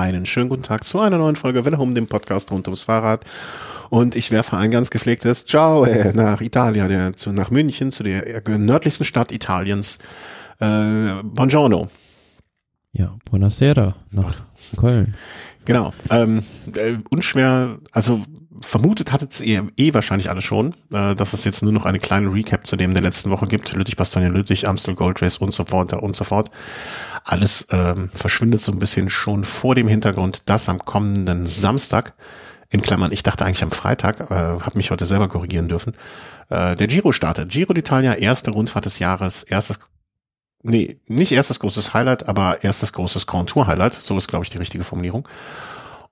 einen schönen guten Tag zu einer neuen Folge Welle um dem Podcast rund ums Fahrrad. Und ich werfe ein ganz gepflegtes Ciao äh, nach Italien, zu, nach München, zu der nördlichsten Stadt Italiens. Äh, buongiorno. Ja, buonasera nach Köln. Genau. Ähm, äh, unschwer, also vermutet hattet ihr eh wahrscheinlich alle schon, äh, dass es jetzt nur noch eine kleine Recap zu dem der letzten Woche gibt. Lüttich, Bastogne, Lüttich, Amstel Gold Race und so fort und so fort. Alles ähm, verschwindet so ein bisschen schon vor dem Hintergrund, dass am kommenden Samstag, in Klammern, ich dachte eigentlich am Freitag, äh, habe mich heute selber korrigieren dürfen, äh, der Giro startet. Giro d'Italia, erste Rundfahrt des Jahres, erstes nee, nicht erstes großes Highlight, aber erstes großes Grand Tour Highlight. So ist, glaube ich, die richtige Formulierung.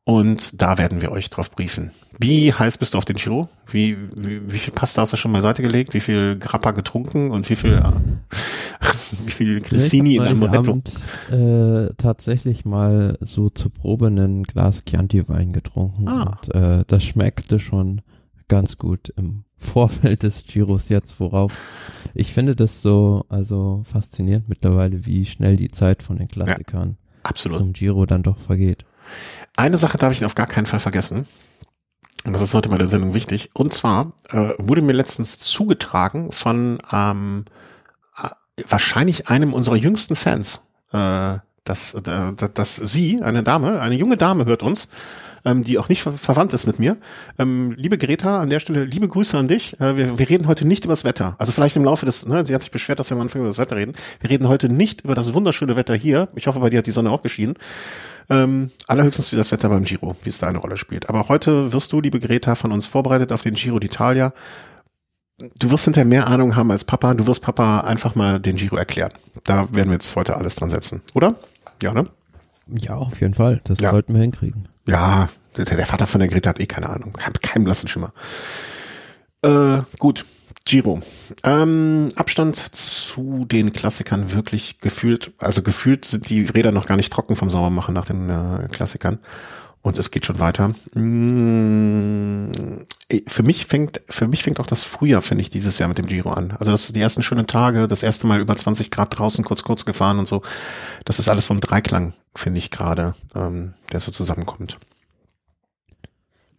Und da werden wir euch drauf briefen. Wie heiß bist du auf den Giro? Wie, wie, wie viel Pasta hast du schon beiseite gelegt? Wie viel Grappa getrunken? Und wie viel, äh, wie viel Cristini in einem Abend, äh, tatsächlich mal so zur Probe einen Glas Chianti-Wein getrunken. Ah. Und äh, das schmeckte schon ganz gut im Vorfeld des Giros jetzt, worauf ich finde das so, also faszinierend mittlerweile, wie schnell die Zeit von den Klassikern ja, absolut. zum Giro dann doch vergeht. Eine Sache darf ich auf gar keinen Fall vergessen. Und das ist heute bei der Sendung wichtig. Und zwar äh, wurde mir letztens zugetragen von ähm, äh, wahrscheinlich einem unserer jüngsten Fans, äh, dass, äh, dass sie, eine Dame, eine junge Dame hört uns, ähm, die auch nicht ver verwandt ist mit mir. Ähm, liebe Greta, an der Stelle liebe Grüße an dich. Äh, wir, wir reden heute nicht über das Wetter. Also vielleicht im Laufe des, ne, sie hat sich beschwert, dass wir am Anfang über das Wetter reden. Wir reden heute nicht über das wunderschöne Wetter hier. Ich hoffe, bei dir hat die Sonne auch geschienen. Ähm, allerhöchstens wie das Wetter beim Giro, wie es da eine Rolle spielt. Aber heute wirst du, liebe Greta, von uns vorbereitet auf den Giro d'Italia. Du wirst hinterher mehr Ahnung haben als Papa. Du wirst Papa einfach mal den Giro erklären. Da werden wir jetzt heute alles dran setzen, oder? Ja, ne? Ja, auf jeden Fall. Das ja. sollten wir hinkriegen. Ja, der, der, Vater von der Greta hat eh keine Ahnung. Hat keinen blassen Schimmer. Äh, gut. Giro. Ähm, Abstand zu den Klassikern wirklich gefühlt, also gefühlt sind die Räder noch gar nicht trocken vom Saubermachen nach den äh, Klassikern. Und es geht schon weiter. Mmh, für mich fängt, für mich fängt auch das Frühjahr, finde ich, dieses Jahr mit dem Giro an. Also das die ersten schönen Tage, das erste Mal über 20 Grad draußen kurz, kurz gefahren und so. Das ist alles so ein Dreiklang, finde ich gerade, ähm, der so zusammenkommt.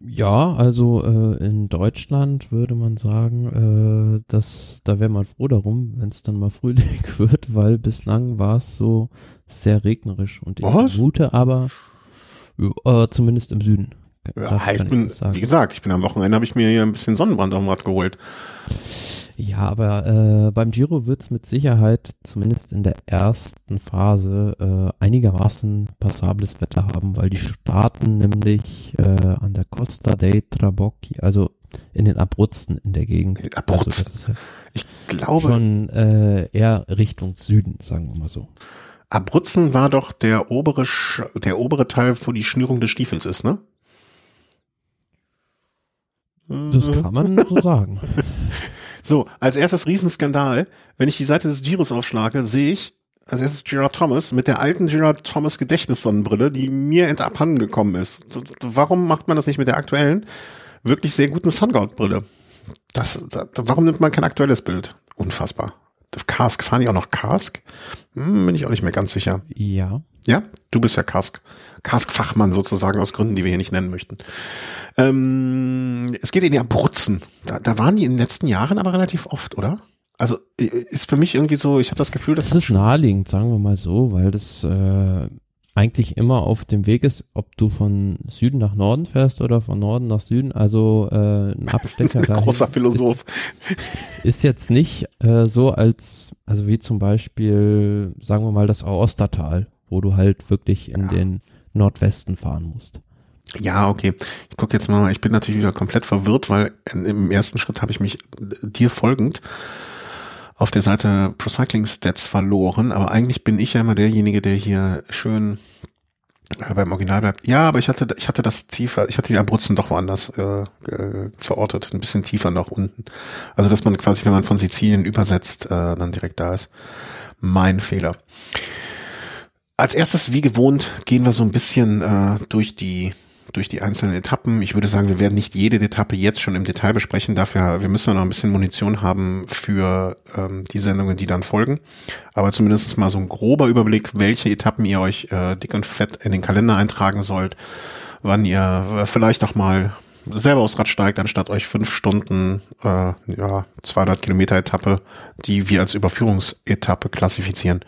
Ja, also äh, in Deutschland würde man sagen, äh, dass da wäre man froh darum, wenn es dann mal Frühling wird, weil bislang war es so sehr regnerisch und ich Was? vermute aber äh, zumindest im Süden. Ja, ich bin, wie gesagt, ich bin am Wochenende habe ich mir hier ein bisschen Sonnenbrand dem Rad geholt. Ja, aber äh, beim Giro wird es mit Sicherheit, zumindest in der ersten Phase, äh, einigermaßen passables Wetter haben, weil die starten nämlich äh, an der Costa dei Trabocchi, also in den Abruzzen in der Gegend. Abruzzen? Also halt ich glaube. Schon äh, eher Richtung Süden, sagen wir mal so. Abruzzen war doch der obere, der obere Teil, wo die Schnürung des Stiefels ist, ne? Das kann man so sagen. So, als erstes Riesenskandal. Wenn ich die Seite des Giros aufschlage, sehe ich als erstes Gerard Thomas mit der alten Gerard Thomas Gedächtnissonnenbrille, die mir abhanden gekommen ist. Warum macht man das nicht mit der aktuellen, wirklich sehr guten Sunguard-Brille? Das, das, warum nimmt man kein aktuelles Bild? Unfassbar. Cask, fahren die auch noch Cask? Hm, bin ich auch nicht mehr ganz sicher. Ja. Ja, du bist ja Cask. Cask-Fachmann sozusagen aus Gründen, die wir hier nicht nennen möchten. Ähm, es geht in die Abruzzen. Da, da waren die in den letzten Jahren aber relativ oft, oder? Also ist für mich irgendwie so, ich habe das Gefühl, dass das ist naheliegend, sagen wir mal so, weil das äh, eigentlich immer auf dem Weg ist, ob du von Süden nach Norden fährst oder von Norden nach Süden. Also äh, ein Abstecher ein großer Philosoph ist, ist jetzt nicht äh, so als, also wie zum Beispiel, sagen wir mal das Aostatal, wo du halt wirklich in ja. den Nordwesten fahren musst. Ja, okay. Ich gucke jetzt mal, ich bin natürlich wieder komplett verwirrt, weil im ersten Schritt habe ich mich dir folgend auf der Seite Procycling Stats verloren, aber eigentlich bin ich ja immer derjenige, der hier schön äh, beim Original bleibt. Ja, aber ich hatte, ich hatte das tiefer, ich hatte die Abruzzen doch woanders äh, äh, verortet, ein bisschen tiefer nach unten. Also dass man quasi, wenn man von Sizilien übersetzt, äh, dann direkt da ist. Mein Fehler. Als erstes, wie gewohnt, gehen wir so ein bisschen äh, durch die durch die einzelnen Etappen. Ich würde sagen, wir werden nicht jede Etappe jetzt schon im Detail besprechen. Dafür, wir müssen noch ein bisschen Munition haben für ähm, die Sendungen, die dann folgen. Aber zumindest mal so ein grober Überblick, welche Etappen ihr euch äh, dick und fett in den Kalender eintragen sollt, wann ihr äh, vielleicht auch mal selber aufs Rad steigt, anstatt euch fünf Stunden, äh, ja, 200 Kilometer Etappe, die wir als Überführungsetappe klassifizieren,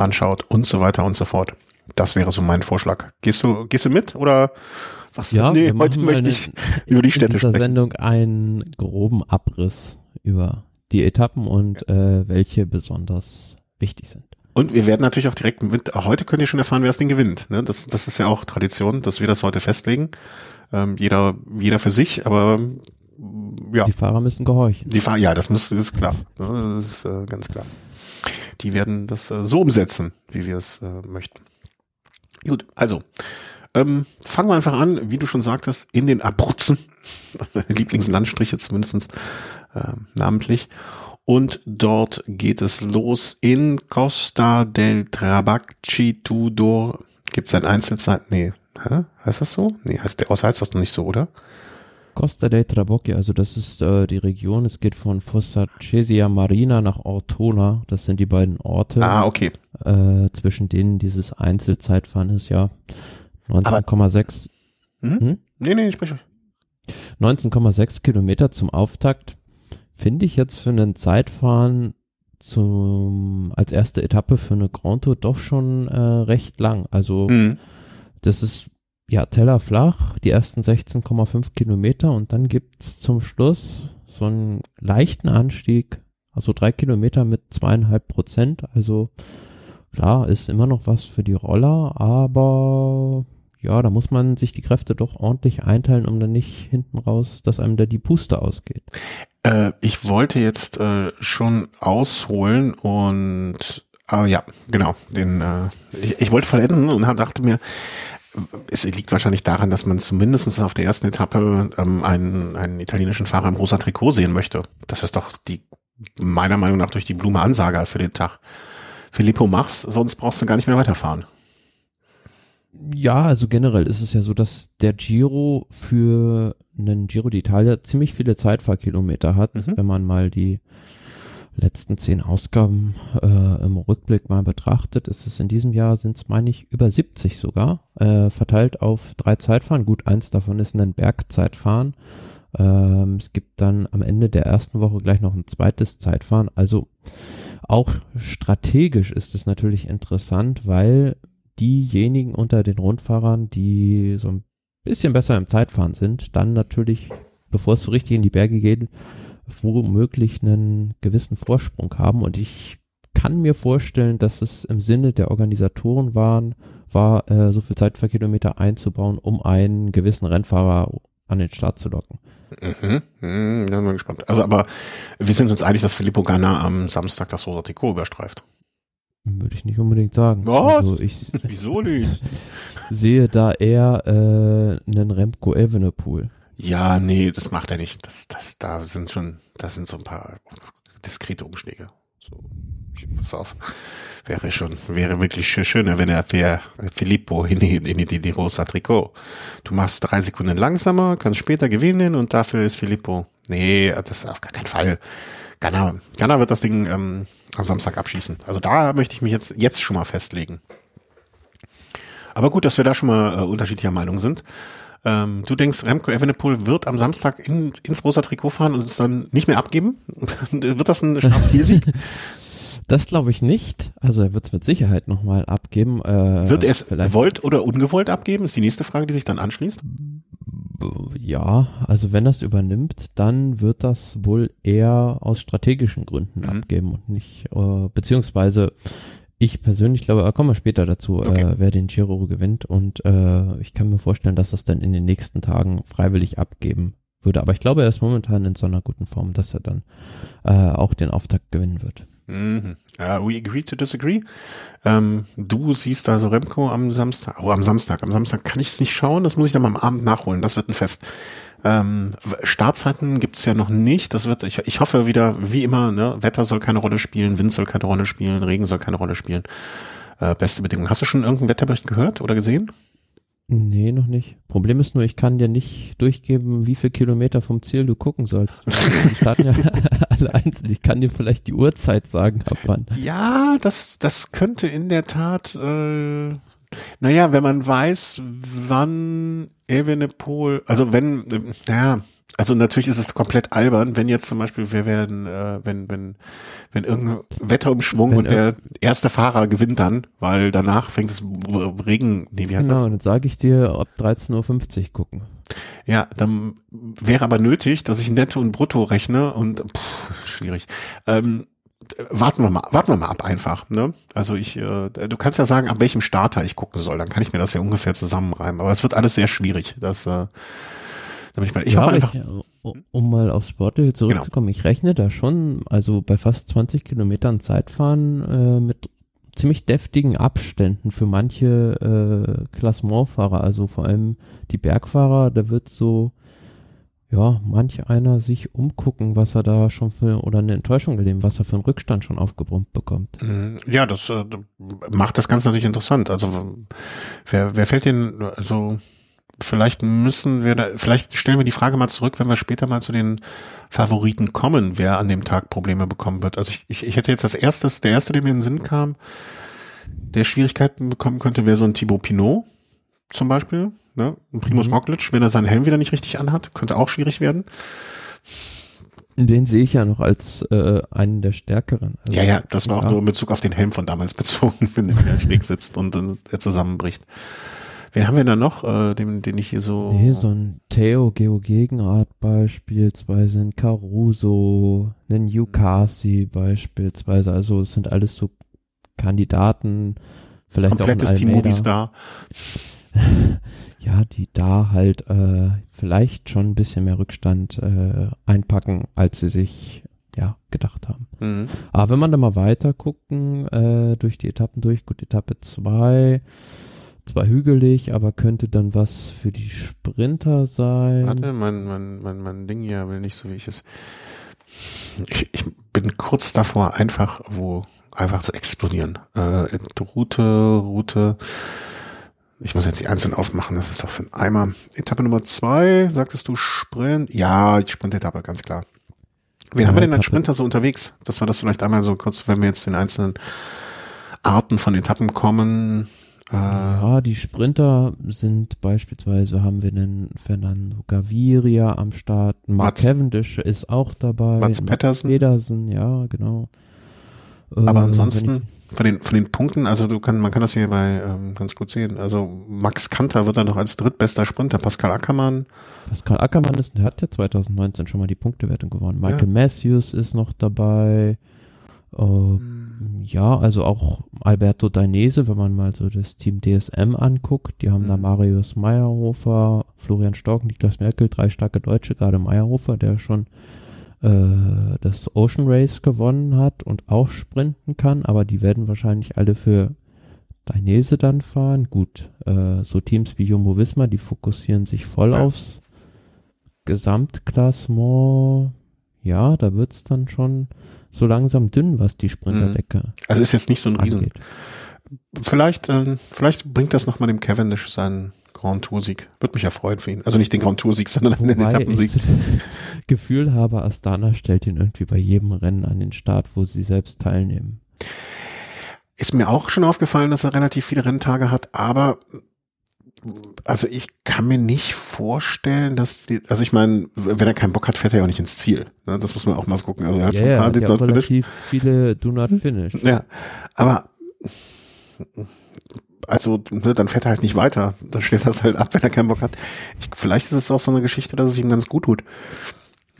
anschaut und so weiter und so fort. Das wäre so mein Vorschlag. Gehst du, gehst du mit oder sagst ja, du, nee, heute möchte ich über die Städte in dieser sprechen? Sendung einen groben Abriss über die Etappen und äh, welche besonders wichtig sind. Und wir werden natürlich auch direkt mit, heute könnt ihr schon erfahren, wer das Ding gewinnt. Ne? Das, das ist ja auch Tradition, dass wir das heute festlegen. Ähm, jeder, jeder für sich, aber ja. Die Fahrer müssen gehorchen. Die Fahrer, ja, das muss, ist klar. Das ist äh, ganz klar. Die werden das äh, so umsetzen, wie wir es äh, möchten. Gut, also ähm, fangen wir einfach an, wie du schon sagtest, in den Abruzzen, Lieblingslandstriche zumindestens äh, namentlich. Und dort geht es los in Costa del Trabacci Tudor. Gibt es ein Einzelzeit? Nee, Hä? heißt das so? Nee, heißt der aus heißt das noch nicht so, oder? Costa dei Trabocchi, also das ist äh, die Region, es geht von Fossa Cesia Marina nach Ortona, das sind die beiden Orte, Ah, okay. äh, zwischen denen dieses Einzelzeitfahren ist, ja. 19,6 Hm? Hm? Nee, nee, sprich euch. 19,6 Kilometer zum Auftakt finde ich jetzt für einen Zeitfahren zum, als erste Etappe für eine Grand Tour doch schon äh, recht lang. Also Hm. das ist ja tellerflach, die ersten 16,5 Kilometer und dann gibt's zum Schluss so einen leichten Anstieg, also drei Kilometer mit zweieinhalb Prozent. Also klar, ist immer noch was für die Roller, aber ja, da muss man sich die Kräfte doch ordentlich einteilen, um dann nicht hinten raus, dass einem da die Puste ausgeht. Äh, ich wollte jetzt äh, schon ausholen und ah, ja, genau. Den, äh, ich, ich wollte vollenden und dachte mir, es liegt wahrscheinlich daran, dass man zumindest auf der ersten Etappe ähm, einen, einen italienischen Fahrer im rosa Trikot sehen möchte. Das ist doch die meiner Meinung nach durch die Blume Ansage für den Tag. Filippo mach's, sonst brauchst du gar nicht mehr weiterfahren. Ja, also generell ist es ja so, dass der Giro für einen Giro d'Italia ziemlich viele Zeitfahrkilometer hat, Mhm. wenn man mal die letzten zehn Ausgaben äh, im Rückblick mal betrachtet, ist es in diesem Jahr sind es, meine ich, über 70 sogar, äh, verteilt auf drei Zeitfahren. Gut, eins davon ist ein Bergzeitfahren. Ähm, es gibt dann am Ende der ersten Woche gleich noch ein zweites Zeitfahren. Also auch strategisch ist es natürlich interessant, weil diejenigen unter den Rundfahrern, die so ein bisschen besser im Zeitfahren sind, dann natürlich, bevor es so richtig in die Berge geht, womöglich einen gewissen Vorsprung haben. Und ich kann mir vorstellen, dass es im Sinne der Organisatoren waren, war, äh, so viel Zeitfahrkilometer einzubauen, um einen gewissen Rennfahrer an den Start zu locken. Mhm. Mhm, dann bin ich gespannt. Also, aber wir sind uns einig, dass Filippo Ganna am Samstag das rosa Trikot überstreift. Würde ich nicht unbedingt sagen. Was? Also ich Wieso nicht? sehe da eher äh, einen Remco Evenepoel. Ja, nee, das macht er nicht. Das, das, da sind schon, das sind so ein paar diskrete Umschläge. So, pass auf. Wäre schon, wäre wirklich schön, schöner, wenn er für Filippo in die, in die, die rosa Trikot. Du machst drei Sekunden langsamer, kannst später gewinnen und dafür ist Filippo. Nee, das auf gar keinen Fall. Ghana, Ghana wird das Ding ähm, am Samstag abschießen. Also da möchte ich mich jetzt, jetzt schon mal festlegen. Aber gut, dass wir da schon mal äh, unterschiedlicher Meinung sind. Ähm, du denkst, Remco Evenepoel wird am Samstag in, ins rosa Trikot fahren und es dann nicht mehr abgeben? wird das ein Schwarz-Zielsieg? Das glaube ich nicht. Also er wird es mit Sicherheit nochmal abgeben. Äh, wird er es gewollt oder ungewollt abgeben? Ist die nächste Frage, die sich dann anschließt. Ja, also wenn er es übernimmt, dann wird das wohl eher aus strategischen Gründen Mhm. abgeben und nicht, äh, beziehungsweise ich persönlich glaube, da kommen wir später dazu, Okay. äh, wer den Giro gewinnt und äh, ich kann mir vorstellen, dass das dann in den nächsten Tagen freiwillig abgeben würde. Aber ich glaube, er ist momentan in so einer guten Form, dass er dann äh, auch den Auftakt gewinnen wird. Mhm. Ja, we agree to disagree. Ähm, du siehst also Remco am Samstag. Oh, am Samstag. Am Samstag kann ich es nicht schauen. Das muss ich dann mal am Abend nachholen. Das wird ein Fest. Ähm, Startzeiten gibt's ja noch nicht. Das wird, ich, ich hoffe wieder, wie immer, ne, Wetter soll keine Rolle spielen, Wind soll keine Rolle spielen, Regen soll keine Rolle spielen. Äh, beste Bedingungen. Hast du schon irgendeinen Wetterbericht gehört oder gesehen? Nee, noch nicht. Problem ist nur, ich kann dir nicht durchgeben, wie viele Kilometer vom Ziel du gucken sollst. Die starten ja alle einzeln. Ich kann dir vielleicht die Uhrzeit sagen, ab wann. Ja, das, das könnte in der Tat, äh, naja, wenn man weiß, wann Evenepoel, also wenn, äh, ja, also natürlich ist es komplett albern, wenn jetzt zum Beispiel wir werden, äh, wenn, wenn, wenn irgendein Wetterumschwung wenn und der erste Fahrer gewinnt dann, weil danach fängt es Regen, nee, wie heißt genau, das? dann sage ich dir, ob 13.50 Uhr gucken. Ja, dann wäre aber nötig, dass ich Netto und Brutto rechne und pff, schwierig. Ähm, warten wir mal, warten wir mal ab einfach. Ne? Also ich, äh, du kannst ja sagen, ab welchem Starter ich gucken soll, dann kann ich mir das ja ungefähr zusammenreimen. Aber es wird alles sehr schwierig. Das äh, da bin ich mal, ich ja, hoffe einfach. Ich, um mal aufs Sportliche zurückzukommen, genau. ich rechne da schon, also bei fast 20 Kilometern Zeitfahren äh, mit ziemlich deftigen Abständen für manche äh, Klassementfahrer, also vor allem die Bergfahrer, da wird so, ja, manch einer sich umgucken, was er da schon für, oder eine Enttäuschung erleben, was er für einen Rückstand schon aufgebrummt bekommt. Mhm. Ja, das äh, macht das Ganze natürlich interessant. Also wer, wer fällt den, also vielleicht müssen wir da, vielleicht stellen wir die Frage mal zurück, wenn wir später mal zu den Favoriten kommen, wer an dem Tag Probleme bekommen wird. Also ich, ich, ich hätte jetzt als erstes, der erste, der mir in den Sinn kam, der Schwierigkeiten bekommen könnte, wäre so ein Thibaut Pinot zum Beispiel. Ne? Ein Primus mhm. Roglic, wenn er seinen Helm wieder nicht richtig anhat, könnte auch schwierig werden. Den sehe ich ja noch als äh, einen der stärkeren. Also, ja, ja, das war ja. auch nur in Bezug auf den Helm von damals bezogen, wenn er schräg sitzt und dann er zusammenbricht. Wen haben wir da noch, äh, den, den ich hier so. Nee, so ein Theo Geo Gegenart beispielsweise, ein Caruso, ein Yukasi beispielsweise. Also es sind alles so Kandidaten, vielleicht Komplettes auch ein Team Movistar. ja, die da halt äh, vielleicht schon ein bisschen mehr Rückstand äh, einpacken, als sie sich ja gedacht haben. Mhm. Aber wenn man da mal weiter gucken, äh, durch die Etappen durch, gut, Etappe zwei zwar hügelig, aber könnte dann was für die Sprinter sein. Warte, mein, mein, mein, mein Ding hier will nicht so, wie ich es. Ich, ich bin kurz davor, einfach wo einfach zu explodieren. Äh, Route, Route. Ich muss jetzt die einzeln aufmachen, das ist doch für ein Eimer. Etappe Nummer zwei, sagtest du Sprint? Ja, die Sprint-Etappe, ganz klar. Wen ja, haben wir denn als Sprinter so unterwegs? Dass wir das vielleicht einmal so kurz, wenn wir jetzt den einzelnen Arten von Etappen kommen, äh, ja, die Sprinter sind beispielsweise, haben wir einen Fernando Gaviria am Start, Mark Mats, Cavendish ist auch dabei. Mats Pettersen. Pedersen, ja, genau. Aber äh, ansonsten, von den, von den Punkten, also du kann, man kann das hier bei ähm, ganz gut sehen. Also Max Kanter wird dann noch als drittbester Sprinter, Pascal Ackermann. Pascal Ackermann ist, der hat ja 2019 schon mal die Punktewertung gewonnen. Michael ja. Matthews ist noch dabei. Äh, hm. Ja, also auch Alberto Dainese, wenn man mal so das Team DSM anguckt, die haben mhm. da hm. Marius Meyerhofer, Florian Stork, Niklas Merkel, drei starke Deutsche, gerade Meyerhofer, der schon äh, das Ocean Race gewonnen hat und auch sprinten kann, aber die werden wahrscheinlich alle für Dainese dann fahren. Gut, äh, so Teams wie Jumbo Visma, die fokussieren sich voll ja. aufs Gesamtklassement. Ja, da wird's dann schon so langsam dünn, was die Sprinterdecke. Mhm. Also ist jetzt nicht so ein Riesen. Angeht. Vielleicht, äh, vielleicht bringt das nochmal dem Cavendish seinen Grand Tour-Sieg. Würde mich ja freuen für ihn. Also nicht den Grand Tour-Sieg, sondern Wobei den Etappensieg. Ich Gefühl habe, Astana stellt ihn irgendwie bei jedem Rennen an den Start, wo sie selbst teilnehmen. Ist mir auch schon aufgefallen, dass er relativ viele Renntage hat, aber also ich kann mir nicht vorstellen, dass die, also ich meine, wenn er keinen Bock hat, fährt er ja auch nicht ins Ziel. Ne? Das muss man auch mal gucken. Also er hat ja, schon ein paar ja, Did Not Finish. viele Do Not Finish. Ja, aber also ne, dann fährt er halt nicht weiter. Dann stellt das halt ab, wenn er keinen Bock hat. Ich, vielleicht ist es auch so eine Geschichte, dass es ihm ganz gut tut,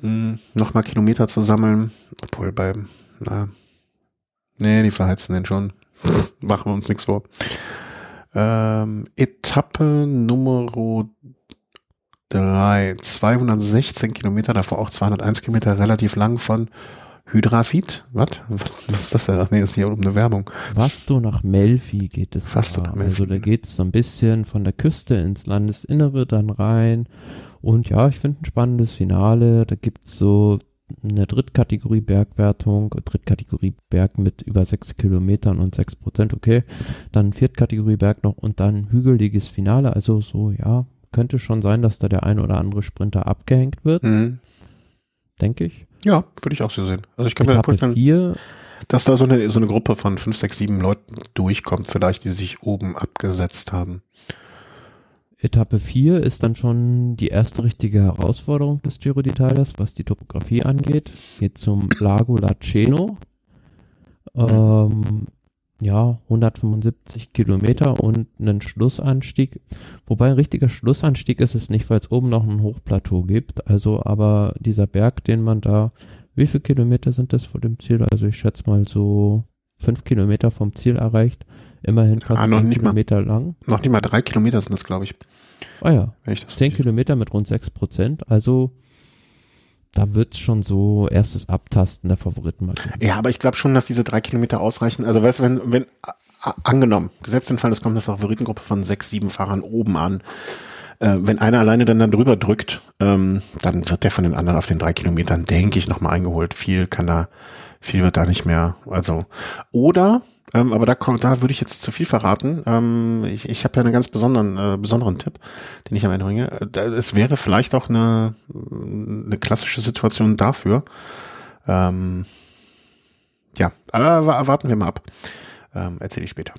hm, nochmal Kilometer zu sammeln. Obwohl beim, na, nee, die verheizen den schon. Machen wir uns nichts vor. Ähm, Etappe Nummer drei, 216 Kilometer, davor auch 201 Kilometer, relativ lang von Hydrafit. Was? Was ist das denn? Ach nee, das ist hier um eine Werbung. Was du nach Melfi geht es. Fast nach Melfi. Also da geht es so ein bisschen von der Küste ins Landesinnere dann rein. Und ja, ich finde ein spannendes Finale. Da gibt es so eine Drittkategorie Bergwertung, Drittkategorie Berg mit über sechs Kilometern und sechs Prozent, okay. Dann Viertkategorie Berg noch und dann hügeliges Finale. Also so, ja, könnte schon sein, dass da der ein oder andere Sprinter abgehängt wird. Mhm. Denke ich. Ja, würde ich auch so sehen. Also ich kann mir vorstellen, vier, dass da so eine, so eine Gruppe von fünf, sechs, sieben Leuten durchkommt, vielleicht, die sich oben abgesetzt haben. Etappe 4 ist dann schon die erste richtige Herausforderung des Giro d'Italias, was die Topografie angeht. Geht zum Lago Laceno. Ähm, ja, 175 Kilometer und einen Schlussanstieg. Wobei ein richtiger Schlussanstieg ist es nicht, weil es oben noch ein Hochplateau gibt. Also, aber dieser Berg, den man da, wie viele Kilometer sind das vor dem Ziel? Also ich schätze mal so fünf Kilometer vom Ziel erreicht. Immerhin fast ah, noch nicht Kilometer mal, lang. Noch nicht mal drei Kilometer sind das, glaube ich. Ah ja, zehn Kilometer mit rund sechs Prozent. Also da wird schon so erstes Abtasten der Favoriten mal. Ja, aber ich glaube schon, dass diese drei Kilometer ausreichen. Also weißt du, wenn, wenn angenommen, gesetzt den Fall, es kommt eine Favoritengruppe von sechs, sieben Fahrern oben an. Äh, wenn einer alleine dann, dann drüber drückt, ähm, dann wird der von den anderen auf den drei Kilometern, denke ich, nochmal eingeholt. Viel kann da, viel wird da nicht mehr. Also, oder ähm, aber da da würde ich jetzt zu viel verraten. Ähm, ich ich habe ja einen ganz besonderen, äh, besonderen Tipp, den ich am Ende bringe. Es wäre vielleicht auch eine, eine klassische Situation dafür. Ähm, ja, aber warten wir mal ab. Ähm, Erzähle ich später.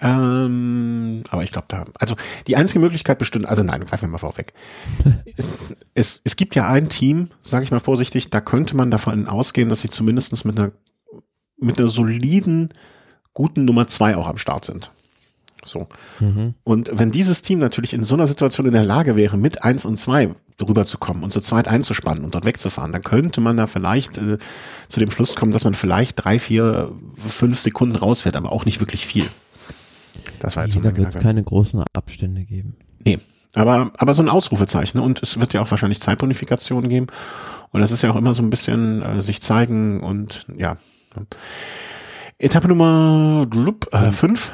Ähm, aber ich glaube, da, also die einzige Möglichkeit bestimmt, also nein, greifen wir mal vorweg. es, es, es gibt ja ein Team, sage ich mal vorsichtig, da könnte man davon ausgehen, dass sie zumindestens mit einer mit einer soliden, guten Nummer zwei auch am Start sind. So. Mhm. Und wenn dieses Team natürlich in so einer Situation in der Lage wäre, mit eins und zwei drüber zu kommen und zu zweit einzuspannen und dort wegzufahren, dann könnte man da vielleicht äh, zu dem Schluss kommen, dass man vielleicht drei, vier, fünf Sekunden rausfährt, aber auch nicht wirklich viel. Das war jetzt nee, so Da wird es keine großen Abstände geben. Nee, aber, aber so ein Ausrufezeichen. Ne? Und es wird ja auch wahrscheinlich Zeitbonifikationen geben. Und das ist ja auch immer so ein bisschen äh, sich zeigen und ja, Etappe Nummer 5. Äh,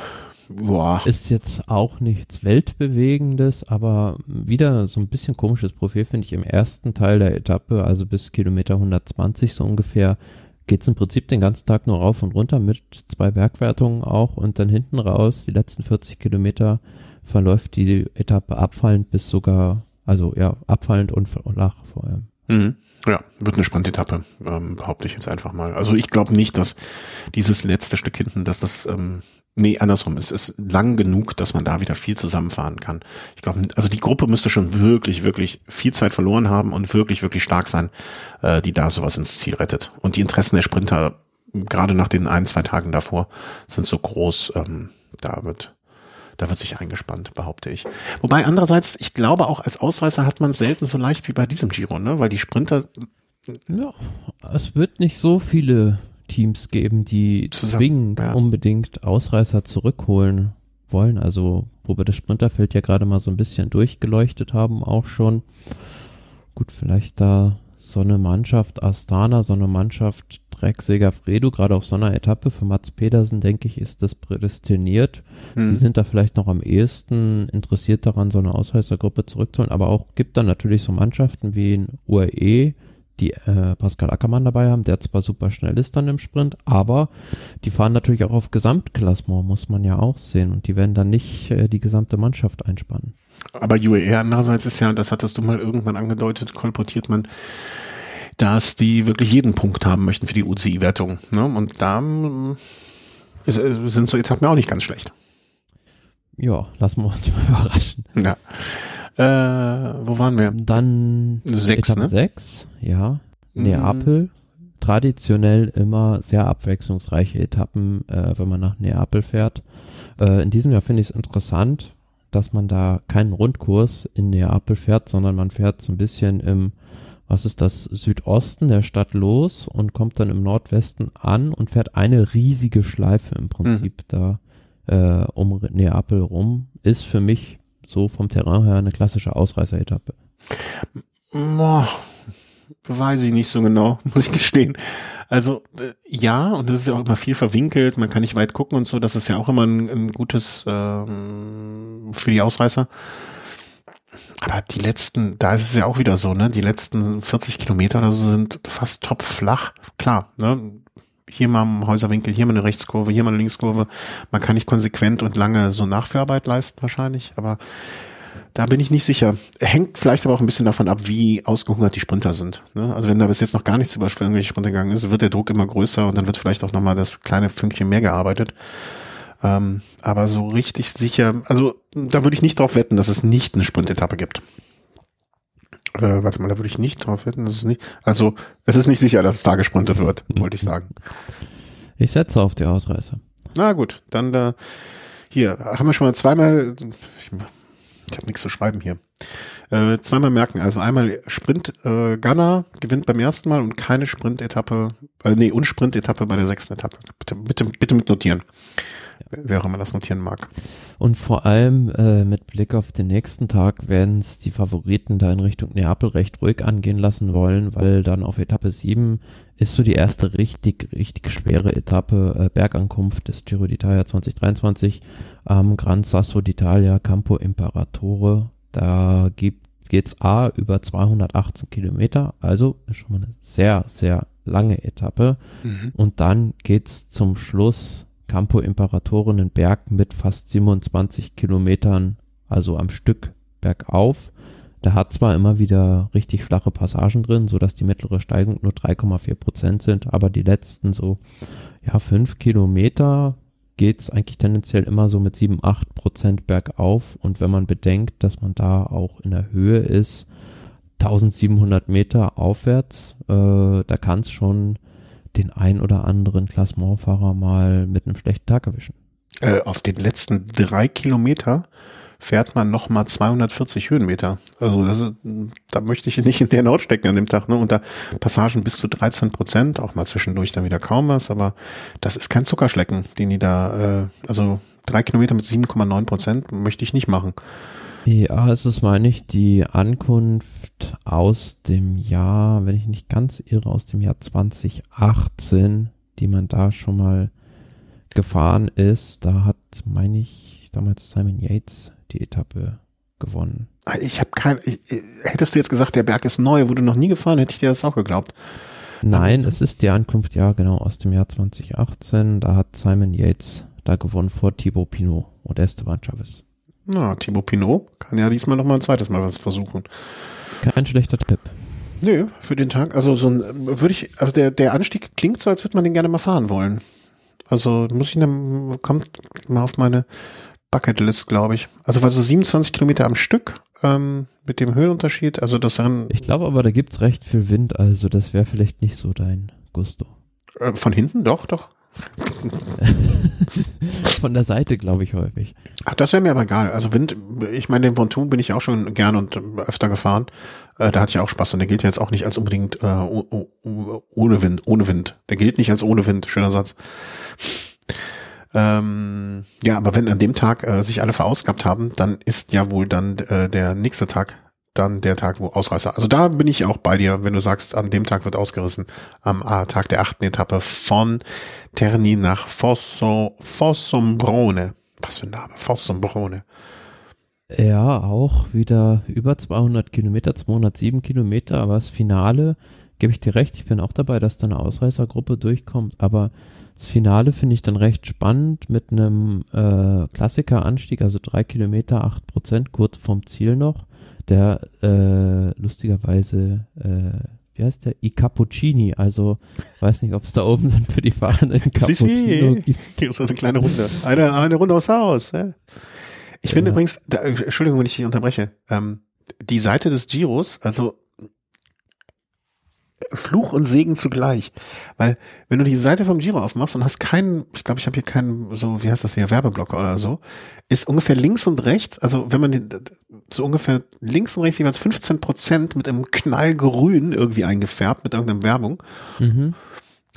Boah. Ist jetzt auch nichts Weltbewegendes, aber wieder so ein bisschen komisches Profil finde ich im ersten Teil der Etappe, also bis Kilometer 120 so ungefähr, geht es im Prinzip den ganzen Tag nur rauf und runter mit zwei Bergwertungen auch und dann hinten raus, die letzten 40 Kilometer verläuft die Etappe abfallend bis sogar, also ja, abfallend und flach vor allem. Mhm. Ja, wird eine Sprintetappe, ähm, behaupte ich jetzt einfach mal. Also ich glaube nicht, dass dieses letzte Stück hinten, dass das, ähm, nee, andersrum, es ist lang genug, dass man da wieder viel zusammenfahren kann. Ich glaube, also die Gruppe müsste schon wirklich, wirklich viel Zeit verloren haben und wirklich, wirklich stark sein, äh, die da sowas ins Ziel rettet. Und die Interessen der Sprinter, gerade nach den ein, zwei Tagen davor, sind so groß, ähm, da wird da wird sich eingespannt, behaupte ich. Wobei andererseits, ich glaube auch als Ausreißer hat man selten so leicht wie bei diesem Giro, ne? Weil die Sprinter. Ja, es wird nicht so viele Teams geben, die Zusammen, zwingend ja. unbedingt Ausreißer zurückholen wollen. Also, wo wir das Sprinterfeld ja gerade mal so ein bisschen durchgeleuchtet haben, auch schon. Gut, vielleicht da so eine Mannschaft Astana, so eine Mannschaft Trek Segafredo, gerade auf so einer Etappe für Mats Pedersen, denke ich, ist das prädestiniert. Hm. Die sind da vielleicht noch am ehesten interessiert daran, so eine Ausreißergruppe zurückzuholen, aber auch gibt dann natürlich so Mannschaften wie in UAE, die äh, Pascal Ackermann dabei haben, der zwar super schnell ist dann im Sprint, aber die fahren natürlich auch auf Gesamtklassement, muss man ja auch sehen. Und die werden dann nicht äh, die gesamte Mannschaft einspannen. Aber UAE andererseits ist ja, das hattest du mal irgendwann angedeutet, kolportiert man, dass die wirklich jeden Punkt haben möchten für die UCI-Wertung. Ne? Und da ist, äh, sind so Etappen auch nicht ganz schlecht. Ja, lassen wir uns mal überraschen. Ja. Äh, wo waren wir? Dann sechs, Etappe ne? sechs, ja. Mhm. Neapel. Traditionell immer sehr abwechslungsreiche Etappen, äh, wenn man nach Neapel fährt. Äh, in diesem Jahr finde ich es interessant, dass man da keinen Rundkurs in Neapel fährt, sondern man fährt so ein bisschen im was ist das, Südosten der Stadt los und kommt dann im Nordwesten an und fährt eine riesige Schleife im Prinzip mhm. da äh, um Neapel rum. Ist für mich so vom Terrain her eine klassische Ausreißeretappe. Boah, weiß ich nicht so genau, muss ich gestehen. Also äh, ja, und das ist ja auch immer viel verwinkelt, man kann nicht weit gucken und so, das ist ja auch immer ein, ein gutes ähm, für die Ausreißer. Aber die letzten, da ist es ja auch wieder so, ne? Die letzten 40 Kilometer oder so sind fast topflach. Klar, ne? Hier mal ein Häuserwinkel, hier mal eine Rechtskurve, hier mal eine Linkskurve. Man kann nicht konsequent und lange so Nachführarbeit leisten wahrscheinlich, aber da bin ich nicht sicher. Hängt vielleicht aber auch ein bisschen davon ab, wie ausgehungert die Sprinter sind. Ne? Also wenn da bis jetzt noch gar nichts über irgendwelche Sprinter gegangen ist, wird der Druck immer größer und dann wird vielleicht auch nochmal das kleine Fünkchen mehr gearbeitet. Ähm, aber so richtig sicher, also da würde ich nicht drauf wetten, dass es nicht eine Sprintetappe gibt. Äh, warte mal, da würde ich nicht drauf wetten, dass es nicht. Also es ist nicht sicher, dass es da gesprintet wird, wollte ich sagen. Ich setze auf die Ausreißer. Na gut, dann äh, hier haben wir schon mal zweimal. Ich, ich habe nichts zu schreiben hier. Äh, zweimal merken, also einmal Sprint äh, Gunner gewinnt beim ersten Mal und keine Sprint-Etappe, äh, nee, und Sprint-Etappe bei der sechsten Etappe. Bitte, bitte, bitte mit notieren wer auch immer das notieren mag. Und vor allem äh, mit Blick auf den nächsten Tag werden es die Favoriten da in Richtung Neapel recht ruhig angehen lassen wollen, weil dann auf Etappe 7 ist so die erste richtig, richtig schwere Etappe äh, Bergankunft des Giro d'Italia 2023 am Gran Sasso d'Italia Campo Imperatore. Da gibt, geht's A über 218 Kilometer, also ist schon mal eine sehr, sehr lange Etappe. Mhm. Und dann geht's zum Schluss Campo Imperatore einen Berg mit fast 27 Kilometern, also am Stück bergauf. Der hat zwar immer wieder richtig flache Passagen drin, so dass die mittlere Steigung nur 3,4 Prozent sind, aber die letzten so, ja, fünf Kilometer geht's eigentlich tendenziell immer so mit 7, 8 Prozent bergauf. Und wenn man bedenkt, dass man da auch in der Höhe ist, 1700 Meter aufwärts, äh, da kann es schon den ein oder anderen Klassementfahrer mal mit einem schlechten Tag erwischen. Äh, auf den letzten drei Kilometer fährt man noch mal 240 Höhenmeter. Also das ist, da möchte ich nicht in der Not stecken an dem Tag. Ne? Und da Passagen bis zu 13 Prozent, auch mal zwischendurch dann wieder kaum was, aber das ist kein Zuckerschlecken, den die da, äh, also drei Kilometer mit 7,9 Prozent möchte ich nicht machen. Ja, es ist, meine ich, die Ankunft aus dem Jahr, wenn ich nicht ganz irre, aus dem Jahr 2018, die man da schon mal gefahren ist. Da hat, meine ich, damals Simon Yates die Etappe gewonnen. Ich habe kein, ich, hättest du jetzt gesagt, der Berg ist neu, wurde noch nie gefahren, hätte ich dir das auch geglaubt. Nein, es ist die Ankunft, ja, genau, aus dem Jahr 2018. Da hat Simon Yates da gewonnen vor Thibaut Pinot und Esteban Chavez. Na, Thibaut Pinot kann ja diesmal noch mal ein zweites Mal was versuchen. Kein schlechter Tipp. Nö, für den Tag. Also so ein, würde ich, also der, der Anstieg klingt so, als würde man den gerne mal fahren wollen. Also muss ich dann, kommt mal auf meine Bucketlist, glaube ich. Also war so 27 Kilometer am Stück ähm, mit dem Höhenunterschied. Also das dann. Ich glaube aber, da gibt's recht viel Wind, also das wäre vielleicht nicht so dein Gusto. Äh, von hinten? Doch, doch. Von der Seite, glaube ich, häufig. Ach, das wäre mir aber egal. Also Wind, ich meine, den Ventoux bin ich auch schon gern und öfter gefahren. Äh, da hatte ich auch Spaß und der gilt jetzt auch nicht als unbedingt äh, ohne Wind, ohne Wind. Der gilt nicht als ohne Wind, schöner Satz. Ähm, ja, aber wenn an dem Tag äh, sich alle verausgabt haben, dann ist ja wohl dann äh, der nächste Tag dann der Tag, wo Ausreißer. Also da bin ich auch bei dir, wenn du sagst, an dem Tag wird ausgerissen, am äh, Tag der achten Etappe von Terni nach Fosso, Fossombrone. Was für ein Name, Fossombrone. Ja, auch wieder über 200 Kilometer, 207 Kilometer, aber das Finale, gebe ich dir recht, ich bin auch dabei, dass da eine Ausreißergruppe durchkommt, aber das Finale finde ich dann recht spannend mit einem äh, Klassikeranstieg, also drei Kilometer, acht Prozent, kurz vorm Ziel noch der äh, lustigerweise, äh, wie heißt der? I Cappuccini, also weiß nicht, ob es da oben dann für die Fahrenden Cappuccino gibt. So eine kleine Runde. Eine, eine Runde aufs Haus. Ja. Ich ja. finde übrigens, da, Entschuldigung, wenn ich dich unterbreche, ähm, die Seite des Giros, also Fluch und Segen zugleich. Weil, wenn du die Seite vom Giro aufmachst und hast keinen, ich glaube, ich habe hier keinen, so, wie heißt das hier, Werbeblocker oder so, ist ungefähr links und rechts, also wenn man die, so ungefähr links und rechts jeweils 15 Prozent mit einem Knallgrün irgendwie eingefärbt, mit irgendeiner Werbung. Mhm.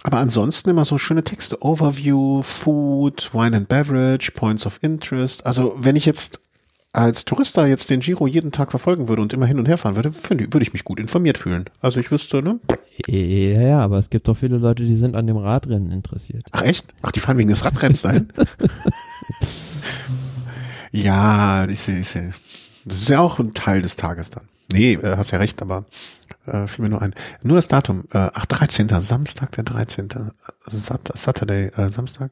Aber ansonsten immer so schöne Texte. Overview, Food, Wine and Beverage, Points of Interest. Also wenn ich jetzt als Tourist da jetzt den Giro jeden Tag verfolgen würde und immer hin und her fahren würde, würde ich mich gut informiert fühlen. Also ich wüsste, ne? Ja, ja, aber es gibt doch viele Leute, die sind an dem Radrennen interessiert. Ach echt? Ach, die fahren wegen des Radrennens dahin? ja, ich sehe, ich sehe. Das ist ja auch ein Teil des Tages dann. Nee, äh, hast ja recht, aber äh, fiel mir nur ein. Nur das Datum. Äh, ach, 13. Samstag, der 13. Sat Saturday, äh, Samstag.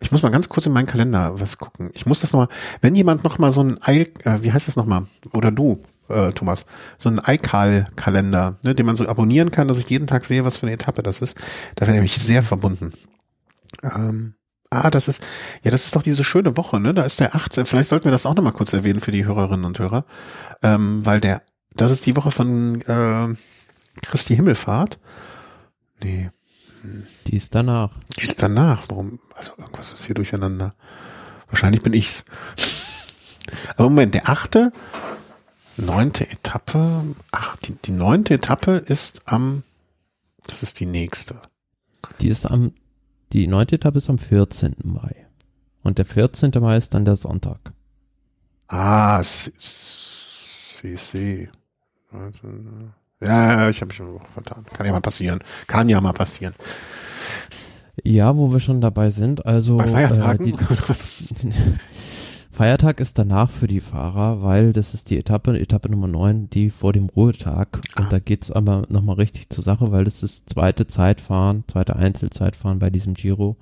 Ich muss mal ganz kurz in meinen Kalender was gucken. Ich muss das nochmal, wenn jemand nochmal so ein Eil, äh, wie heißt das nochmal? Oder du, äh, Thomas, so ein iCal-Kalender, ne, den man so abonnieren kann, dass ich jeden Tag sehe, was für eine Etappe das ist. Da wäre ich sehr verbunden. Ähm, Ah, das ist, ja, das ist doch diese schöne Woche, ne? Da ist der 18. Vielleicht sollten wir das auch nochmal kurz erwähnen für die Hörerinnen und Hörer. Ähm, weil der, das ist die Woche von äh, Christi Himmelfahrt. Nee. Die ist danach. Die ist danach. Warum? Also irgendwas ist hier durcheinander. Wahrscheinlich bin ich's. Aber Moment, der achte, neunte Etappe, ach, die, die neunte Etappe ist am, das ist die nächste. Die ist am die neunte Etappe ist am 14. Mai. Und der 14. Mai ist dann der Sonntag. Ah, CC. Ja, ich habe mich schon vertan. Kann ja mal passieren. Kann ja mal passieren. Ja, wo wir schon dabei sind, also bei Feiertagen. Äh, die, Feiertag ist danach für die Fahrer, weil das ist die Etappe, Etappe Nummer 9, die vor dem Ruhetag. Und ah. da geht's aber nochmal richtig zur Sache, weil das ist zweite Zeitfahren, zweite Einzelzeitfahren bei diesem Giro.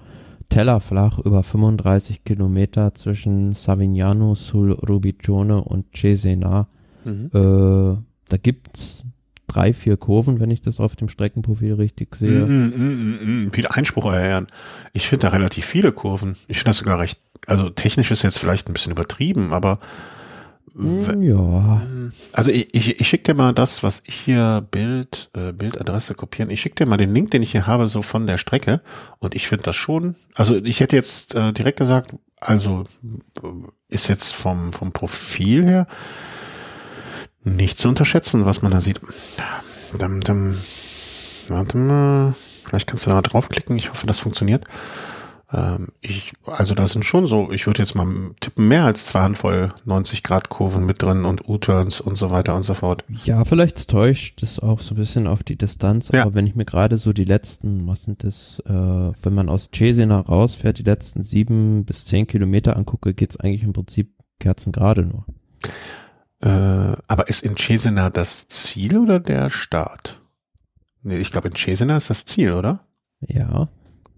Tellerflach über 35 Kilometer zwischen Savignano sul Rubiccione und Cesena. Mhm. Äh, da gibt's drei, vier Kurven, wenn ich das auf dem Streckenprofil richtig sehe. Mm, mm, mm, mm. Viel Einspruch, Herrn. Ich finde da relativ viele Kurven. Ich finde das sogar recht also technisch ist jetzt vielleicht ein bisschen übertrieben, aber hm, ja. Also ich, ich, ich schicke dir mal das, was ich hier Bild, äh, Bildadresse kopieren. Ich schicke dir mal den Link, den ich hier habe, so von der Strecke. Und ich finde das schon. Also ich hätte jetzt äh, direkt gesagt, also ist jetzt vom, vom Profil her nicht zu unterschätzen, was man da sieht. Dum, dum. Warte mal. Vielleicht kannst du da draufklicken. Ich hoffe, das funktioniert. Ähm, ich, also da sind schon so, ich würde jetzt mal tippen, mehr als zwei Handvoll 90 Grad Kurven mit drin und U-Turns und so weiter und so fort. Ja, vielleicht täuscht das auch so ein bisschen auf die Distanz, ja. aber wenn ich mir gerade so die letzten, was sind das, äh, wenn man aus Cesena rausfährt, die letzten sieben bis zehn Kilometer angucke, geht's eigentlich im Prinzip kerzengerade nur. Äh, aber ist in Cesena das Ziel oder der Start? Nee, ich glaube in Cesena ist das Ziel, oder? Ja.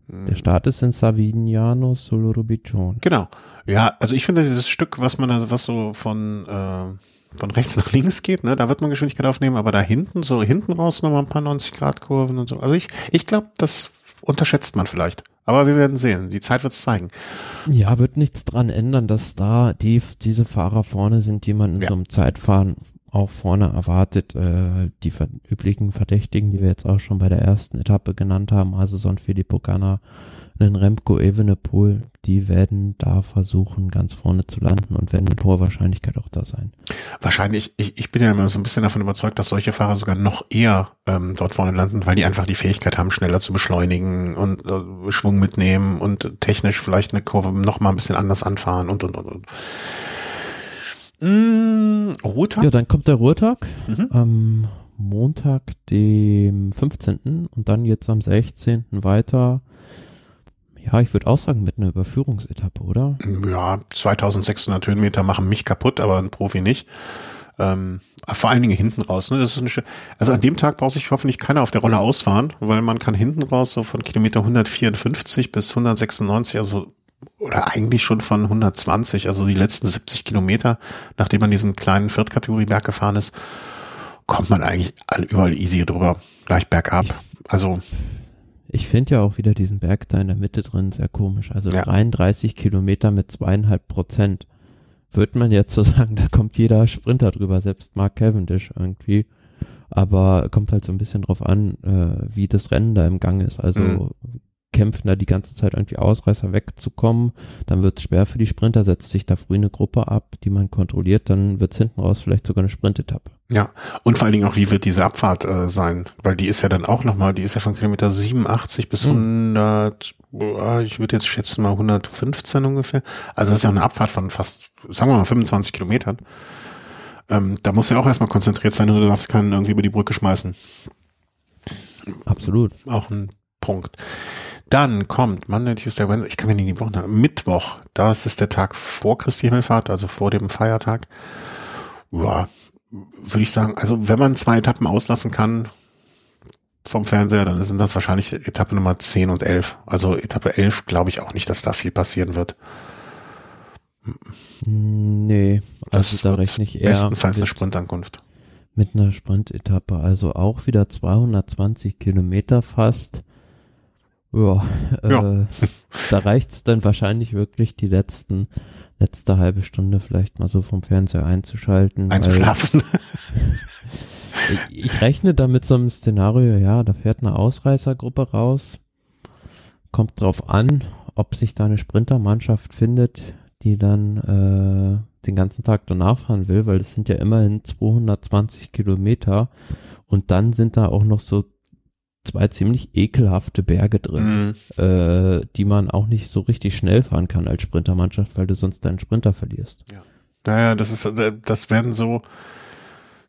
Der Start ist in Savignano sul Rubiccione. Genau. Ja, also ich finde dieses Stück, was man also was so von äh, von rechts nach links geht, ne, da wird man Geschwindigkeit aufnehmen, aber da hinten so hinten raus nochmal ein paar 90 Grad Kurven und so. Also ich ich glaube, das unterschätzt man vielleicht. Aber wir werden sehen. Die Zeit wird es zeigen. Ja, wird nichts dran ändern, dass da die, diese Fahrer vorne sind, die man in ja. so einem Zeitfahren auch vorne erwartet. Äh, die ver üblichen Verdächtigen, die wir jetzt auch schon bei der ersten Etappe genannt haben, also so ein Filippo Ganna, einen Remco Evenepoel, die werden da versuchen, ganz vorne zu landen und werden mit hoher Wahrscheinlichkeit auch da sein. Wahrscheinlich, ich, ich bin ja immer so ein bisschen davon überzeugt, dass solche Fahrer sogar noch eher ähm, dort vorne landen, weil die einfach die Fähigkeit haben, schneller zu beschleunigen und äh, Schwung mitnehmen und technisch vielleicht eine Kurve noch mal ein bisschen anders anfahren und und und und. Mm, Ruhetag? Ja, dann kommt der Ruhetag mhm. am Montag, dem 15. und dann jetzt am 16. weiter. Ja, ich würde auch sagen mit einer Überführungsetappe, oder? Ja, 2600 Höhenmeter machen mich kaputt, aber ein Profi nicht. Ähm, vor allen Dingen hinten raus. Ne? Das ist eine, also an dem Tag braucht sich hoffentlich keiner auf der Rolle ausfahren, weil man kann hinten raus so von Kilometer 154 bis 196, also oder eigentlich schon von 120, also die letzten 70 Kilometer, nachdem man diesen kleinen Viertkategorieberg gefahren ist, kommt man eigentlich überall easy drüber, gleich bergab. Also ich finde ja auch wieder diesen Berg da in der Mitte drin sehr komisch. Also ja. 33 Kilometer mit zweieinhalb Prozent. Würde man jetzt so sagen, da kommt jeder Sprinter drüber, selbst Mark Cavendish irgendwie. Aber kommt halt so ein bisschen drauf an, äh, wie das Rennen da im Gang ist. Also mhm kämpfen da die ganze Zeit irgendwie Ausreißer wegzukommen. Dann wird es schwer für die Sprinter, setzt sich da früh eine Gruppe ab, die man kontrolliert, dann wird es hinten raus vielleicht sogar eine Sprintetappe. Ja, und vor allen Dingen auch, wie wird diese Abfahrt äh, sein? Weil die ist ja dann auch nochmal, die ist ja von Kilometer 87 bis hm. 100, ich würde jetzt schätzen mal 115 ungefähr. Also das ist ja eine Abfahrt von fast, sagen wir mal 25 Kilometern. Ähm, da musst du ja auch erstmal konzentriert sein und du darfst keinen irgendwie über die Brücke schmeißen. Absolut. Auch ein Punkt. Dann kommt Monday, Tuesday, Wednesday, ich kann mir nicht die Woche, Mittwoch, das ist der Tag vor Christi Himmelfahrt, also vor dem Feiertag. Ja, würde ich sagen, also wenn man zwei Etappen auslassen kann vom Fernseher, dann sind das wahrscheinlich Etappe Nummer 10 und 11. Also Etappe 11 glaube ich auch nicht, dass da viel passieren wird. Nee, also Das da rechne ich eher Bestenfalls eine mit, Sprintankunft. mit einer Sprintetappe. Also auch wieder 220 Kilometer fast. Ja, Ja. Äh, da reicht's dann wahrscheinlich wirklich die letzten, letzte halbe Stunde vielleicht mal so vom Fernseher einzuschalten. Einzuschlafen. Ich, ich rechne da mit so einem Szenario, ja, da fährt eine Ausreißergruppe raus. Kommt drauf an, ob sich da eine Sprintermannschaft findet, die dann äh, den ganzen Tag danach fahren will, weil das sind ja immerhin 220 Kilometer und dann sind da auch noch so zwei ziemlich ekelhafte Berge drin, Mhm. äh, die man auch nicht so richtig schnell fahren kann als Sprintermannschaft, weil du sonst deinen Sprinter verlierst. Naja, das ist, äh, das werden so,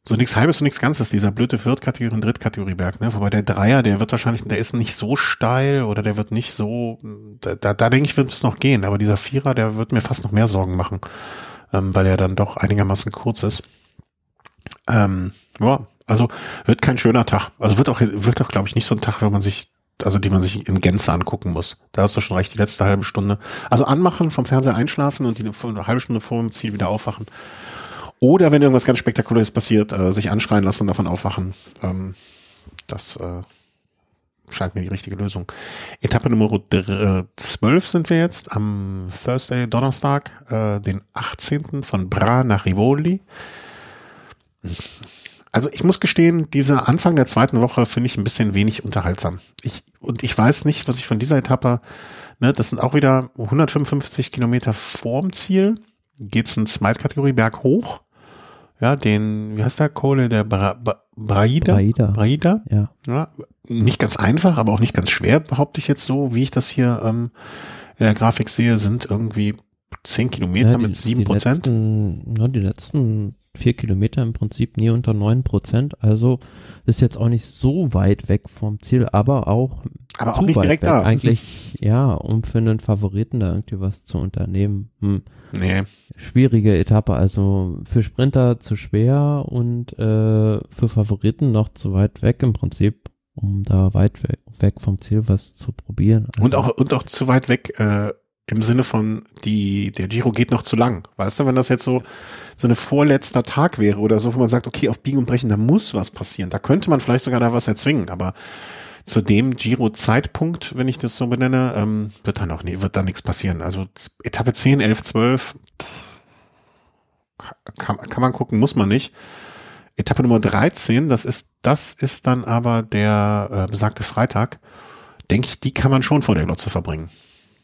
so nichts Halbes und nichts Ganzes, dieser blöde Viertkategorie- und Drittkategorieberg, ne? Wobei der Dreier, der wird wahrscheinlich, der ist nicht so steil oder der wird nicht so, da, da, da denke ich, wird es noch gehen, aber dieser Vierer, der wird mir fast noch mehr Sorgen machen, ähm, weil er dann doch einigermaßen kurz ist. Ähm, ja, also wird kein schöner Tag. Also wird auch, wird auch, glaube ich, nicht so ein Tag, wenn man sich, also die man sich in Gänze angucken muss. Da hast du schon recht, die letzte halbe Stunde. Also anmachen, vom Fernseher einschlafen und die eine halbe Stunde vor dem Ziel wieder aufwachen. Oder wenn irgendwas ganz Spektakuläres passiert, äh, sich anschreien lassen und davon aufwachen. Ähm, das äh, scheint mir die richtige Lösung. Etappe Nummer dr- äh, 12 sind wir jetzt am Thursday, Donnerstag, äh, den 18. von Bra nach Rivoli. Also ich muss gestehen, dieser Anfang der zweiten Woche finde ich ein bisschen wenig unterhaltsam. Ich, und ich weiß nicht, was ich von dieser Etappe, ne, das sind auch wieder 155 Kilometer vorm Ziel, geht's in Zweitkategorie Berg hoch. Ja, den, wie heißt der Kohle, der Bra Bra Braida? Braida. Braida? Ja. Ja, nicht ganz einfach, aber auch nicht ganz schwer, behaupte ich jetzt so, wie ich das hier ähm, in der Grafik sehe, sind irgendwie 10 Kilometer Ja, die- mit 7 Die Prozent. letzten, ja, die letzten vier Kilometer im Prinzip nie unter neun Prozent. Also ist jetzt auch nicht so weit weg vom Ziel, aber auch Aber auch zu nicht weit direkt weg. da. Eigentlich, ja, um für einen Favoriten da irgendwie was zu unternehmen. Hm. Nee, Schwierige Etappe, also für Sprinter zu schwer und äh, für Favoriten noch zu weit weg im Prinzip, um da weit weg, weg vom Ziel was zu probieren. Und Also, auch, und auch zu weit weg, äh, im Sinne von, die, der Giro geht noch zu lang. Weißt du, wenn das jetzt so, so eine vorletzter Tag wäre oder so, wo man sagt, okay, auf Biegen und Brechen, da muss was passieren. Da könnte man vielleicht sogar da was erzwingen, aber zu dem Giro-Zeitpunkt, wenn ich das so benenne, ähm, wird dann auch nie, wird da nichts passieren. Also Etappe 10, 11, 12, kann, kann man gucken, muss man nicht. Etappe Nummer 13, das ist, das ist dann aber der äh, besagte Freitag. Denke ich, die kann man schon vor der Glotze verbringen.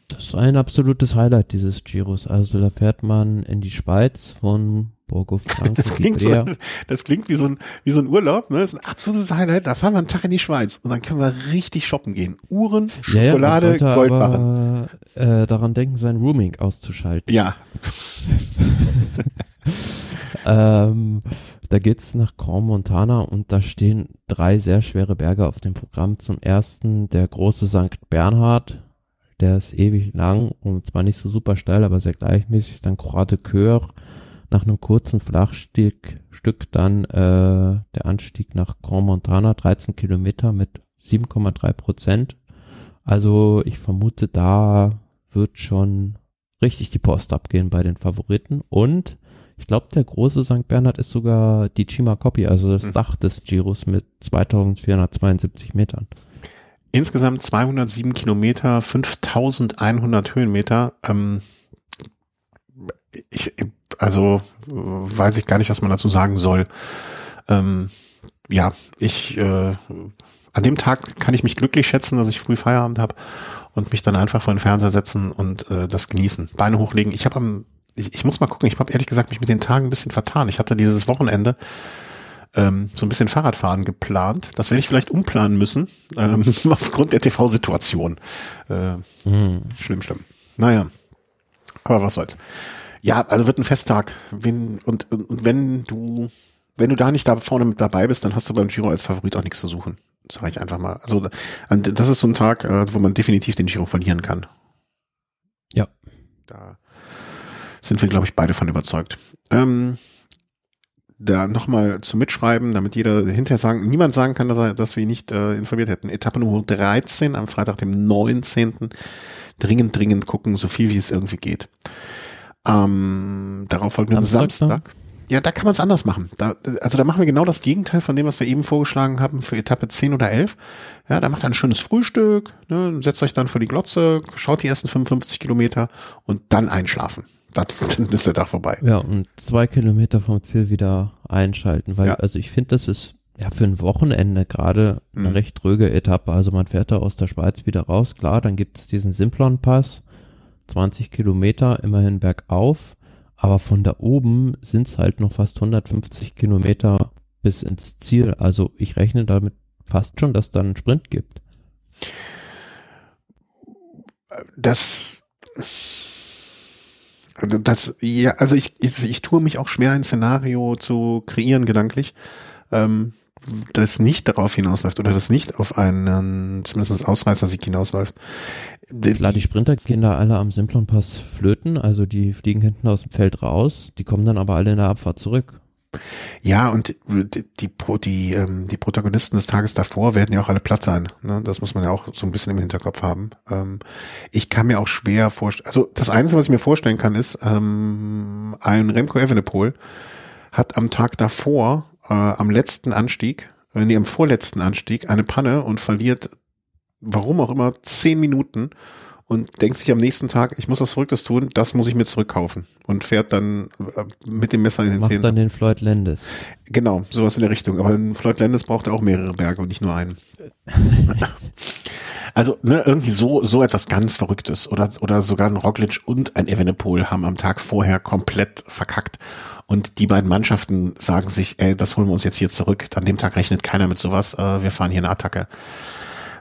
Das ist ein absolutes Highlight dieses Giros. Also da fährt man in die Schweiz von Borgo Franco. Das klingt, so, das klingt wie so ein, wie so ein Urlaub, ne? Das ist ein absolutes Highlight. Da fahren wir einen Tag in die Schweiz und dann können wir richtig shoppen gehen. Uhren, Ja, ja, Schokolade, sollte Goldbarren. äh, daran denken, sein Rooming auszuschalten. Ja. Ähm, da geht's nach Grand Montana und da stehen drei sehr schwere Berge auf dem Programm. Zum ersten der große St. Bernhard, der ist ewig lang und zwar nicht so super steil, aber sehr gleichmäßig. Dann Croix de Coeur, nach einem kurzen Flachstieg, Stück dann äh, der Anstieg nach Grand Montana, 13 Kilometer mit 7,3 Prozent. Also ich vermute, da wird schon richtig die Post abgehen bei den Favoriten und ich glaube, der große St. Bernhard ist sogar die Chima Copy, also das Mhm. Dach des Giros mit 2472 Metern. Insgesamt 207 Kilometer, 5100 Höhenmeter. Ähm, ich, also weiß ich gar nicht, was man dazu sagen soll. Ähm, ja, ich äh, an dem Tag kann ich mich glücklich schätzen, dass ich früh Feierabend habe und mich dann einfach vor den Fernseher setzen und äh, das genießen. Beine hochlegen. Ich habe am ich, ich muss mal gucken, ich habe ehrlich gesagt mich mit den Tagen ein bisschen vertan. Ich hatte dieses Wochenende ähm, so ein bisschen Fahrradfahren geplant. Das werde ich vielleicht umplanen müssen, ähm, aufgrund der TV-Situation. Äh, Schlimm, schlimm. Naja, aber was soll's. Ja, also wird ein Festtag. Wenn, und, und, und wenn du, wenn du da nicht da vorne mit dabei bist, dann hast du beim Giro als Favorit auch nichts zu suchen. Sag ich einfach mal. Also das ist so ein Tag, äh, wo man definitiv den Giro verlieren kann. Ja. Da sind wir, glaube ich, beide von überzeugt. Ähm, da nochmal zu mitschreiben, damit jeder hinterher sagen, niemand sagen kann, dass, er, dass wir ihn nicht äh, informiert hätten. Etappe Nummer 13 am Freitag, dem 19. Dringend, dringend gucken, so viel wie es irgendwie geht. Ähm, darauf folgenden Samstag. Samstag. Ja, da kann man es anders machen. Da, also da machen wir genau das Gegenteil von dem, was wir eben vorgeschlagen haben für Etappe 10 oder 11. Ja, da macht ihr ein schönes Frühstück, ne, setzt euch dann vor die Glotze, schaut die ersten 55 Kilometer und dann einschlafen. Dann, dann ist der Tag vorbei. Ja, und zwei Kilometer vom Ziel wieder einschalten, weil, ja. also ich finde, das ist ja für ein Wochenende gerade eine mhm. recht ruhige Etappe. Also man fährt da aus der Schweiz wieder raus, klar, dann gibt es diesen Simplon-Pass, 20 Kilometer, immerhin bergauf aber von da oben sind es halt noch fast 150 Kilometer bis ins Ziel. Also ich rechne damit fast schon, dass da einen Sprint gibt. Das, das, ja, also ich, ich, ich tue mich auch schwer, ein Szenario zu kreieren gedanklich. Ähm, das nicht darauf hinausläuft oder das nicht auf einen zumindest Ausreißersieg hinausläuft. Klar, die Sprinter gehen da alle am Simplon-Pass flöten, also die fliegen hinten aus dem Feld raus, die kommen dann aber alle in der Abfahrt zurück. Ja, und die, die, die, ähm, die Protagonisten des Tages davor werden ja auch alle platt sein. Ne? Das muss man ja auch so ein bisschen im Hinterkopf haben. Ähm, ich kann mir auch schwer vorstellen, also das Einzige, was ich mir vorstellen kann, ist, ähm, ein Remco Evenepoel hat am Tag davor äh, am letzten Anstieg, äh, nee, am vorletzten Anstieg eine Panne und verliert, warum auch immer, zehn Minuten und denkt sich am nächsten Tag, ich muss was Verrücktes tun, das muss ich mir zurückkaufen und fährt dann äh, mit dem Messer in den Macht Zähnen. dann den Floyd Landis. Genau, sowas in der Richtung. Aber ein Floyd Landis braucht auch mehrere Berge und nicht nur einen. also ne, irgendwie so so etwas ganz Verrücktes oder oder sogar ein Roglic und ein Evenepoel haben am Tag vorher komplett verkackt und die beiden Mannschaften sagen sich, ey, das holen wir uns jetzt hier zurück. An dem Tag rechnet keiner mit sowas. Äh, wir fahren hier eine Attacke.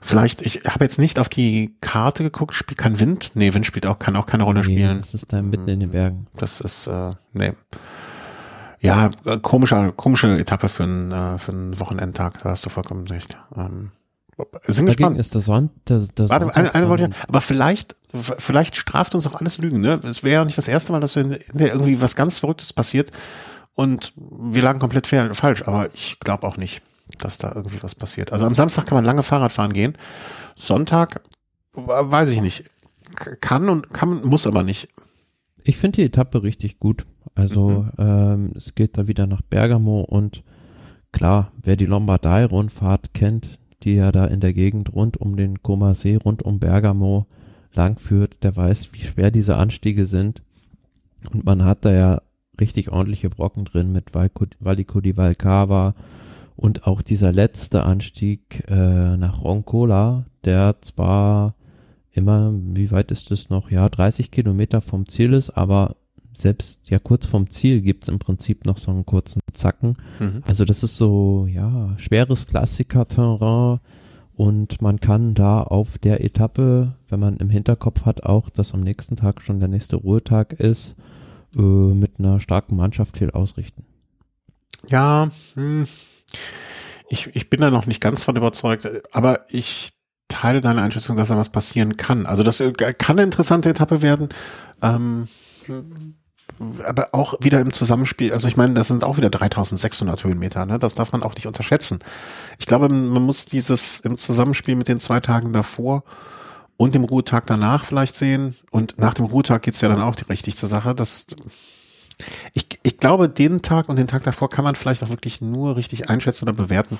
Vielleicht, ich habe jetzt nicht auf die Karte geguckt, spielt kein Wind. Nee, Wind spielt auch, kann auch keine Rolle nee, spielen. Das ist da mitten in den Bergen. Das ist, äh, nee. Ja, komische, komische Etappe für einen, äh, für einen Wochenendtag, da hast du vollkommen recht. Ähm, sind gespannt. Ist das Wand, das, das Warte, eine, eine wollte ich, aber vielleicht, vielleicht straft uns auch alles Lügen, ne? Es wäre ja nicht das erste Mal, dass wir irgendwie was ganz Verrücktes passiert und wir lagen komplett falsch, aber ich glaube auch nicht, dass da irgendwie was passiert. Also am Samstag kann man lange Fahrrad fahren gehen. Sonntag, weiß ich nicht. Kann und kann, muss aber nicht. Ich finde die Etappe richtig gut. Also mhm. ähm, es geht da wieder nach Bergamo und klar, wer die Lombardei-Rundfahrt kennt, die ja da in der Gegend rund um den Koma See, rund um Bergamo langführt, der weiß, wie schwer diese Anstiege sind. Und man hat da ja richtig ordentliche Brocken drin mit Valico di Valcava und auch dieser letzte Anstieg äh, nach Roncola, der zwar immer, wie weit ist es noch? Ja, 30 Kilometer vom Ziel ist, aber selbst ja kurz vom Ziel gibt's im Prinzip noch so einen kurzen Zacken. Mhm. Also das ist so, ja, schweres Klassiker-Terrain und man kann da auf der Etappe, wenn man im Hinterkopf hat auch, dass am nächsten Tag schon der nächste Ruhetag ist, äh, mit einer starken Mannschaft viel ausrichten. Ja, hm. ich, ich bin da noch nicht ganz von überzeugt, aber ich teile deine Einschätzung, dass da was passieren kann. Also das äh, kann eine interessante Etappe werden. Ähm, aber auch wieder im Zusammenspiel, also ich meine, das sind auch wieder 3600 Höhenmeter, ne? das darf man auch nicht unterschätzen. Ich glaube, man muss dieses im Zusammenspiel mit den zwei Tagen davor und dem Ruhetag danach vielleicht sehen und nach dem Ruhetag geht's ja dann auch die richtig zur Sache. Das, ich, ich glaube, den Tag und den Tag davor kann man vielleicht auch wirklich nur richtig einschätzen oder bewerten,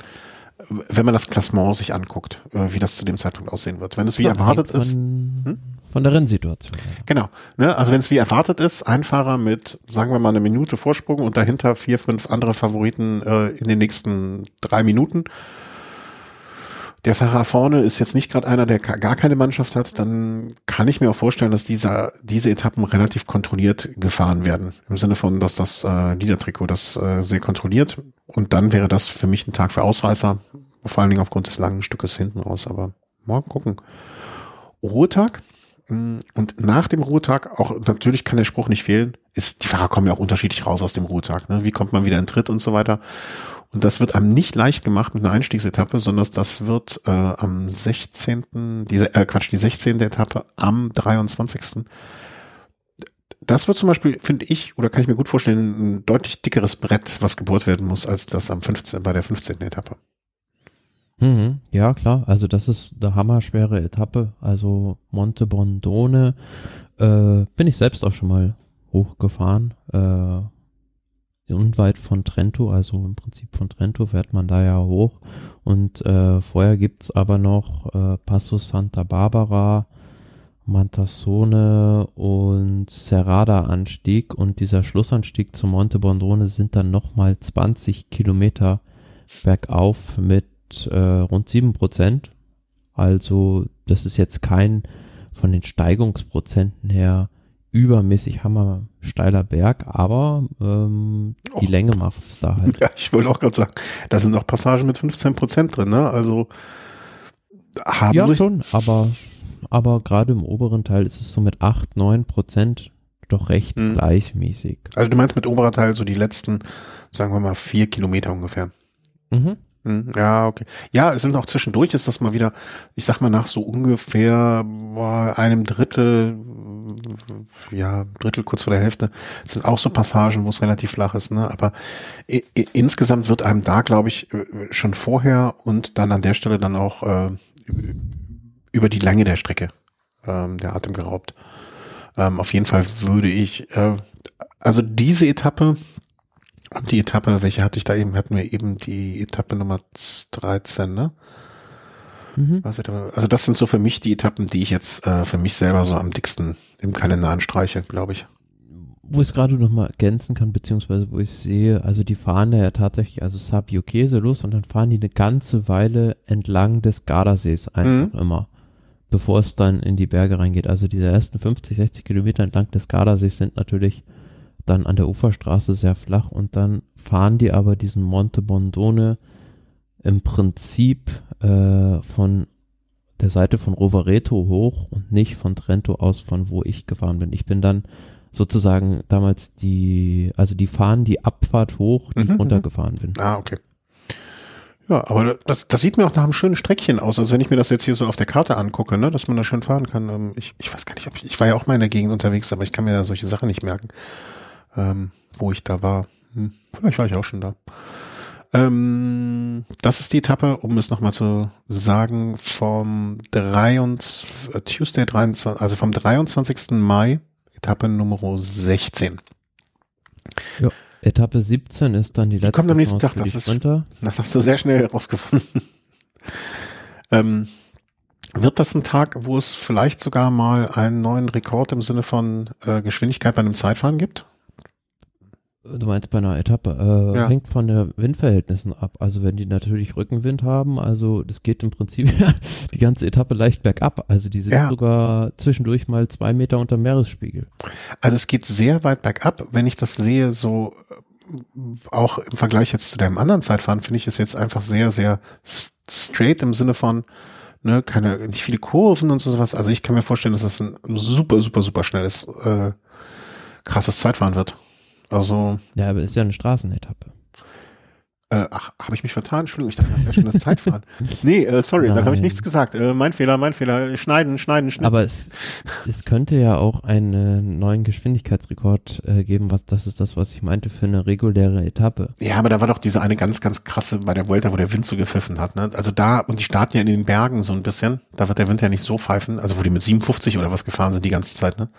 wenn man das Klassement sich anguckt, äh, wie das zu dem Zeitpunkt aussehen wird. Wenn es wie ja, erwartet ist. Hm? Von der Rennsituation. Genau. Ne? Also wenn es wie erwartet ist, ein Fahrer mit, sagen wir mal, eine Minute Vorsprung und dahinter vier, fünf andere Favoriten äh, in den nächsten drei Minuten. Der Fahrer vorne ist jetzt nicht gerade einer, der gar keine Mannschaft hat, dann kann ich mir auch vorstellen, dass dieser, diese Etappen relativ kontrolliert gefahren werden. Im Sinne von, dass das äh, Liedertrikot das äh, sehr kontrolliert und dann wäre das für mich ein Tag für Ausreißer, vor allen Dingen aufgrund des langen Stückes hinten raus. Aber mal gucken. Ruhetag. Mm, und nach dem Ruhetag, auch natürlich kann der Spruch nicht fehlen, ist, die Fahrer kommen ja auch unterschiedlich raus aus dem Ruhetag. Ne? Wie kommt man wieder in Tritt und so weiter. Und das wird einem nicht leicht gemacht mit einer Einstiegsetappe, sondern das wird äh, am 16. diese äh, Quatsch, die 16. Etappe am 23. das wird zum Beispiel, finde ich, oder kann ich mir gut vorstellen, ein deutlich dickeres Brett, was gebohrt werden muss, als das am 15, bei der 15. Etappe. Mhm, ja, klar. Also das ist eine hammerschwere Etappe. Also Monte Bondone äh, bin ich selbst auch schon mal hochgefahren. Äh, unweit von Trento, also im Prinzip von Trento fährt man da ja hoch. Und äh, vorher gibt's aber noch äh, Passo Santa Barbara, Mantassone und Serrada Anstieg. Und dieser Schlussanstieg zum Monte Bondone sind dann nochmal 20 Kilometer bergauf mit äh, rund sieben Prozent. Also das ist jetzt kein von den Steigungsprozenten her übermäßig hammer steiler Berg, aber ähm, die Länge macht's da halt. Ja, ich wollte auch gerade sagen, da sind auch Passagen mit 15 Prozent drin, ne? Also haben ja schon, aber aber gerade im oberen Teil ist es so mit acht neun Prozent doch recht Mhm. gleichmäßig. Also du meinst mit oberer Teil so die letzten, sagen wir mal, vier Kilometer ungefähr. Mhm. Hm, Ja, okay. Ja, es sind auch zwischendurch, ist das mal wieder, ich sag mal nach so ungefähr einem Drittel, ja, Drittel kurz vor der Hälfte, sind auch so Passagen, wo es relativ flach ist, ne? Aber insgesamt wird einem da, glaube ich, äh, schon vorher und dann an der Stelle dann auch äh, über die Länge der Strecke ähm, der Atem geraubt. Ähm, auf jeden Fall würde ich, äh, also diese Etappe die Etappe, welche hatte ich da eben? Hatten wir eben die Etappe Nummer 13, ne? Mhm. Also das sind so für mich die Etappen, die ich jetzt äh, für mich selber so am dicksten im Kalender anstreiche, glaube ich. Wo ich es gerade noch mal ergänzen kann, beziehungsweise wo ich sehe, also die fahren da ja tatsächlich, also Sabio Käse los und dann fahren die eine ganze Weile entlang des Gardasees einfach immer, bevor es dann in die Berge reingeht. Also diese ersten 50, 60 Kilometer entlang des Gardasees sind natürlich dann an der Uferstraße sehr flach und dann fahren die aber diesen Monte Bondone im Prinzip äh, von der Seite von Rovereto hoch und nicht von Trento aus, von wo ich gefahren bin. Ich bin dann sozusagen damals die, also die fahren die Abfahrt hoch, die Mhm, ich mhm. runtergefahren bin. Ah, okay. Ja, aber das, das sieht mir auch nach einem schönen Streckchen aus. Also wenn ich mir das jetzt hier so auf der Karte angucke, ne, dass man da schön fahren kann. Ähm, ich, ich weiß gar nicht, ob ich, ich war ja auch mal in der Gegend unterwegs, aber ich kann mir da solche Sachen nicht merken, ähm, wo ich da war. Hm, vielleicht war ich auch schon da. Ähm, das ist die Etappe, um es nochmal zu sagen, vom 23, äh, Tuesday 23, also vom 23. Mai, Etappe Nummer 16. Etappe 17 ist dann die letzte kommt am nächsten Tag, die das ist-. Das hast du sehr schnell herausgefunden. ähm, wird das ein Tag, wo es vielleicht sogar mal einen neuen Rekord im Sinne von äh, Geschwindigkeit bei einem Zeitfahren gibt? Du meinst bei einer Etappe, äh, Ja. hängt von den Windverhältnissen ab. Also wenn die natürlich Rückenwind haben, also das geht im Prinzip die ganze Etappe leicht bergab. Also die sind Ja. sogar zwischendurch mal zwei Meter unter Meeresspiegel. Also es geht sehr weit bergab. Wenn ich das sehe, so auch im Vergleich jetzt zu deinem anderen Zeitfahren, finde ich es jetzt einfach sehr, sehr straight im Sinne von, ne, keine, nicht viele Kurven und so sowas. Also ich kann mir vorstellen, dass das ein super, super, super schnelles, äh, krasses Zeitfahren wird. Also, Ja, aber ist ja eine Straßenetappe. Äh, ach, habe ich mich vertan? Entschuldigung, ich dachte, das wäre schon das Zeitfahren. nee, äh, sorry, dann habe ich Nein. nichts gesagt. Äh, mein Fehler, mein Fehler. Schneiden, schneiden, schneiden. Aber es, es könnte ja auch einen neuen Geschwindigkeitsrekord äh, geben, was das ist das, was ich meinte für eine reguläre Etappe. ja, aber da war doch diese eine ganz, ganz krasse bei der Vuelta, wo der Wind so gepfiffen hat. Ne? Also da, und die starten ja in den Bergen so ein bisschen. Da wird der Wind ja nicht so pfeifen. Also wo die mit 57 oder was gefahren sind die ganze Zeit. Ne?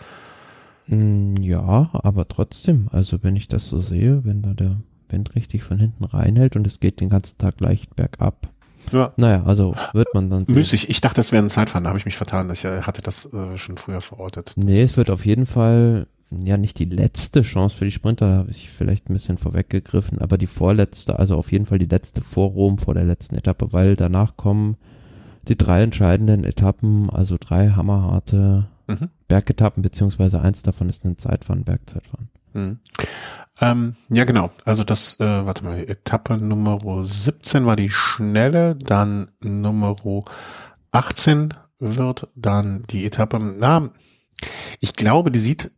Mm, Ja, aber trotzdem, also wenn ich das so sehe, wenn da der Wind richtig von hinten reinhält und es geht den ganzen Tag leicht bergab. Ja. Naja, also wird man dann. Müßig. Ich dachte, das wäre ein Zeitfahren. Da habe ich mich vertan. Ich äh, hatte das äh, schon früher verortet. Nee, es wird auf jeden Fall ja nicht die letzte Chance für die Sprinter, da habe ich vielleicht ein bisschen vorweggegriffen, aber die vorletzte, also auf jeden Fall die letzte vor Rom, vor der letzten Etappe, weil danach kommen die drei entscheidenden Etappen, also drei hammerharte Mhm. Bergetappen, beziehungsweise eins davon ist ein Zeitfahren, Bergzeitfahren. Mhm. Ähm, ja, genau. Also das, äh, warte mal, Etappe Nummer 17 war die schnelle, dann Nummer 18 wird dann die Etappe, na, ich glaube, die sieht,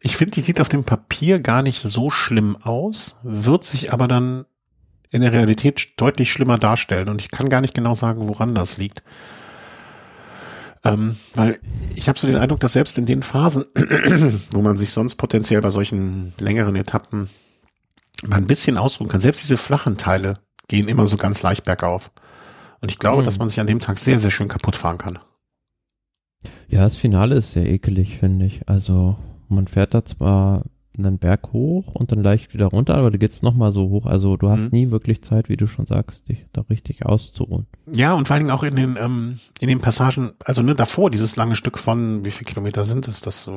ich finde, die sieht auf dem Papier gar nicht so schlimm aus, wird sich aber dann in der Realität deutlich schlimmer darstellen und ich kann gar nicht genau sagen, woran das liegt. Ähm, weil ich habe so den Eindruck, dass selbst in den Phasen, wo man sich sonst potenziell bei solchen längeren Etappen mal ein bisschen ausruhen kann, selbst diese flachen Teile gehen immer so ganz leicht bergauf. Und ich glaube, mhm. dass man sich an dem Tag sehr, sehr schön kaputt fahren kann. Ja, das Finale ist sehr ekelig, finde ich. Also man fährt da zwar einen Berg hoch und dann leicht wieder runter, aber du geht's nochmal so hoch. Also du hast mhm. nie wirklich Zeit, wie du schon sagst, dich da richtig auszuruhen. Ja, und vor allen Dingen auch in den, ähm, in den Passagen, also ne, davor, dieses lange Stück von, wie viele Kilometer sind es? Das äh,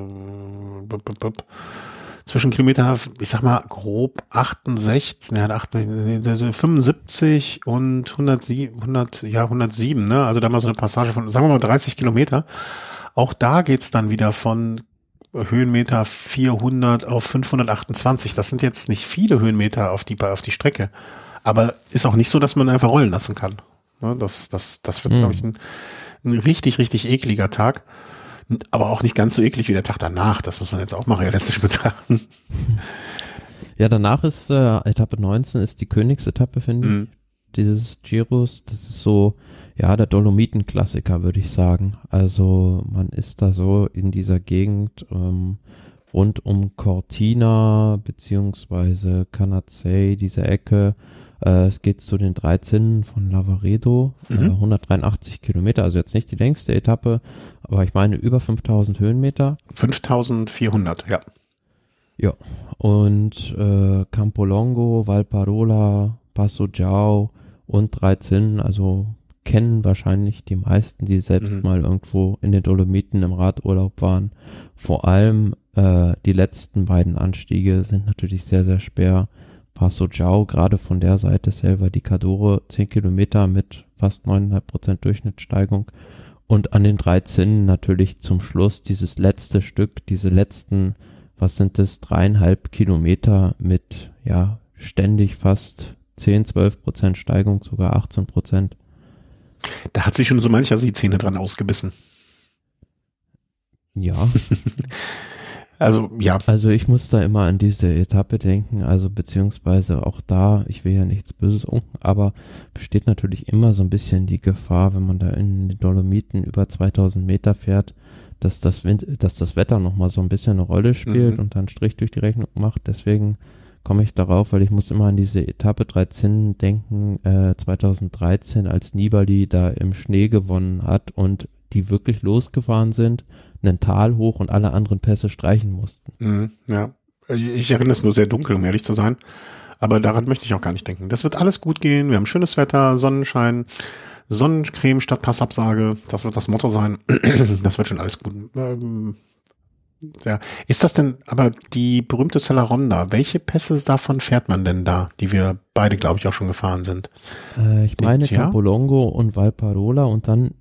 zwischen Kilometer, ich sag mal, grob 68, ja, 68, 75 und 107, 100, ja, 107, ne? Also da mal so eine Passage von, sagen wir mal 30 Kilometer. Auch da geht's dann wieder von Höhenmeter 400 auf 528. Das sind jetzt nicht viele Höhenmeter auf die, auf die Strecke. Aber ist auch nicht so, dass man einfach rollen lassen kann. Das, das, das wird, mhm. glaube ich, ein, ein richtig, richtig ekliger Tag. Aber auch nicht ganz so eklig wie der Tag danach. Das muss man jetzt auch mal realistisch betrachten. Ja, danach ist äh, Etappe 19 ist die Königsetappe, finde mhm. ich. Dieses Giros, das ist so, ja, der Dolomiten-Klassiker, würde ich sagen. Also man ist da so in dieser Gegend ähm, rund um Cortina beziehungsweise Canazei, diese Ecke. Äh, es geht zu den drei Zinnen von Lavaredo, mhm. äh, 183 Kilometer, also jetzt nicht die längste Etappe, aber ich meine über 5000 Höhenmeter. 5400, ja. Ja, und äh, Campolongo, Valparola, Passo Giao und drei Zinnen, also kennen wahrscheinlich die meisten, die selbst mhm. mal irgendwo in den Dolomiten im Radurlaub waren. Vor allem äh, die letzten beiden Anstiege sind natürlich sehr, sehr schwer. Passo Giao, gerade von der Seite selber, die Cadore, 10 Kilometer mit fast 9,5 Prozent Durchschnittssteigung. Und an den drei Zinnen natürlich zum Schluss dieses letzte Stück, diese letzten, was sind das, dreieinhalb Kilometer mit, ja, ständig fast 10, 12 Prozent Steigung, sogar 18 Prozent. Da hat sich schon so mancher Siehzähne dran ausgebissen. Ja. also, ja. Also ich muss da immer an diese Etappe denken, also beziehungsweise auch da, ich will ja nichts Böses unken, aber besteht natürlich immer so ein bisschen die Gefahr, wenn man da in den Dolomiten über 2000 Meter fährt, dass das, Wind, dass das Wetter nochmal so ein bisschen eine Rolle spielt mhm. und dann Strich durch die Rechnung macht. Deswegen komme ich darauf, weil ich muss immer an diese Etappe 13 denken, äh, 2013, als Nibali da im Schnee gewonnen hat und die wirklich losgefahren sind, einen Tal hoch und alle anderen Pässe streichen mussten. Mhm, ja, ich erinnere es nur sehr dunkel, um ehrlich zu sein. Aber daran möchte ich auch gar nicht denken. Das wird alles gut gehen. Wir haben schönes Wetter, Sonnenschein, Sonnencreme statt Passabsage. Das wird das Motto sein. das wird schon alles gut. Ähm, ja. Ist das denn aber die berühmte Cellaronda? Welche Pässe davon fährt man denn da, die wir beide, glaube ich, auch schon gefahren sind? Äh, ich meine ja? Capolongo und Valparola und dann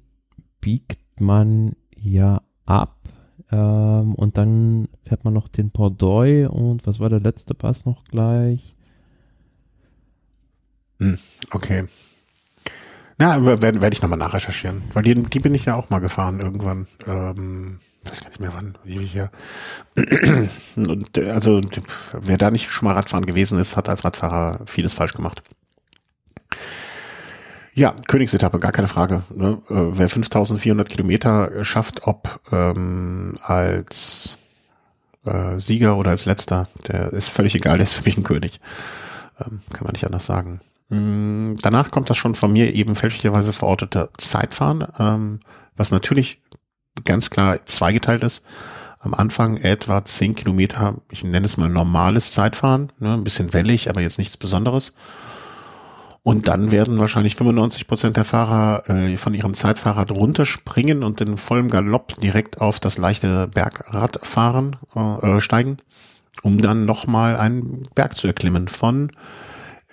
biegt man ja ab ähm, und dann fährt man noch den Pordoy und was war der letzte Pass noch gleich? Hm, okay. Na, werde werd ich nochmal nachrecherchieren, weil die, die bin ich ja auch mal gefahren irgendwann. Ähm, weiß gar nicht mehr wann, ewig her. Und also wer da nicht schon mal Radfahren gewesen ist, hat als Radfahrer vieles falsch gemacht. Ja, Königsetappe, gar keine Frage. Ne? Äh, wer 5400 Kilometer schafft, ob ähm, als äh, Sieger oder als Letzter, der ist völlig egal, der ist für mich ein König. Ähm, kann man nicht anders sagen. Mm, danach kommt das schon von mir eben fälschlicherweise verortete Zeitfahren, ähm, was natürlich ganz klar zweigeteilt ist. Am Anfang etwa zehn Kilometer, ich nenne es mal normales Zeitfahren, ne, ein bisschen wellig, aber jetzt nichts Besonderes. Und dann werden wahrscheinlich 95 Prozent der Fahrer äh, von ihrem Zeitfahrrad runterspringen und in vollem Galopp direkt auf das leichte Bergrad fahren, äh, steigen, um dann nochmal einen Berg zu erklimmen von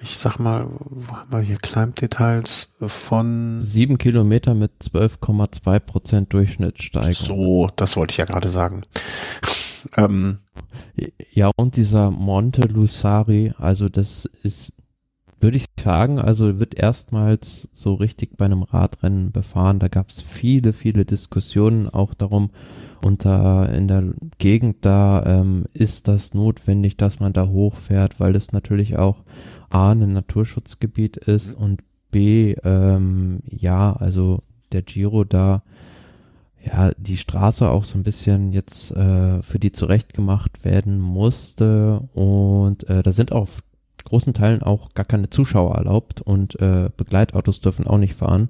ich sag mal, wo haben wir hier Climb-Details von sieben Kilometer mit 12,2 Prozent Durchschnittssteigung. So, das wollte ich ja gerade sagen. ähm, ja, und dieser Monte Lusari, also das ist, würde ich sagen, also wird erstmals so richtig bei einem Radrennen befahren. Da gab es viele, viele Diskussionen auch darum, und da in der Gegend da ähm, ist das notwendig, dass man da hochfährt, weil es natürlich auch A, ein Naturschutzgebiet ist mhm. und B, ähm, ja, also der Giro da, ja, die Straße auch so ein bisschen jetzt äh, für die zurechtgemacht werden musste und äh, da sind auf großen Teilen auch gar keine Zuschauer erlaubt und äh, Begleitautos dürfen auch nicht fahren,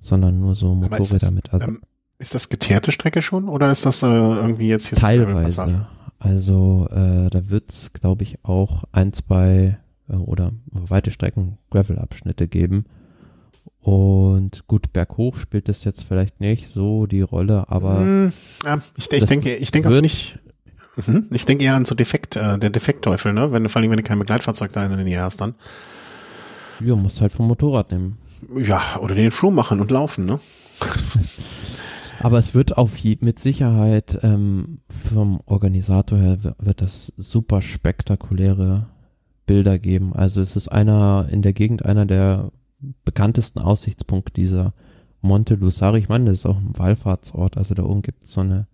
sondern nur so Motorräder mit. Also, ähm, ist das geteerte Strecke schon oder ist das äh, irgendwie jetzt hier teilweise? Also äh, da wird's, glaube ich, auch ein, zwei äh, oder weite Strecken Gravel-Abschnitte geben. Und gut, berghoch spielt das jetzt vielleicht nicht so die Rolle, aber mm, ja, ich, ich denke, ich denke auch nicht. Mhm, ich denke eher an so Defekt, äh, der Defektteufel, ne? Wenn du vor allem, wenn du kein Begleitfahrzeug da in der Nähe hast, dann. Ja, musst halt vom Motorrad nehmen. Ja, oder den Flur machen und laufen, ne? Aber es wird auf je, mit Sicherheit ähm, vom Organisator her wird das super spektakuläre Bilder geben. Also es ist einer in der Gegend einer der bekanntesten Aussichtspunkte dieser Monte Lusari. Ich meine, das ist auch ein Wallfahrtsort. Also da oben gibt es so eine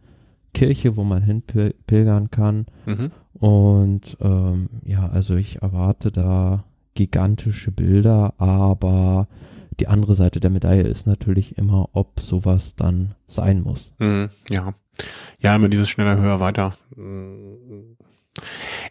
Kirche, wo man hinpilgern kann. Mhm. Und ähm, ja, also ich erwarte da gigantische Bilder, aber die andere Seite der Medaille ist natürlich immer, ob sowas dann sein muss. Mhm, ja. Ja, immer dieses schneller, höher, weiter.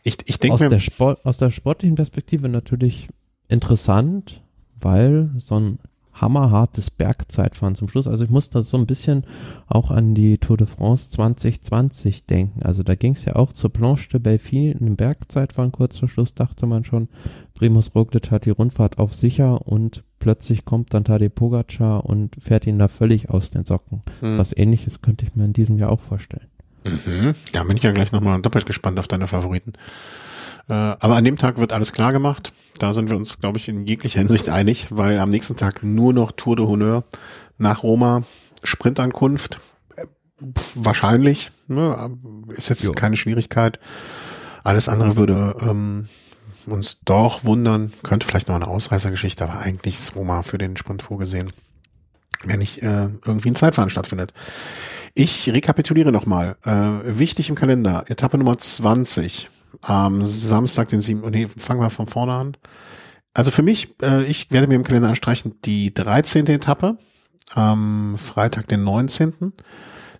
Ich, ich denke aus, der Sport, aus der sportlichen Perspektive natürlich interessant, weil so ein hammerhartes Bergzeitfahren zum Schluss. Also ich muss da so ein bisschen auch an die Tour de France 2020 denken. Also da ging es ja auch zur Planche de Belfi, einem Bergzeitfahren kurz vor Schluss dachte man schon, Primus Roglic hat die Rundfahrt auf sicher und plötzlich kommt dann Tadej Pogacar und fährt ihn da völlig aus den Socken. Hm. Was ähnliches könnte ich mir in diesem Jahr auch vorstellen. Mhm. Da bin ich ja gleich nochmal doppelt gespannt auf deine Favoriten. Äh, aber an dem Tag wird alles klar gemacht. Da sind wir uns, glaube ich, in jeglicher Hinsicht einig, weil am nächsten Tag nur noch Tour de Honneur nach Roma, Sprintankunft. Äh, wahrscheinlich, ne? ist jetzt jo. keine Schwierigkeit. Alles andere würde ähm, uns doch wundern. Könnte vielleicht noch eine Ausreißergeschichte, aber eigentlich ist Roma für den Sprint vorgesehen, wenn nicht äh, irgendwie ein Zeitfahren stattfindet. Ich rekapituliere nochmal. Äh, wichtig im Kalender, Etappe Nummer 20 am Samstag, den 7. Nee, fangen wir von vorne an. Also für mich, äh, ich werde mir im Kalender anstreichen die 13. Etappe am Freitag, den 19.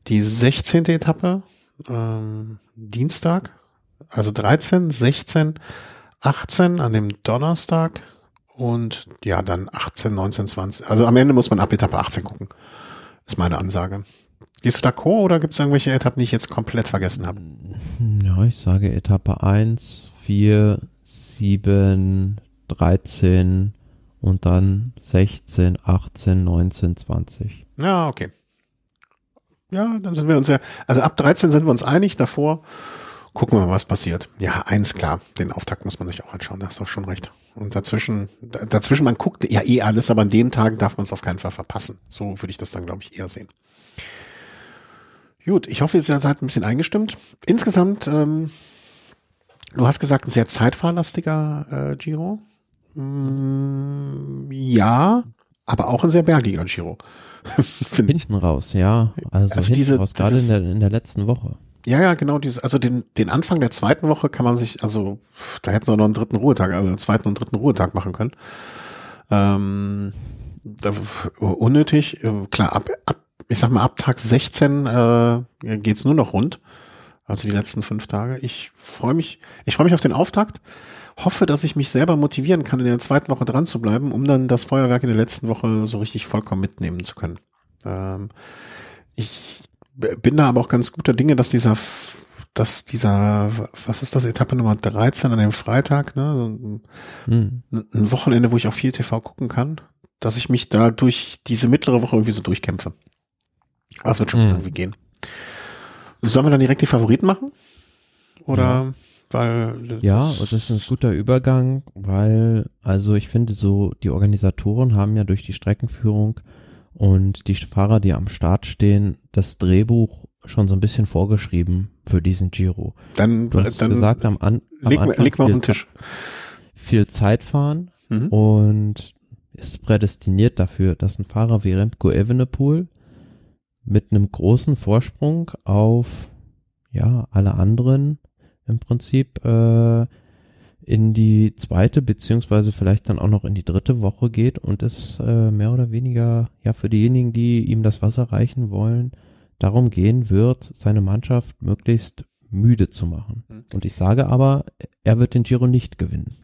Die 16. Etappe ähm, Dienstag, also 13, 16, 18 an dem Donnerstag und ja, dann 18, 19, 20. Also am Ende muss man ab Etappe 18 gucken. Ist meine Ansage. Gehst du d'accord oder gibt es irgendwelche Etappen, die ich jetzt komplett vergessen habe? Ja, ich sage Etappe 1, 4, 7, 13 und dann 16, 18, 19, 20. Ja, okay. Ja, dann sind wir uns ja, also ab 13 sind wir uns einig, davor gucken wir mal, was passiert. Ja, eins klar, den Auftakt muss man sich auch anschauen, da hast du auch schon recht. Und dazwischen, dazwischen, man guckt ja eh alles, aber an den Tagen darf man es auf keinen Fall verpassen. So würde ich das dann, glaube ich, eher sehen. Gut, ich hoffe, ihr seid ein bisschen eingestimmt. Insgesamt, ähm, du hast gesagt, ein sehr zeitfahrlastiger äh, Giro. Mm, ja, aber auch ein sehr bergiger Giro. hinten raus, ja. Also, also diese, raus, gerade in der, in der letzten Woche. Ja, ja, genau, dieses, also den, den Anfang der zweiten Woche kann man sich, also da hätten sie auch noch einen dritten Ruhetag, also einen zweiten und dritten Ruhetag machen können. Ähm, da, unnötig, äh, klar, ab, ab ich sag mal, ab Tag 16 äh, geht's nur noch rund. Also die letzten fünf Tage. Ich freue mich, ich freue mich auf den Auftakt. Hoffe, dass ich mich selber motivieren kann, in der zweiten Woche dran zu bleiben, um dann das Feuerwerk in der letzten Woche so richtig vollkommen mitnehmen zu können. Ähm, ich bin da aber auch ganz guter Dinge, dass dieser, dass dieser, was ist das, Etappe Nummer 13 an dem Freitag, ne? So ein, hm. ein Wochenende, wo ich auch viel TV gucken kann, dass ich mich da durch diese mittlere Woche irgendwie so durchkämpfe. Das wird schon mhm. irgendwie gehen. Sollen wir dann direkt die Favoriten machen? Oder ja. weil Ja, das ist ein guter Übergang, weil also ich finde so die Organisatoren haben ja durch die Streckenführung und die Fahrer, die am Start stehen, das Drehbuch schon so ein bisschen vorgeschrieben für diesen Giro. Dann, du hast dann gesagt, am, an, am leg, Anfang leg mal auf den Tisch. Viel Zeit fahren mhm. und ist prädestiniert dafür, dass ein Fahrer wie Remco Evenepoel mit einem großen Vorsprung auf ja alle anderen im Prinzip äh, in die zweite beziehungsweise vielleicht dann auch noch in die dritte Woche geht und es äh, mehr oder weniger ja für diejenigen, die ihm das Wasser reichen wollen, darum gehen wird, seine Mannschaft möglichst müde zu machen. Mhm. Und ich sage aber, er wird den Giro nicht gewinnen.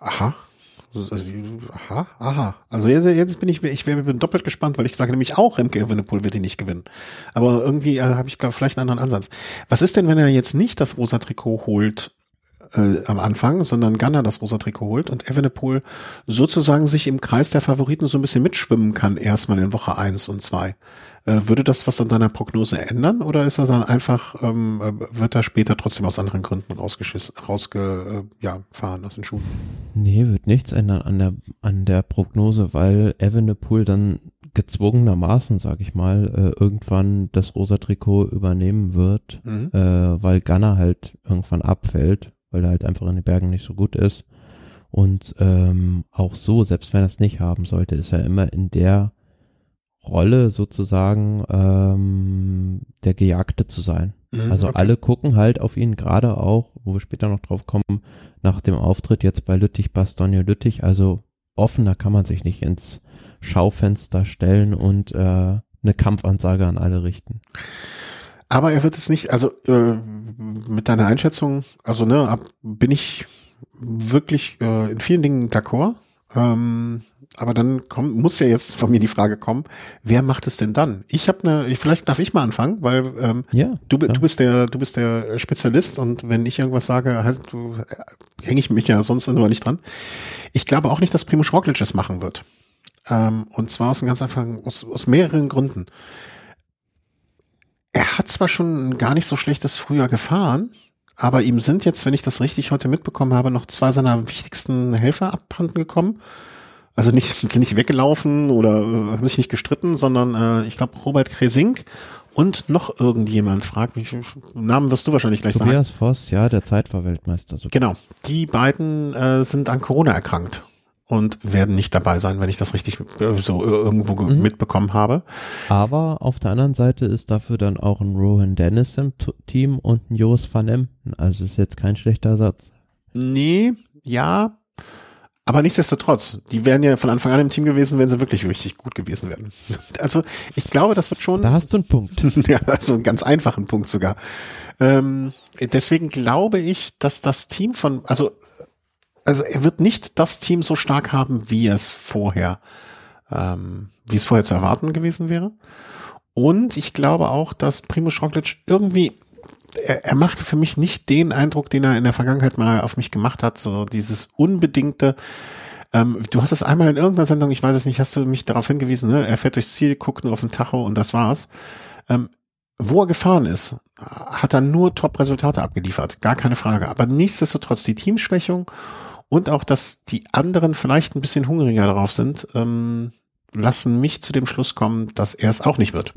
Aha. Also, aha, aha. Also jetzt, jetzt bin ich, ich bin doppelt gespannt, weil ich sage nämlich auch, Remke Evenepoel wird ihn nicht gewinnen. Aber irgendwie äh, habe ich glaube vielleicht einen anderen Ansatz. Was ist denn, wenn er jetzt nicht das rosa Trikot holt äh, am Anfang, sondern Gunner das rosa Trikot holt und Evenepoel sozusagen sich im Kreis der Favoriten so ein bisschen mitschwimmen kann, erstmal in Woche eins und zwei. Äh, würde das was an deiner Prognose ändern oder ist das dann einfach, ähm, äh, wird er später trotzdem aus anderen Gründen rausgeschissen, rausge, äh, ja, fahren aus den Schuhen? Nee, wird nichts ändern an der, an der Prognose, weil Evenepoel dann gezwungenermaßen, sag ich mal, äh, irgendwann das rosa Trikot übernehmen wird, mhm. äh, weil Gunner halt irgendwann abfällt weil er halt einfach in den Bergen nicht so gut ist. Und ähm, auch so, selbst wenn er es nicht haben sollte, ist er immer in der Rolle sozusagen ähm, der Gejagte zu sein. Mhm, also okay. alle gucken halt auf ihn, gerade auch, wo wir später noch drauf kommen, nach dem Auftritt jetzt bei Lüttich, Bastogne Lüttich. Also offener kann man sich nicht ins Schaufenster stellen und äh, eine Kampfansage an alle richten. Aber er wird es nicht, also äh, mit deiner Einschätzung, also ne, ab, bin ich wirklich äh, in vielen Dingen d'accord. Ähm, aber dann kommt, muss ja jetzt von mir die Frage kommen, wer macht es denn dann? Ich habe eine, vielleicht darf ich mal anfangen, weil ähm, ja, du, du bist der, du bist der Spezialist und wenn ich irgendwas sage, heißt du äh, hänge ich mich ja sonst immer nicht dran. Ich glaube auch nicht, dass Primo Roglic es machen wird. Ähm, und zwar aus einem ganz einfachen, aus, aus mehreren Gründen er hat zwar schon gar nicht so schlechtes Frühjahr gefahren, aber ihm sind jetzt, wenn ich das richtig heute mitbekommen habe, noch zwei seiner wichtigsten Helfer abhanden gekommen. Also nicht, sind nicht weggelaufen oder äh, haben sich nicht gestritten, sondern äh, ich glaube Robert Kresink und noch irgendjemand, fragt mich, Namen wirst du wahrscheinlich gleich Tobias sagen. Tobias Voss, ja, der Zeitverweltmeister. So. Genau, die beiden äh, sind an Corona erkrankt und werden nicht dabei sein, wenn ich das richtig äh, so irgendwo mhm. mitbekommen habe. Aber auf der anderen Seite ist dafür dann auch ein Rowan Dennis im Team und ein Jos van Emden. Also ist jetzt kein schlechter Satz. Nee, ja. Aber nichtsdestotrotz, die wären ja von Anfang an im Team gewesen, wenn sie wirklich richtig gut gewesen wären. Also ich glaube, das wird schon. Da hast du einen Punkt. ja, also einen ganz einfachen Punkt sogar. Ähm, deswegen glaube ich, dass das Team von, also also er wird nicht das Team so stark haben, wie es vorher, ähm, wie es vorher zu erwarten gewesen wäre. Und ich glaube auch, dass Primo Roglic irgendwie, er, er machte für mich nicht den Eindruck, den er in der Vergangenheit mal auf mich gemacht hat, so dieses unbedingte, ähm, du hast es einmal in irgendeiner Sendung, ich weiß es nicht, hast du mich darauf hingewiesen, ne? er fährt durchs Ziel, guckt nur auf den Tacho und das war's. Ähm, wo er gefahren ist, hat er nur Top-Resultate abgeliefert, gar keine Frage. Aber nichtsdestotrotz die Teamschwächung und auch, dass die anderen vielleicht ein bisschen hungriger darauf sind, ähm, lassen mich zu dem Schluss kommen, dass er es auch nicht wird.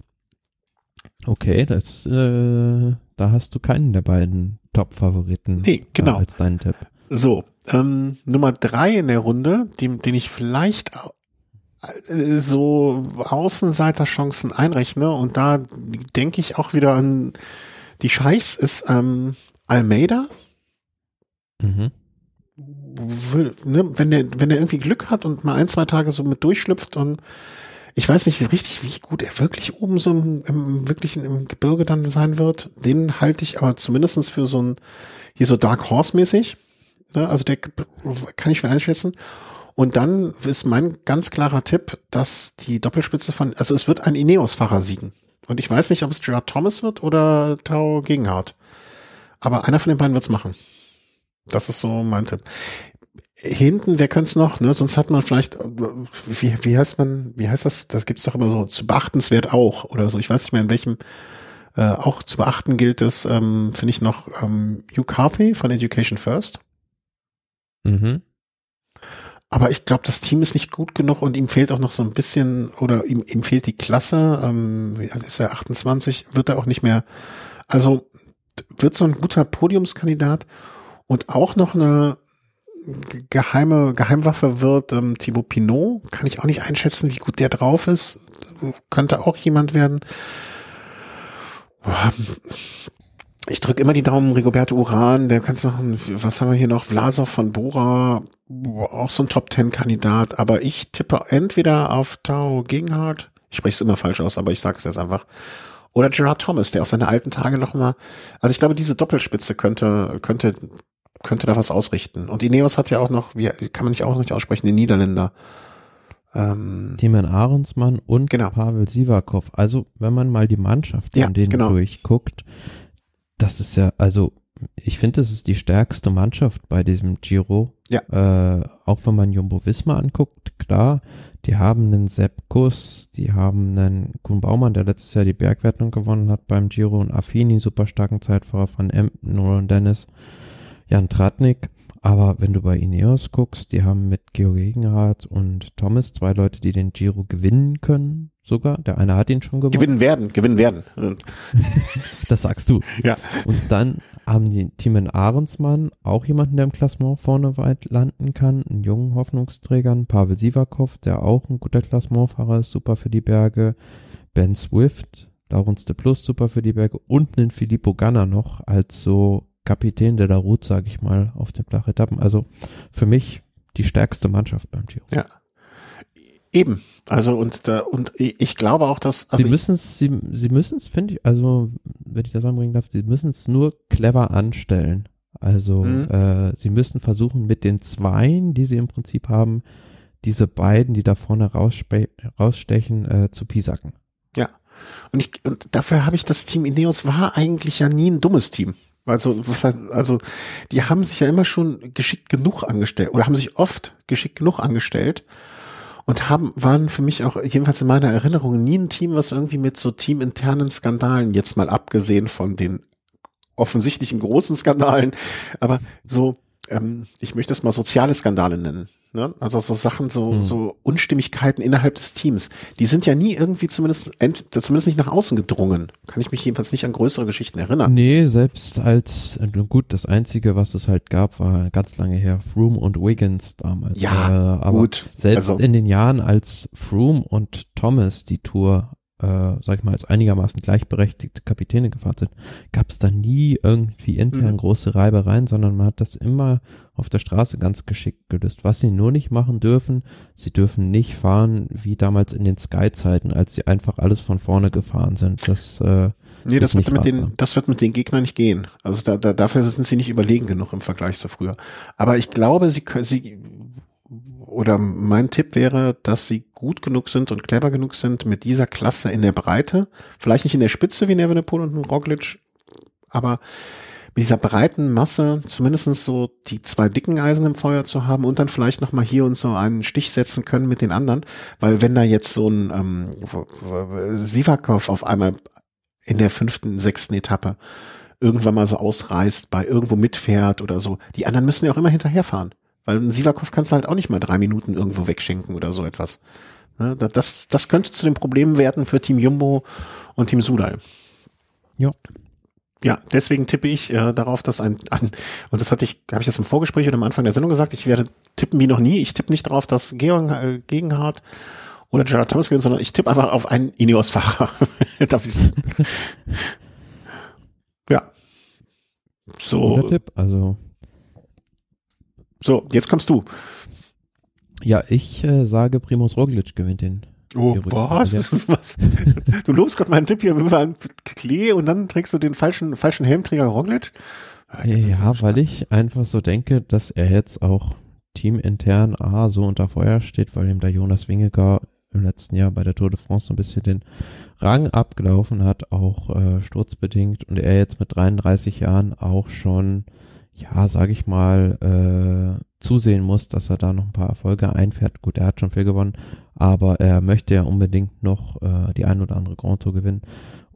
Okay, das, äh, da hast du keinen der beiden Top-Favoriten nee, genau. als deinen Tipp. So, ähm, Nummer drei in der Runde, die, den ich vielleicht äh, so Außenseiterchancen einrechne und da denke ich auch wieder an die Scheiß ist ähm, Almeida. Mhm ne, wenn der, wenn der irgendwie Glück hat und mal ein, zwei Tage so mit durchschlüpft und ich weiß nicht richtig, wie gut er wirklich oben so im, im wirklichen im Gebirge dann sein wird. Den halte ich aber zumindestens für so ein, hier so Dark Horse mäßig. Ne, also der kann ich schwer einschätzen. Und dann ist mein ganz klarer Tipp, dass die Doppelspitze von, also es wird ein Ineos-Fahrer siegen. Und ich weiß nicht, ob es Gerard Thomas wird oder Tao Gegenhardt. Aber einer von den beiden wird's machen. Das ist so mein Tipp. Hinten, wer könnte es noch, ne? Sonst hat man vielleicht, wie, wie heißt man, wie heißt das? Das gibt's doch immer so, zu beachtenswert auch oder so. Ich weiß nicht mehr, in welchem äh, auch zu beachten gilt es, ähm, finde ich noch ähm, Hugh Carthy von Education First. Mhm. Aber ich glaube, das Team ist nicht gut genug und ihm fehlt auch noch so ein bisschen, oder ihm, ihm fehlt die Klasse. Ähm, wie alt ist er? 28, wird er auch nicht mehr. Also wird so ein guter Podiumskandidat und auch noch eine geheime Geheimwaffe wird ähm, Thibaut Pinot. Kann ich auch nicht einschätzen, wie gut der drauf ist. Könnte auch jemand werden. Ich drücke immer die Daumen, Rigoberto Uran, der kannst noch, was haben wir hier noch, Vlasov von Bora, auch so ein Top-Ten-Kandidat, aber ich tippe entweder auf Tao Gegenhardt, Ich spreche es immer falsch aus, aber ich sage es jetzt einfach. Oder Gerard Thomas, der auf seine alten Tage noch mal, also ich glaube, diese Doppelspitze könnte, könnte, könnte da was ausrichten. Und Ineos hat ja auch noch, wie, kann man nicht auch nicht aussprechen, den Niederländer. Ähm, Timen Ahrensmann und genau. Pavel Sivakov. Also, wenn man mal die Mannschaft von ja, denen genau. durchguckt, das ist ja, also, ich finde, das ist die stärkste Mannschaft bei diesem Giro. Ja. Äh, auch wenn man Jumbo Visma anguckt, klar, die haben einen Sepp Kuss, die haben einen Kuhn Baumann, der letztes Jahr die Bergwertung gewonnen hat beim Giro und Affini, super starken Zeitfahrer von Emden, Nolan Dennis, Jan Tratnik. Aber wenn du bei Ineos guckst, die haben mit Georg Gegenhardt und Thomas zwei Leute, die den Giro gewinnen können, sogar. Der eine hat ihn schon gewonnen. Gewinnen werden, gewinnen werden. das sagst du. Ja. Und dann haben die Timen Ahrensmann auch jemanden, der im Klassement vorne weit landen kann, einen jungen Hoffnungsträger, Pavel Sivakov, der auch ein guter Klassementfahrer ist, super für die Berge, Ben Swift, Laurens de Plus, super für die Berge und einen Filippo Ganna noch als so Kapitän der da ruht, sage ich mal, auf den Flachetappen. Also für mich die stärkste Mannschaft beim Giro. Ja. Eben. Also und da, und ich glaube auch, dass also sie müssen es, sie, sie müssen es, finde ich, also wenn ich das anbringen darf, sie müssen es nur clever anstellen. Also mhm. äh, sie müssen versuchen mit den Zweien, die sie im Prinzip haben, diese beiden, die da vorne rausstechen, äh, zu pisacken. Ja. Und ich und dafür habe ich das Team Ineos war eigentlich ja nie ein dummes Team. Also, was heißt, also, die haben sich ja immer schon geschickt genug angestellt oder haben sich oft geschickt genug angestellt und haben, waren für mich auch, jedenfalls in meiner Erinnerung, nie ein Team, was irgendwie mit so teaminternen Skandalen, jetzt mal abgesehen von den offensichtlichen großen Skandalen, aber so, ähm, ich möchte das mal soziale Skandale nennen. Ne? Also so Sachen, so, mhm. so Unstimmigkeiten innerhalb des Teams, die sind ja nie irgendwie zumindest, zumindest nicht nach außen gedrungen. Kann ich mich jedenfalls nicht an größere Geschichten erinnern. Nee, selbst als, äh, gut, das Einzige, was es halt gab, war ganz lange her Froome und Wiggins damals. Ja, äh, aber gut. Selbst also, in den Jahren, als Froome und Thomas die Tour äh, sag ich mal, als einigermaßen gleichberechtigte Kapitäne gefahren sind, gab es da nie irgendwie intern mhm. große Reibereien, sondern man hat das immer auf der Straße ganz geschickt gelöst. Was sie nur nicht machen dürfen, sie dürfen nicht fahren wie damals in den Sky-Zeiten, als sie einfach alles von vorne gefahren sind. Das äh, Nee, das wird mit den, das wird mit den Gegnern nicht gehen. Also da, da, dafür sind sie nicht überlegen genug im Vergleich zu früher. Aber ich glaube, sie können, sie, oder mein Tipp wäre, dass sie gut genug sind und clever genug sind mit dieser Klasse in der Breite, vielleicht nicht in der Spitze wie Nevenepoel und Roglic, aber mit dieser breiten Masse zumindestens so die zwei dicken Eisen im Feuer zu haben und dann vielleicht noch mal hier und so einen Stich setzen können mit den anderen, weil wenn da jetzt so ein ähm, Sivakov auf einmal in der fünften, sechsten Etappe irgendwann mal so ausreißt, bei irgendwo mitfährt oder so, die anderen müssen ja auch immer hinterherfahren. Weil ein Sivakov kannst du halt auch nicht mal drei Minuten irgendwo wegschenken oder so etwas. Das, das könnte zu den Problemen werden für Team Jumbo und Team Sudal. Ja. Ja, deswegen tippe ich äh, darauf, dass ein, ein und das hatte ich, habe ich das im Vorgespräch oder am Anfang der Sendung gesagt, ich werde tippen wie noch nie. Ich tippe nicht darauf, dass Georg äh, Gegenhardt oder Gerard Thomas gewinnen, sondern ich tippe einfach auf einen Ineos-Fahrer. Darf ich Ja. So. Guter Tipp, also so, jetzt kommst du. Ja, ich äh, sage, Primus Roglic gewinnt den. Oh, was? was? Du lobst gerade meinen Tipp hier über Klee und dann trägst du den falschen, falschen Helmträger Roglic? Ja, ja weil ich einfach so denke, dass er jetzt auch teamintern A so unter Feuer steht, weil ihm der Jonas Wingegar im letzten Jahr bei der Tour de France so ein bisschen den Rang abgelaufen hat, auch äh, sturzbedingt und er jetzt mit 33 Jahren auch schon ja, sage ich mal, äh, zusehen muss, dass er da noch ein paar Erfolge einfährt. Gut, er hat schon viel gewonnen, aber er möchte ja unbedingt noch äh, die ein oder andere Grand Tour gewinnen.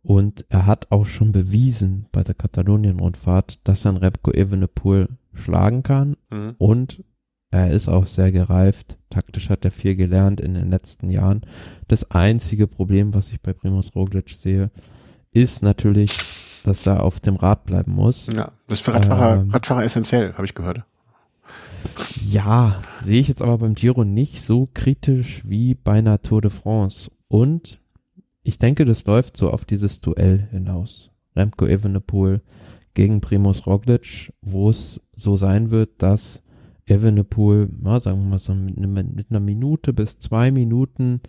Und er hat auch schon bewiesen bei der Katalonien-Rundfahrt, dass er einen Repco Evenepoel schlagen kann. Mhm. Und er ist auch sehr gereift. Taktisch hat er viel gelernt in den letzten Jahren. Das einzige Problem, was ich bei Primus Roglic sehe, ist natürlich dass er auf dem Rad bleiben muss. Ja, das ist für Radfahrer, ähm, Radfahrer essentiell, habe ich gehört. Ja, sehe ich jetzt aber beim Giro nicht so kritisch wie bei einer Tour de France. Und ich denke, das läuft so auf dieses Duell hinaus. Remco Evenepoel gegen Primus Roglic, wo es so sein wird, dass Evenepoel, na, sagen wir mal so mit, mit einer Minute bis zwei Minuten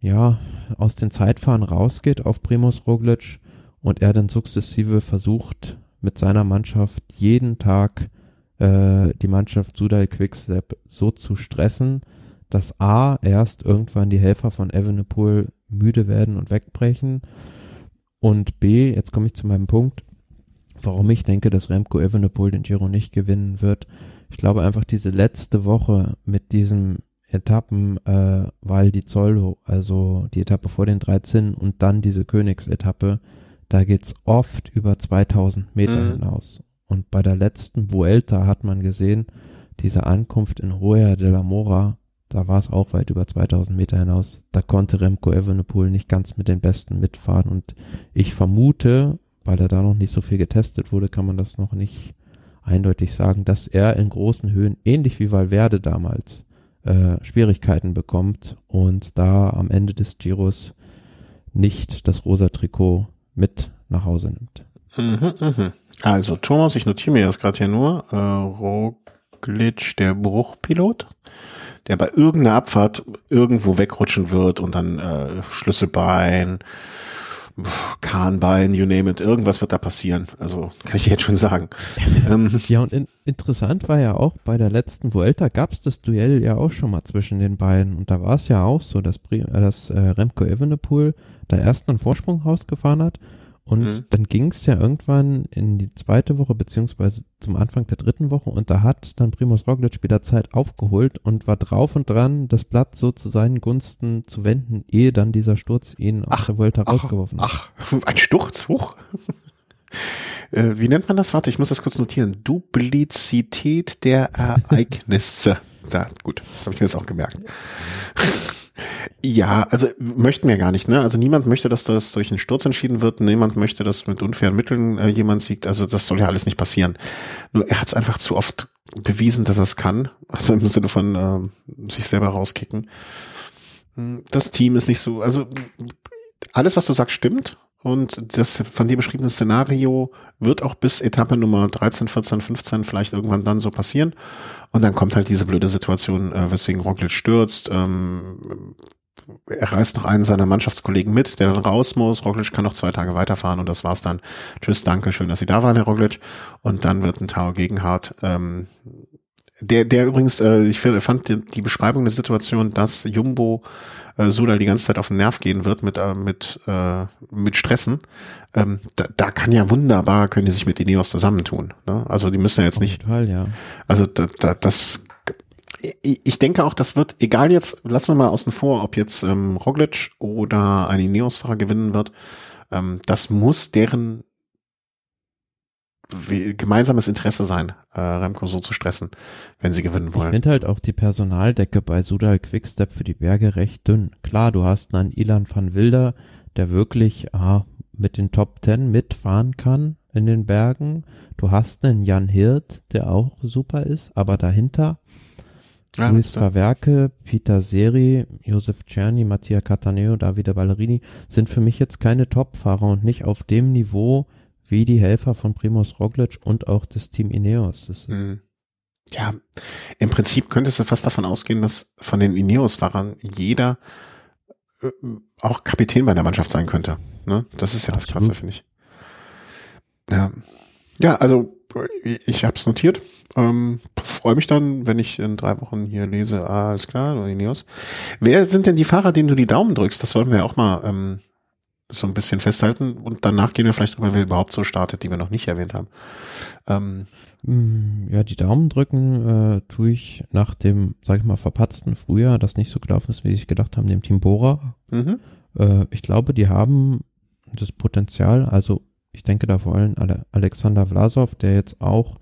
ja, aus den Zeitfahren rausgeht auf Primus Roglic und er dann sukzessive versucht, mit seiner Mannschaft jeden Tag äh, die Mannschaft Sudal Quickstep so zu stressen, dass A, erst irgendwann die Helfer von Evenepoel müde werden und wegbrechen und B, jetzt komme ich zu meinem Punkt, warum ich denke, dass Remco Evenepoel den Giro nicht gewinnen wird. Ich glaube einfach diese letzte Woche mit diesem Etappen, äh, weil die Zollo, also die Etappe vor den 13 und dann diese Königsetappe, da geht's oft über 2000 Meter mhm. hinaus. Und bei der letzten Vuelta hat man gesehen, diese Ankunft in Roya de la Mora, da war es auch weit über 2000 Meter hinaus. Da konnte Remco Evenepoel nicht ganz mit den Besten mitfahren. Und ich vermute, weil er da noch nicht so viel getestet wurde, kann man das noch nicht eindeutig sagen, dass er in großen Höhen, ähnlich wie Valverde damals, äh, Schwierigkeiten bekommt und da am Ende des Giros nicht das rosa Trikot mit nach Hause nimmt. Mhm, mh. Also Thomas, ich notiere mir das gerade hier nur. Äh, Roglic, der Bruchpilot, der bei irgendeiner Abfahrt irgendwo wegrutschen wird und dann äh, Schlüsselbein, Kahnbein, you name it, irgendwas wird da passieren. Also kann ich jetzt schon sagen. ähm, ja, und in, interessant war ja auch, bei der letzten Vuelta gab es das Duell ja auch schon mal zwischen den beiden. Und da war es ja auch so, dass, dass äh, Remco Evenepoel da erst einen Vorsprung rausgefahren hat und mhm. dann ging es ja irgendwann in die zweite Woche, beziehungsweise zum Anfang der dritten Woche, und da hat dann Primus Roglic wieder Zeit aufgeholt und war drauf und dran, das Blatt so zu seinen Gunsten zu wenden, ehe dann dieser Sturz ihn ach, aus der Volta ach, rausgeworfen hat. Ach, ein Sturz hoch? äh, wie nennt man das? Warte, ich muss das kurz notieren. Duplizität der Ereignisse. ja, gut, habe ich mir das auch gemerkt. Ja, also möchten wir gar nicht, ne? Also niemand möchte, dass das durch einen Sturz entschieden wird, niemand möchte, dass mit unfairen Mitteln äh, jemand siegt. Also das soll ja alles nicht passieren. Nur er hat es einfach zu oft bewiesen, dass er es kann. Also im Sinne von äh, sich selber rauskicken. Hm, das Team ist nicht so, also alles, was du sagst, stimmt. Und das von dir beschriebene Szenario wird auch bis Etappe Nummer 13, 14, 15 vielleicht irgendwann dann so passieren. Und dann kommt halt diese blöde Situation, äh, weswegen Roglic stürzt. Ähm, er reißt noch einen seiner Mannschaftskollegen mit, der dann raus muss. Roglic kann noch zwei Tage weiterfahren und das war's dann. Tschüss, danke, schön, dass Sie da waren, Herr Roglic. Und dann wird ein Tau Gegenhardt, ähm, der, der übrigens, äh, ich fand die, die Beschreibung der Situation, dass Jumbo äh, Sudal die ganze Zeit auf den Nerv gehen wird mit, äh, mit, äh, mit Stressen, ähm, da, da kann ja wunderbar, können die sich mit Ineos zusammentun. Ne? Also die müssen ja jetzt nicht. Fall, ja. Also da, da, das ich denke auch, das wird, egal jetzt, lassen wir mal außen vor, ob jetzt ähm, Roglic oder ein Ineos-Fahrer gewinnen wird, ähm, das muss deren gemeinsames Interesse sein, äh, Remco so zu stressen, wenn sie gewinnen wollen. Ich finde halt auch die Personaldecke bei Sudal Quickstep für die Berge recht dünn. Klar, du hast einen Ilan van Wilder, der wirklich ah, mit den Top Ten mitfahren kann in den Bergen. Du hast einen Jan Hirt, der auch super ist, aber dahinter ja, Luis Verwerke, Peter Seri, Josef Czerny, Mattia Cataneo, Davide Ballerini sind für mich jetzt keine Top-Fahrer und nicht auf dem Niveau, wie die Helfer von Primoz Roglic und auch das Team Ineos. Mhm. Ja, im Prinzip könntest du fast davon ausgehen, dass von den Ineos-Fahrern jeder äh, auch Kapitän bei der Mannschaft sein könnte. Ne? Das ist ja das Krasse, finde ich. Ja. ja, also ich habe es notiert. Ähm, Freue mich dann, wenn ich in drei Wochen hier lese, ah, ist klar, Ineos. Wer sind denn die Fahrer, denen du die Daumen drückst? Das sollten wir auch mal ähm, so ein bisschen festhalten und danach gehen wir vielleicht drüber, wer überhaupt so startet, die wir noch nicht erwähnt haben. Ähm, mm, ja, die Daumen drücken äh, tue ich nach dem, sag ich mal, verpatzten Frühjahr, das nicht so gelaufen ist, wie ich gedacht haben, dem Team Bora. Mhm. Äh, ich glaube, die haben das Potenzial, also ich denke da vor allem Ale Alexander Vlasov, der jetzt auch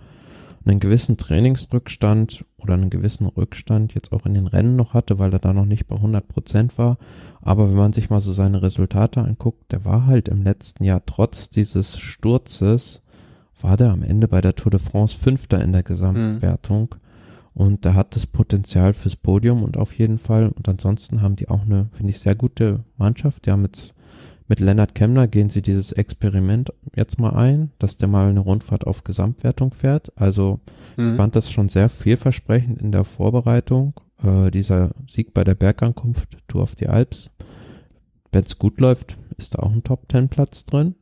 einen gewissen Trainingsrückstand oder einen gewissen Rückstand jetzt auch in den Rennen noch hatte, weil er da noch nicht bei 100 Prozent war. Aber wenn man sich mal so seine Resultate anguckt, der war halt im letzten Jahr trotz dieses Sturzes, war der am Ende bei der Tour de France Fünfter in der Gesamtwertung. Mhm. Und der hat das Potenzial fürs Podium und auf jeden Fall. Und ansonsten haben die auch eine, finde ich, sehr gute Mannschaft. Die haben jetzt mit Lennart Kemner gehen sie dieses Experiment jetzt mal ein, dass der mal eine Rundfahrt auf Gesamtwertung fährt. Also mhm. ich fand das schon sehr vielversprechend in der Vorbereitung. Äh, dieser Sieg bei der Bergankunft, Tour of the Alps. wenn es gut läuft, ist da auch ein Top Ten Platz drin.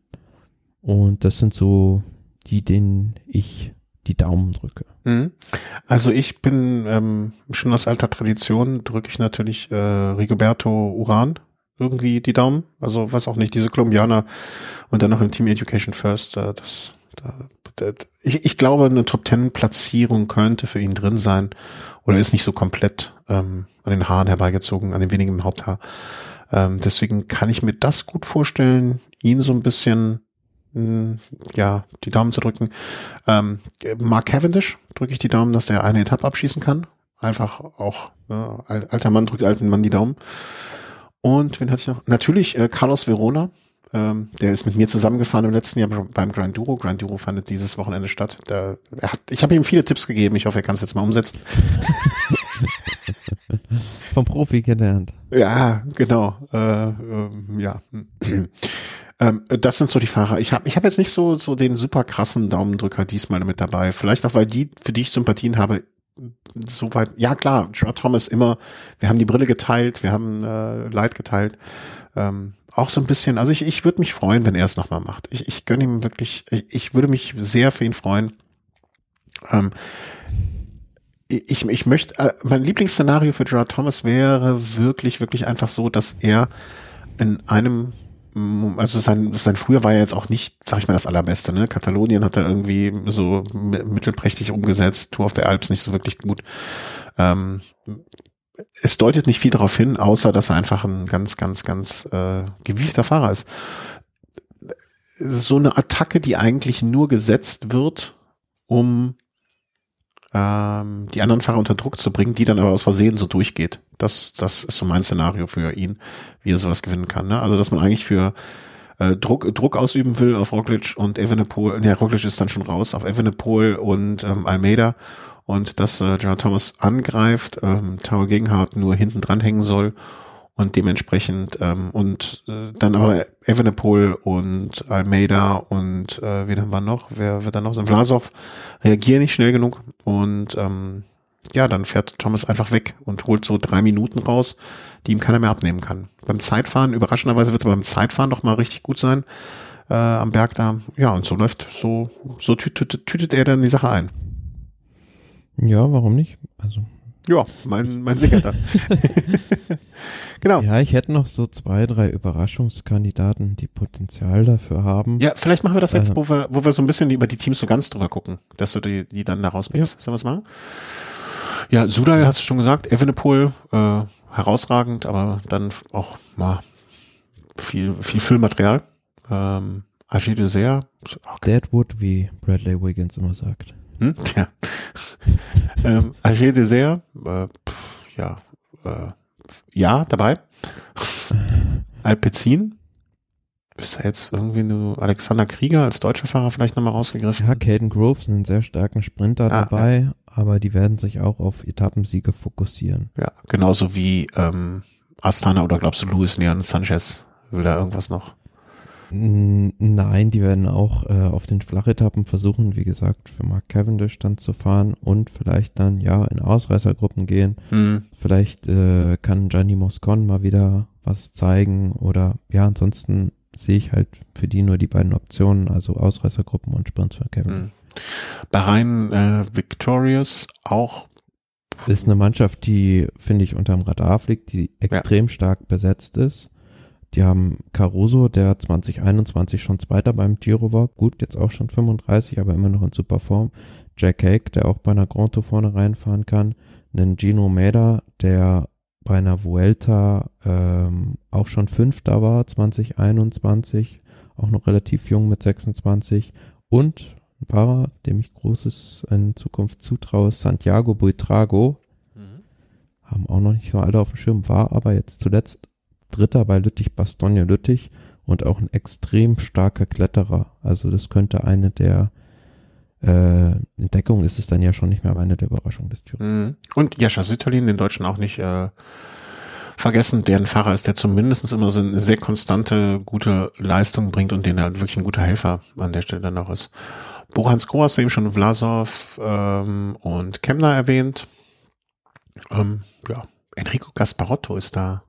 Und das sind so die, denen ich die Daumen drücke. Mhm. Also ich bin ähm, schon aus alter Tradition drücke ich natürlich äh, Rigoberto Uran irgendwie die Daumen. Also was auch nicht, diese Kolumbianer und dann noch im Team Education First, äh, das, da, da, ich, ich glaube, eine Top Ten Platzierung könnte für ihn drin sein oder ist nicht so komplett ähm, an den Haaren herbeigezogen, an den wenigen im Haupthaar. Ähm, deswegen kann ich mir das gut vorstellen, ihn so ein bisschen mh, ja, die Daumen zu drücken. Ähm, Mark Cavendish drücke ich die Daumen, dass der eine Etappe abschießen kann. Einfach auch, ne, alter Mann drückt alten Mann die Daumen. Und wen hatte ich noch? Natürlich äh, Carlos Verona. Ähm, der ist mit mir zusammengefahren im letzten Jahr beim Grand Duro. Grand Duro findet dieses Wochenende statt. Der, er hat, ich habe ihm viele Tipps gegeben. Ich hoffe, er kann es jetzt mal umsetzen. Vom Profi gelernt. Ja, genau. Äh, äh, ja. Ähm, das sind so die Fahrer. Ich habe ich hab jetzt nicht so, so den super krassen Daumendrücker diesmal mit dabei. Vielleicht auch, weil die, für die ich Sympathien habe, soweit, ja klar, Gerard Thomas immer, wir haben die Brille geteilt, wir haben äh, Leid geteilt. Ähm, auch so ein bisschen, also ich, ich würde mich freuen, wenn er es nochmal macht. Ich, ich gönne ihm wirklich, ich, ich würde mich sehr für ihn freuen. Ähm, ich, ich möchte, äh, mein Lieblingsszenario für Gerard Thomas wäre wirklich, wirklich einfach so, dass er in einem also sein, sein früher war ja jetzt auch nicht, sag ich mal, das allerbeste, ne? Katalonien hat er irgendwie so mittelprächtig umgesetzt, Tour of the Alps nicht so wirklich gut. Ähm, es deutet nicht viel darauf hin, außer dass er einfach ein ganz, ganz, ganz äh, gewiefter Fahrer ist. So eine Attacke, die eigentlich nur gesetzt wird, um ähm, die anderen Fahrer unter Druck zu bringen, die dann aber aus Versehen so durchgeht. Das, das ist so mein Szenario für ihn, wie er sowas gewinnen kann. Ne? Also dass man eigentlich für äh, Druck, Druck ausüben will auf Roglic und Evenepoel, ne, Roglic ist dann schon raus, auf Evenepoel und ähm, Almeida und dass äh, Gerard Thomas angreift, ähm, Tower Gegenhardt nur hinten dran hängen soll und dementsprechend ähm, und äh, dann aber Evenepoel und Almeida und äh, wen haben wir noch? Wer wird da noch sein? Vlasov reagieren nicht schnell genug und ähm, ja, dann fährt Thomas einfach weg und holt so drei Minuten raus, die ihm keiner mehr abnehmen kann. Beim Zeitfahren, überraschenderweise wird es beim Zeitfahren doch mal richtig gut sein äh, am Berg da. Ja, und so läuft, so, so tütet, tütet er dann die Sache ein. Ja, warum nicht? Also ja, mein, mein Sicherter. genau. Ja, ich hätte noch so zwei, drei Überraschungskandidaten, die Potenzial dafür haben. Ja, vielleicht machen wir das jetzt, äh, wo wir, wo wir so ein bisschen über die Teams so ganz drüber gucken, dass du die, die dann da rauspickst. Ja. Sollen wir es machen? Ja, Sudal hast du schon gesagt, Evenepoel, äh, herausragend, aber dann auch mal viel, viel Füllmaterial. Ähm, Agé Dessert. Okay. Deadwood, wie Bradley Wiggins immer sagt. Hm? Ja. Ähm, Agé Dessert, äh, pff, ja, äh, ja, dabei. Alpecin. Bist du jetzt irgendwie nur Alexander Krieger als deutscher Fahrer vielleicht nochmal rausgegriffen? Ja, Caden Groves, einen sehr starken Sprinter ah, dabei, ja. aber die werden sich auch auf Etappensiege fokussieren. Ja, genauso wie ähm, Astana oder glaubst du Luis Leon Sanchez will da irgendwas noch? Nein, die werden auch äh, auf den Flachetappen versuchen, wie gesagt, für Mark Cavendish dann zu fahren und vielleicht dann ja in Ausreißergruppen gehen. Hm. Vielleicht äh, kann Gianni Moscon mal wieder was zeigen oder ja, ansonsten sehe ich halt für die nur die beiden Optionen, also Ausreißergruppen und Sprints für Kevin. Hm. Bahrain äh, Victorious auch ist eine Mannschaft, die finde ich unterm Radar fliegt, die extrem ja. stark besetzt ist. Die haben Caruso, der 2021 schon Zweiter beim Giro war. Gut, jetzt auch schon 35, aber immer noch in super Form. Jack Hake, der auch bei einer Grand Tour vorne reinfahren kann. Einen Gino Meda, der bei einer Vuelta ähm, auch schon Fünfter war, 2021. Auch noch relativ jung mit 26. Und ein Paar, dem ich Großes in Zukunft zutraue, Santiago Buitrago. Mhm. Haben auch noch nicht so alle auf dem Schirm, war aber jetzt zuletzt Dritter bei Lüttich Bastogne Lüttich und auch ein extrem starker Kletterer. Also das könnte eine der äh, Entdeckungen ist es dann ja schon nicht mehr, aber eine der Überraschungen des Typen. Mhm. Und Jascha Sütterlin, den Deutschen auch nicht äh, vergessen, deren Fahrer ist, der zumindest immer so eine sehr konstante, gute Leistung bringt und den halt wirklich ein guter Helfer an der Stelle dann auch ist. Bohans Groh eben schon Vlasov ähm, und Kemner erwähnt. Ähm, ja, Enrico Gasparotto ist da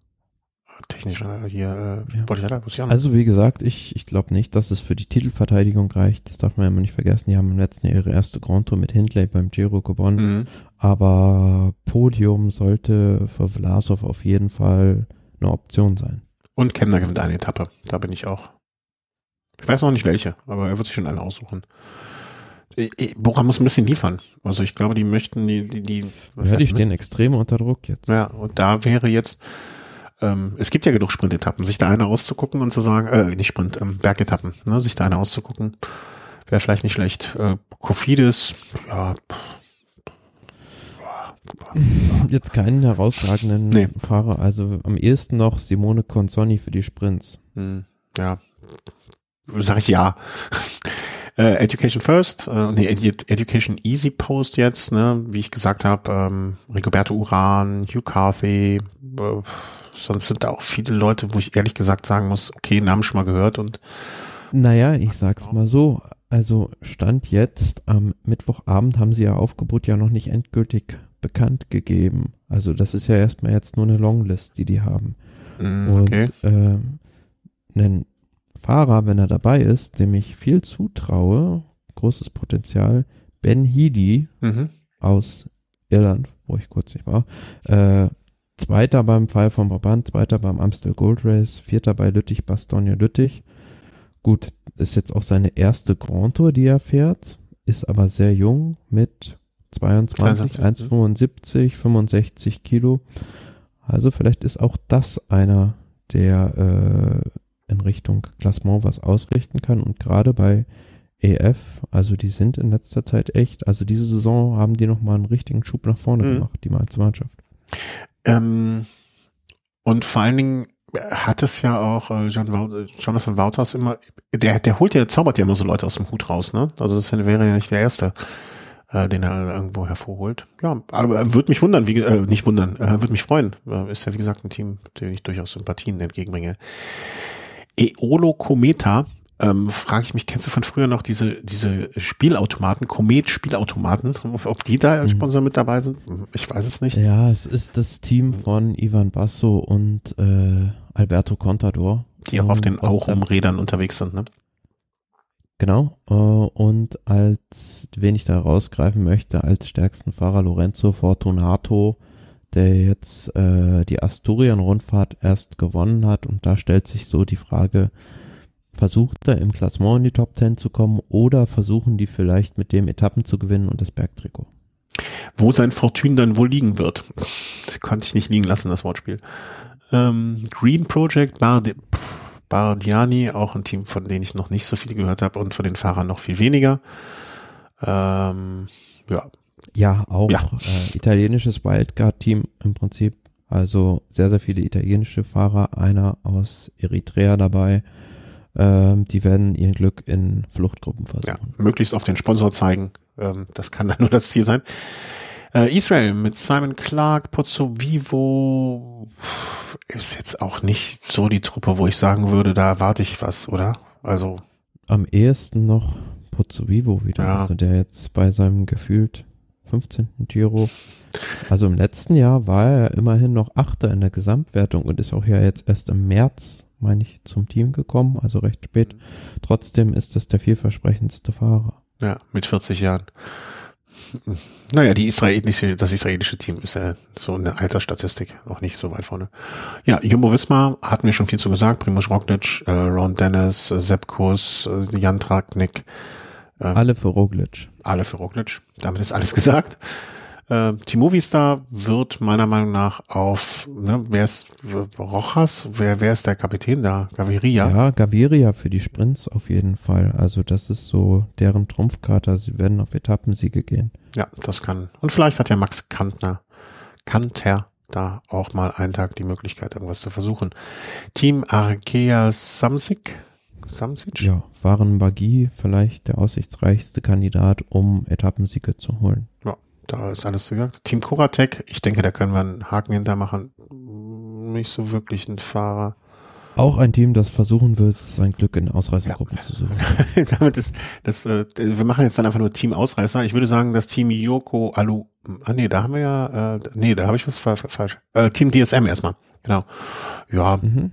technischer hier äh, Ja. Noch. Also wie gesagt, ich, ich glaube nicht, dass es für die Titelverteidigung reicht. Das darf man ja immer nicht vergessen. Die haben im letzten Jahr ihre erste Grand Tour mit Hindley beim Giro gewonnen. Mhm. Aber Podium sollte für Vlasov auf jeden Fall eine Option sein. Und Kemner gewinnt eine Etappe. Da bin ich auch. Ich weiß noch nicht welche, aber er wird sich schon eine aussuchen. Bora muss ein bisschen liefern. Also ich glaube, die möchten die, die, die was Ja, die stehen extrem unter Druck jetzt. Ja, und da wäre jetzt, ähm, es gibt ja genug Sprintetappen, sich da eine auszugucken und zu sagen, äh, nicht Sprint, ähm, Bergetappen, ne, sich da eine auszugucken, wäre vielleicht nicht schlecht. Äh, Kofidis, ja, Jetzt keinen herausragenden Nee. Fahrer. Also am ehesten noch Simone Consoni für die Sprints. hm, ja, sag ich ja. Äh, Education First, äh, nee, Edu Education Easy Post jetzt, ne, wie ich gesagt habe, ähm, Rigoberto Uran, Hugh Carthy, äh, sonst sind da auch viele Leute, wo ich ehrlich gesagt sagen muss, okay, Namen schon mal gehört und Naja, ich sag's mal so. Also Stand jetzt, am Mittwochabend haben sie ja Aufgebot ja noch nicht endgültig bekannt gegeben. Also das ist ja erstmal jetzt nur eine Longlist, die die haben. Und okay. ähm, einen Fahrer, wenn er dabei ist, dem ich viel zutraue, großes Potenzial, Ben Heady Mhm. aus Irland, wo ich kurz nicht war, äh, Zweiter beim Fall vom Brabant, Zweiter beim Amstel Gold Race, Vierter bei Lüttich, Bastogne Lüttich. Gut, ist jetzt auch seine erste Grand Tour, die er fährt, ist aber sehr jung mit 22, 22, 1,75, 65 Kilo. Also vielleicht ist auch das einer, der äh, in Richtung Klassement was ausrichten kann und gerade bei EF, also die sind in letzter Zeit echt, also diese Saison haben die nochmal einen richtigen Schub nach vorne Mhm. gemacht, die Mainzer Mannschaft. Ähm, und vor allen Dingen hat es ja auch äh, John Jonathan Wouters immer, der, der holt ja, zaubert ja immer so Leute aus dem Hut raus, ne? Also das wäre ja nicht der erste, äh, den er irgendwo hervorholt. Ja, aber würde mich wundern, wie, äh, nicht wundern, äh, würde mich freuen. Äh, ist ja wie gesagt ein Team, dem ich durchaus Sympathien entgegenbringe. Eolo Kometa, ähm, frage ich mich, kennst du von früher noch diese, diese Spielautomaten, Komet-Spielautomaten, ob die da als Mhm. Sponsor mit dabei sind? Ich weiß es nicht. Ja, es ist das Team von Ivan Basso und äh, Alberto Contador. Die auch auf den Ähm, Aurum-Rädern unterwegs sind, ne? Genau. Äh, und als, wen ich da rausgreifen möchte, als stärksten Fahrer Lorenzo Fortunato, der jetzt äh, die Asturien-Rundfahrt erst gewonnen hat. Und da stellt sich so die Frage, versucht er im Klassement in die Top 10 zu kommen oder versuchen die vielleicht mit dem Etappen zu gewinnen und das Bergtrikot? Wo sein Fortune dann wohl liegen wird. Konnte ich nicht liegen lassen, das Wortspiel. Ähm, Green Project, Bardi Bardiani, auch ein Team, von denen ich noch nicht so viel gehört habe und von den Fahrern noch viel weniger. Ähm, ja, Ja, auch Ja. Äh, italienisches Wildcard-Team im Prinzip. Also sehr, sehr viele italienische Fahrer, einer aus Eritrea dabei. Ähm, die werden ihr Glück in Fluchtgruppen ja, versuchen. möglichst auf den Sponsor zeigen. Ähm, das kann dann nur das Ziel sein. Äh, Israel mit Simon Clark, Pozzo Vivo ist jetzt auch nicht so die Truppe, wo ich sagen würde, da erwarte ich was, oder? Also, Am ehesten noch Pozzo Vivo wieder, Ja. also der jetzt bei seinem gefühlt 15. Giro. Also im letzten Jahr war er ja immerhin noch Achter in der Gesamtwertung und ist auch ja jetzt erst im März, meine ich, zum Team gekommen, also recht spät. Trotzdem ist das der vielversprechendste Fahrer. Ja, mit 40 Jahren. Naja, die israelische, das israelische Team ist ja so eine Altersstatistik auch nicht so weit vorne. Ja, Jumbo Visma hatten wir schon viel zu gesagt. Primoz Roglic, äh, Ron Dennis, äh, Sepp Kuss, äh, Jan Traknik, ähm, Alle für Roglic. alle für Roglic. Damit ist alles gesagt. Äh, Timo Vistar wird meiner Meinung nach auf, ne, wer ist Rojas? Wer, wer ist der Kapitän da? Gaviria? Ja, Gaviria für die Sprints auf jeden Fall. Also das ist so deren Trumpfkarte. Sie werden auf Etappensiege gehen. Ja, das kann. Und vielleicht hat ja Max Kantner, Kanter da auch mal einen Tag die Möglichkeit, irgendwas zu versuchen. Team Arkea Samsic. Samsic? Ja, waren Bagi vielleicht der aussichtsreichste Kandidat, um Etappensiege zu holen. Da ist alles gesagt. Team Koratek. Ich denke, da können wir einen Haken hintermachen. Nicht so wirklich ein Fahrer. Auch ein Team, das versuchen wird, sein Glück in Ausreißergruppen zu suchen. Damit ist, das, äh, wir machen jetzt dann einfach nur Team Ausreißer. Ich würde sagen, das Team Yoko Alu ah nee, da haben wir ja, äh, nee, da habe ich was falsch. Äh, Team DSM erstmal, genau. Ja, mhm.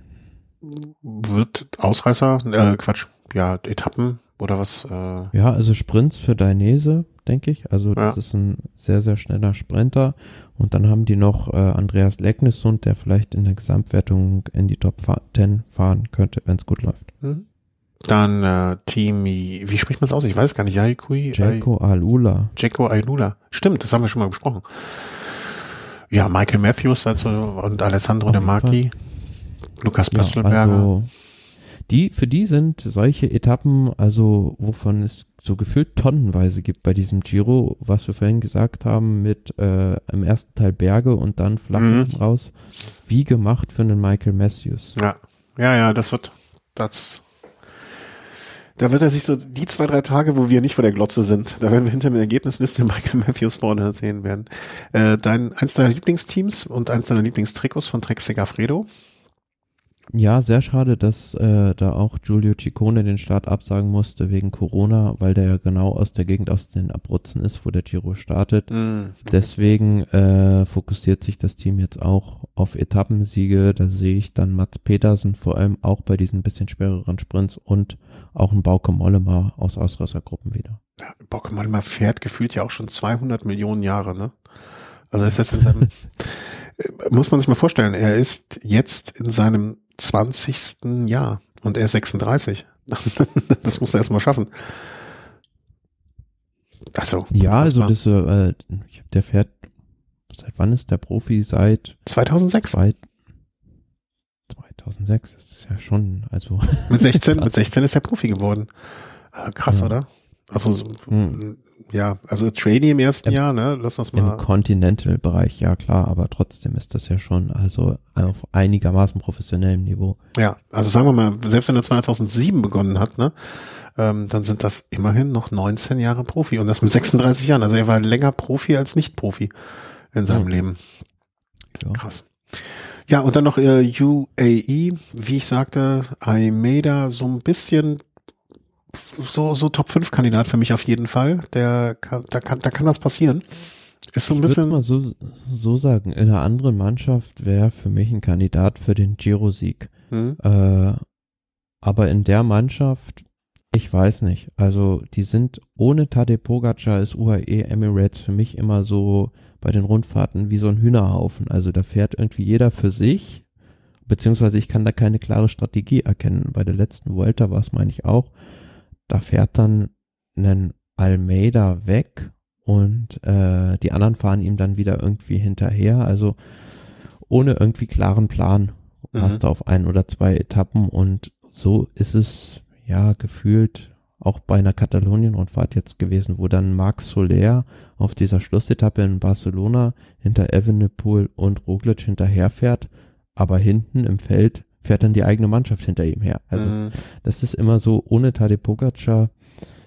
wird Ausreißer, äh, Quatsch, ja, Etappen oder was? Äh, ja, also Sprints für Dainese, denke ich. Also das ja. ist ein sehr, sehr schneller Sprinter. Und dann haben die noch äh, Andreas Lecknessund, der vielleicht in der Gesamtwertung in die Top 10 fahren könnte, wenn es gut läuft. Mhm. Dann äh, Team, wie spricht man es aus? Ich weiß gar nicht. Jaikui, Jacko Alula. Jacko Alula. Stimmt, das haben wir schon mal besprochen. Ja, Michael Matthews also, und Alessandro De Marchi. Lukas Pösselberger. Ja, also die, für die sind solche Etappen, also wovon es so gefühlt tonnenweise gibt bei diesem Giro, was wir vorhin gesagt haben, mit äh, im ersten Teil Berge und dann flach mhm. raus, wie gemacht für einen Michael Matthews. Ja, ja, ja, das wird, das da wird er sich so die zwei, drei Tage, wo wir nicht vor der Glotze sind, da werden wir hinter der Ergebnisliste Michael Matthews vorne sehen werden. Äh, dein, eins deiner Lieblingsteams und eins deiner Lieblingstrikots von Trek Segafredo? Ja, sehr schade, dass äh, da auch Giulio Ciccone den Start absagen musste wegen Corona, weil der ja genau aus der Gegend aus den Abruzzen ist, wo der Giro startet. Mhm. Deswegen äh, fokussiert sich das Team jetzt auch auf Etappensiege. Da sehe ich dann Mats Petersen vor allem auch bei diesen bisschen schwereren Sprints und auch ein Bauke Mollema aus Ausreißergruppen wieder. Ja, Bauke Mollema fährt gefühlt ja auch schon 200 Millionen Jahre, ne? Also ist jetzt in seinem, muss man sich mal vorstellen, er ist jetzt in seinem 20. Jahr und er ist 36. das muss er erstmal schaffen. Also, ja, also das, äh, der fährt, seit wann ist der Profi? Seit 2006. Zwei, 2006, das ist ja schon, also. Mit 16, mit 16 ist er Profi geworden. Ah, krass, ja. oder? Also, so, hm ja, also Trainee im ersten Im, Jahr, ne? Lass uns mal. Im Continental-Bereich, ja klar, aber trotzdem ist das ja schon also auf einigermaßen professionellem Niveau. Ja, also sagen wir mal, selbst wenn er 2007 begonnen hat, ne, ähm, dann sind das immerhin noch 19 Jahre Profi und das mit 36 Jahren. Also er war länger Profi als Nicht-Profi in seinem ja. Leben. Ja. Krass. Ja, und dann noch äh, UAE, wie ich sagte, Aimeda so ein bisschen so, so Top 5 Kandidat für mich auf jeden Fall. Der kann, da kann, da kann das passieren. Ist so ein ich bisschen. mal so, so sagen, in einer anderen Mannschaft wäre für mich ein Kandidat für den Giro-Sieg. Hm. Äh, aber in der Mannschaft, ich weiß nicht. Also, die sind ohne Tade Pogacar ist UAE Emirates für mich immer so bei den Rundfahrten wie so ein Hühnerhaufen. Also, da fährt irgendwie jeder für sich. Beziehungsweise ich kann da keine klare Strategie erkennen. Bei der letzten Vuelta war es, meine ich, auch da fährt dann ein Almeida weg und äh, die anderen fahren ihm dann wieder irgendwie hinterher. Also ohne irgendwie klaren Plan mhm. hast du auf ein oder zwei Etappen und so ist es ja gefühlt auch bei einer Katalonien-Rundfahrt jetzt gewesen, wo dann Marc Soler auf dieser Schlussetappe in Barcelona hinter Evenepoel und Roglic hinterherfährt, aber hinten im Feld fährt dann die eigene Mannschaft hinter ihm her. Also mhm. das ist immer so, ohne Tadej Pogacar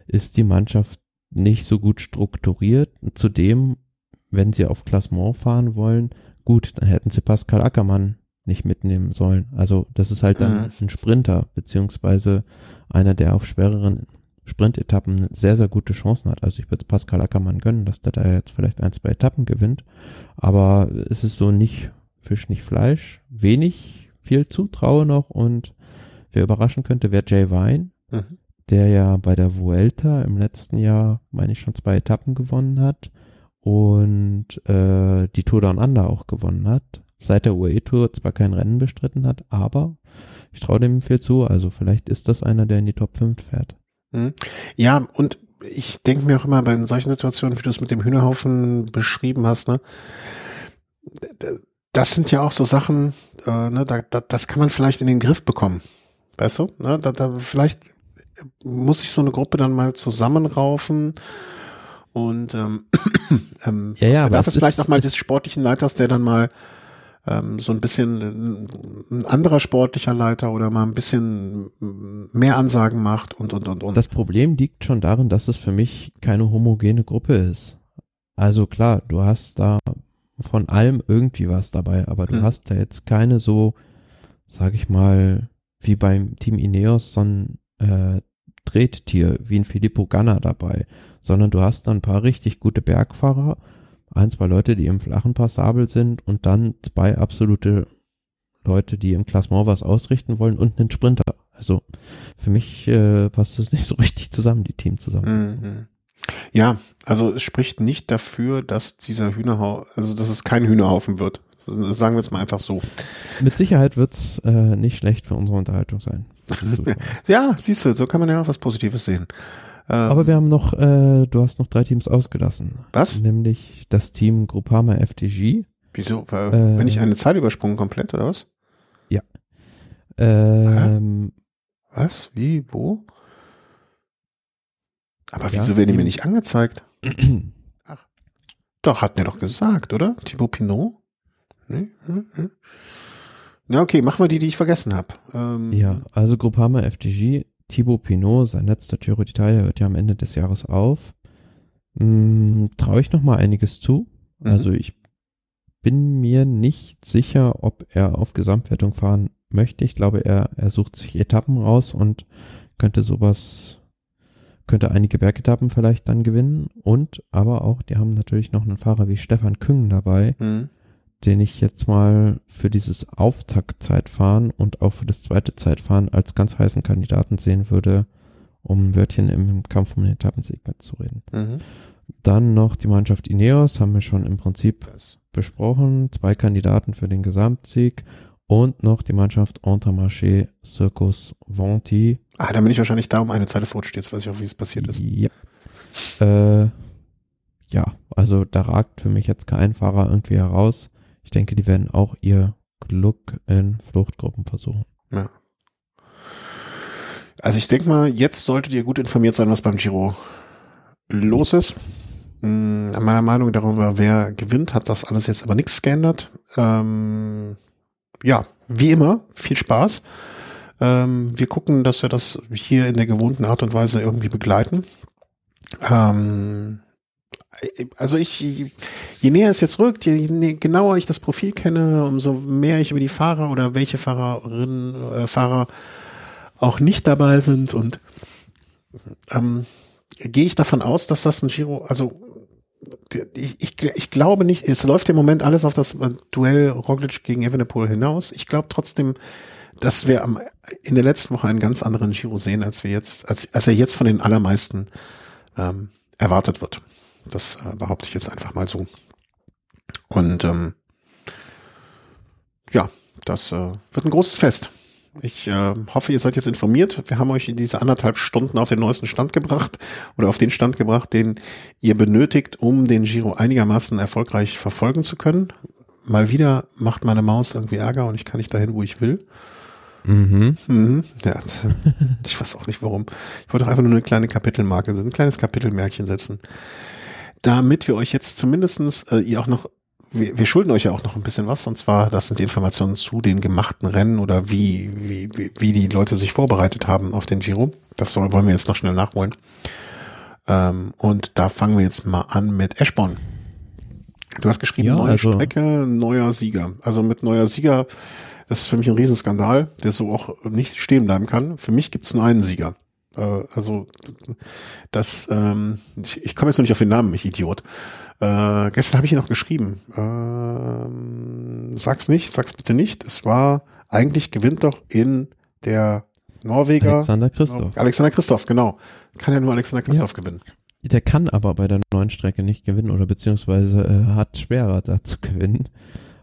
ist die Mannschaft nicht so gut strukturiert. Zudem, wenn sie auf Klassement fahren wollen, gut, dann hätten sie Pascal Ackermann nicht mitnehmen sollen. Also das ist halt dann mhm. ein Sprinter, beziehungsweise einer, der auf schwereren Sprintetappen sehr, sehr gute Chancen hat. Also ich würde Pascal Ackermann gönnen, dass der da jetzt vielleicht ein, zwei Etappen gewinnt. Aber es ist so nicht Fisch, nicht Fleisch. Wenig viel zutraue noch und wer überraschen könnte, wäre Jay Vine, mhm. der ja bei der Vuelta im letzten Jahr, meine ich, schon zwei Etappen gewonnen hat und äh, die Tour Down Under auch gewonnen hat. Seit der UAE Tour zwar kein Rennen bestritten hat, aber ich traue dem viel zu. Also vielleicht ist das einer, der in die Top 5 fährt. Mhm. Ja, und ich denke mir auch immer bei solchen Situationen, wie du es mit dem Hühnerhaufen beschrieben hast, ne? Das sind ja auch so Sachen, äh, ne, da, da, das kann man vielleicht in den Griff bekommen. Weißt du? Ne, da, da, vielleicht muss sich so eine Gruppe dann mal zusammenraufen und ähm, ähm, ja, ja, bedarf es vielleicht auch mal des sportlichen Leiters, der dann mal ähm, so ein bisschen ein anderer sportlicher Leiter oder mal ein bisschen mehr Ansagen macht und und und und. Das Problem liegt schon darin, dass es für mich keine homogene Gruppe ist. Also klar, du hast da von allem irgendwie was dabei, aber du mhm. hast da jetzt keine so, sag ich mal, wie beim Team Ineos so ein äh, Trettier wie ein Filippo Ganna dabei, sondern du hast da ein paar richtig gute Bergfahrer, ein, zwei Leute, die im flachen passabel sind und dann zwei absolute Leute, die im Klassement was ausrichten wollen und einen Sprinter. Also für mich äh, passt das nicht so richtig zusammen, die Team zusammen. Mhm. Ja, also es spricht nicht dafür, dass dieser Hühnerhaufen, also dass es kein Hühnerhaufen wird. Sagen wir es mal einfach so. Mit Sicherheit wird's äh, nicht schlecht für unsere Unterhaltung sein. ja, siehst du, so kann man ja auch was Positives sehen. Ähm, Aber wir haben noch, äh, du hast noch drei Teams ausgelassen. Was? Nämlich das Team Groupama FDG. Wieso? Äh, bin ich eine Zeit übersprungen komplett oder was? Ja. Ähm, was? Wie? Wo? Aber wieso ja, werden die mir nicht angezeigt? Ach. Doch, hat mir doch gesagt, oder? Thibaut Pinot? Nee? Hm, hm. Na okay, machen wir die, die ich vergessen habe. Ähm, ja, also Groupama FDG, Thibaut Pinot, sein letzter Giro d'Italia hört ja am Ende des Jahres auf. Hm, Traue ich noch mal einiges zu. Mhm. Also ich bin mir nicht sicher, ob er auf Gesamtwertung fahren möchte. Ich glaube, er, er sucht sich Etappen raus und könnte sowas, könnte einige Bergetappen vielleicht dann gewinnen. Und aber auch, die haben natürlich noch einen Fahrer wie Stefan Küng dabei, mhm den ich jetzt mal für dieses Auftaktzeitfahren und auch für das zweite Zeitfahren als ganz heißen Kandidaten sehen würde, um ein Wörtchen im Kampf um den Etappensieg mitzureden. Mhm. Dann noch die Mannschaft Ineos, haben wir schon im Prinzip besprochen. Zwei Kandidaten für den Gesamtsieg und noch die Mannschaft Intermarché Circus Vanti. Ah, da bin ich wahrscheinlich da um eine Zeile verrutscht. Jetzt weiß ich auch, wie es passiert ist. Ja. Äh, ja, also da ragt für mich jetzt kein Fahrer irgendwie heraus. Ich denke, die werden auch ihr Glück in Fluchtgruppen versuchen. Ja. Also ich denke mal, jetzt solltet ihr gut informiert sein, was beim Giro los ist. Hm, meiner Meinung darüber, wer gewinnt, hat das alles jetzt aber nichts geändert. Ähm, ja, wie immer, viel Spaß. Ähm, wir gucken, dass wir das hier in der gewohnten Art und Weise irgendwie begleiten. Ähm, also ich, je näher es jetzt rückt, je genauer ich das Profil kenne, umso mehr ich über die Fahrer oder welche Fahrerinnen, äh, Fahrer auch nicht dabei sind und ähm, gehe ich davon aus, dass das ein Giro, also ich, ich, ich glaube nicht, es läuft im Moment alles auf das Duell Roglic gegen Evenepoel hinaus. Ich glaube trotzdem, dass wir am, in der letzten Woche einen ganz anderen Giro sehen, als wir jetzt, als, als er jetzt von den allermeisten ähm, erwartet wird. Das äh, behaupte ich jetzt einfach mal so. Und ähm, ja, das äh, wird ein großes Fest. Ich äh, hoffe, ihr seid jetzt informiert. Wir haben euch in diese anderthalb Stunden auf den neuesten Stand gebracht oder auf den Stand gebracht, den ihr benötigt, um den Giro einigermaßen erfolgreich verfolgen zu können. Mal wieder macht meine Maus irgendwie Ärger und ich kann nicht dahin, wo ich will. Mhm. mhm. Ja, ich weiß auch nicht warum. Ich wollte einfach nur eine kleine Kapitelmarke, ein kleines Kapitelmärkchen setzen damit wir euch jetzt zumindestens äh, ihr auch noch wir, wir schulden euch ja auch noch ein bisschen was, und zwar, das sind die Informationen zu den gemachten Rennen oder wie, wie, wie, wie die Leute sich vorbereitet haben auf den Giro. Das soll, wollen wir jetzt noch schnell nachholen. Ähm, und da fangen wir jetzt mal an mit Eschborn. Du hast geschrieben, ja, neue also Strecke, neuer Sieger. Also mit neuer Sieger, das ist für mich ein Riesenskandal, der so auch nicht stehen bleiben kann. Für mich gibt es nur einen Sieger. Äh, also das, ähm, ich, ich komme jetzt noch nicht auf den Namen, ich Idiot. Äh, gestern habe ich ihn noch geschrieben. Äh, sag's nicht, sag's bitte nicht. Es war, eigentlich gewinnt doch in der Norweger. Alexander Christoph. Alexander Christoph, genau. Kann ja nur Alexander Christoph ja. gewinnen. Der kann aber bei der neuen Strecke nicht gewinnen oder beziehungsweise äh, hat schwerer da zu gewinnen,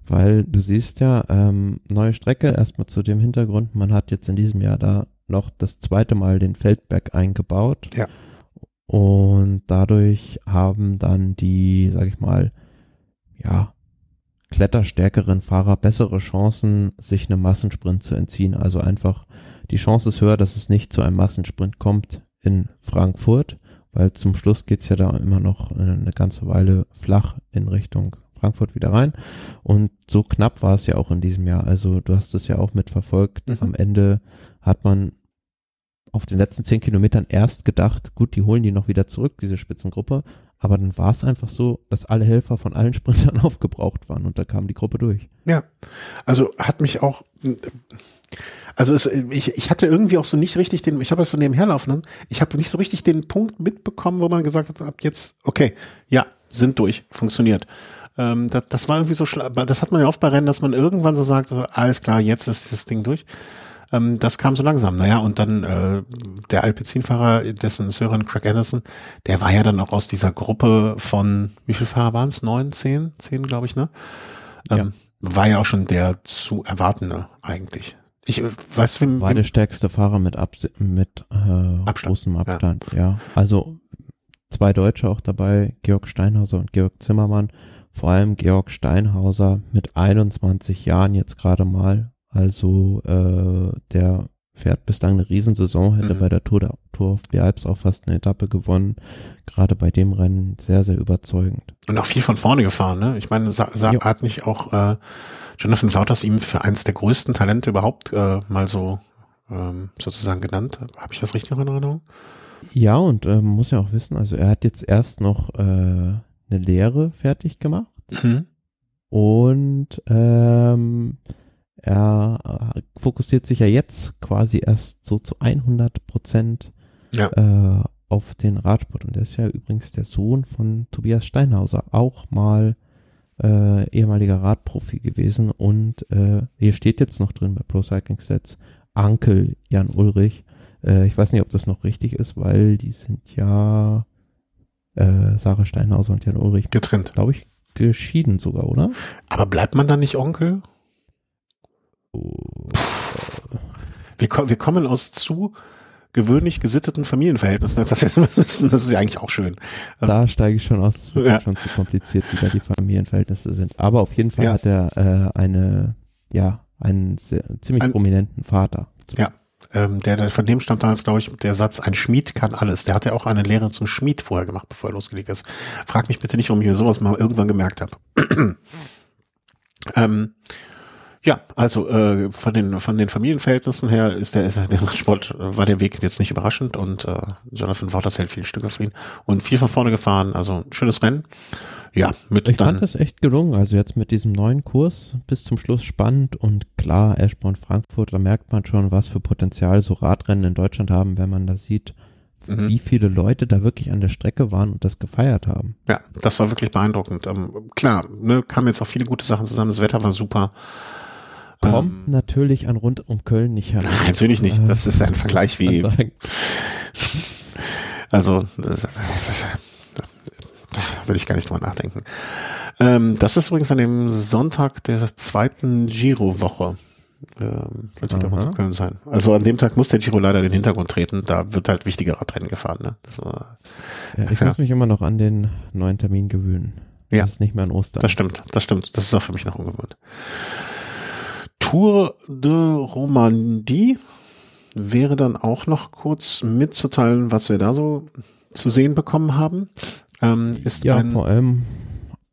weil du siehst ja, ähm, neue Strecke, erstmal zu dem Hintergrund, man hat jetzt in diesem Jahr da noch das zweite Mal den Feldberg eingebaut. Ja. Und dadurch haben dann die, sag ich mal, ja, kletterstärkeren Fahrer bessere Chancen, sich einem Massensprint zu entziehen. Also einfach die Chance ist höher, dass es nicht zu einem Massensprint kommt in Frankfurt, weil zum Schluss geht's ja da immer noch eine ganze Weile flach in Richtung Frankfurt wieder rein. Und so knapp war es ja auch in diesem Jahr. Also du hast es ja auch mitverfolgt. Mhm. Am Ende hat man auf den letzten zehn Kilometern erst gedacht, gut, die holen die noch wieder zurück, diese Spitzengruppe. Aber dann war es einfach so, dass alle Helfer von allen Sprintern aufgebraucht waren und da kam die Gruppe durch. Ja, also hat mich auch, also es, ich, ich hatte irgendwie auch so nicht richtig den, ich habe das so nebenher laufen, ich habe nicht so richtig den Punkt mitbekommen, wo man gesagt hat, ab jetzt, okay, ja, sind durch, funktioniert. Ähm, das, das war irgendwie so, das hat man ja oft bei Rennen, dass man irgendwann so sagt, alles klar, jetzt ist das Ding durch. Ähm, das kam so langsam. Naja, und dann äh, der Alpecin-Fahrer, dessen Sören Craig Anderson, der war ja dann auch aus dieser Gruppe von, wie viele Fahrer waren es? Neun, zehn? Zehn, glaube ich, ne? Ähm, ja. War ja auch schon der zu erwartende eigentlich. Ich äh, weiß, wem, war der stärkste Fahrer mit Abs mit äh, Abstand. großem Abstand. Ja. ja, also zwei Deutsche auch dabei, Georg Steinhauser und Georg Zimmermann. Vor allem Georg Steinhauser mit 21 Jahren jetzt gerade mal also äh, der fährt bislang eine Riesensaison, hätte mhm. bei der Tour, der Tour auf die Alps auch fast eine Etappe gewonnen. Gerade bei dem Rennen sehr, sehr überzeugend. Und auch viel von vorne gefahren, ne? Ich meine, Sa Sa hat nicht auch äh, Jonathan Sauters ihm für eins der größten Talente überhaupt äh, mal so ähm, sozusagen genannt. Habe ich das richtig in Erinnerung? Ja, und äh, muss ja auch wissen, also er hat jetzt erst noch äh, eine Lehre fertig gemacht. Mhm. Und ähm, er fokussiert sich ja jetzt quasi erst so zu 100 Prozent ja. äh, auf den Radsport. Und er ist ja übrigens der Sohn von Tobias Steinhauser, auch mal äh, ehemaliger Radprofi gewesen. Und äh, hier steht jetzt noch drin bei Pro Cycling Stats Ankel Jan Ulrich. Äh, ich weiß nicht, ob das noch richtig ist, weil die sind ja äh, Sarah Steinhauser und Jan Ulrich. Getrennt. Glaube ich, geschieden sogar, oder? Aber bleibt man dann nicht Onkel? Wir, wir kommen aus zu gewöhnlich gesitteten Familienverhältnissen, das wissen, das ist ja eigentlich auch schön. Da steige ich schon aus, es wird ja. schon zu kompliziert, wie da die Familienverhältnisse sind. Aber auf jeden Fall ja. hat er äh, eine, ja, einen sehr, ziemlich ein, prominenten Vater. Ja, ähm, der, der, von dem stammt damals, glaube ich, der Satz, ein Schmied kann alles. Der hat ja auch eine Lehre zum Schmied vorher gemacht, bevor er losgelegt ist. Frag mich bitte nicht, warum ich mir sowas mal irgendwann gemerkt habe. ähm, ja, also äh, von den von den Familienverhältnissen her ist der, ist der Sport war der Weg jetzt nicht überraschend und äh, Jonathan Wouters hält viele Stücke für ihn und viel von vorne gefahren, also schönes Rennen. Ja, mit Ich fand das echt gelungen, also jetzt mit diesem neuen Kurs bis zum Schluss spannend und klar, Eschborn Frankfurt, da merkt man schon, was für Potenzial so Radrennen in Deutschland haben, wenn man da sieht, mhm. wie viele Leute da wirklich an der Strecke waren und das gefeiert haben. Ja, das war wirklich beeindruckend. Ähm, klar, ne, kamen jetzt auch viele gute Sachen zusammen, das Wetter war super kommt ähm, natürlich an rund um Köln nicht heran. Nein, natürlich nicht. Das ist ein Vergleich wie. Also, das, das ist, würde ich gar nicht drüber nachdenken. Ähm, das ist übrigens an dem Sonntag der zweiten Giro-Woche. Ähm, wird wieder Köln sein. Also an dem Tag muss der Giro leider in den Hintergrund treten. Da wird halt wichtige Radrennen gefahren. Ne? Das war, ja, ich ja. muss mich immer noch an den neuen Termin gewöhnen. Ja. Das ist nicht mehr an Ostern. Das stimmt, das stimmt. Das ist auch für mich noch ungewohnt. Tour de Romandie wäre dann auch noch kurz mitzuteilen, was wir da so zu sehen bekommen haben. Ähm, ist ja, vor allem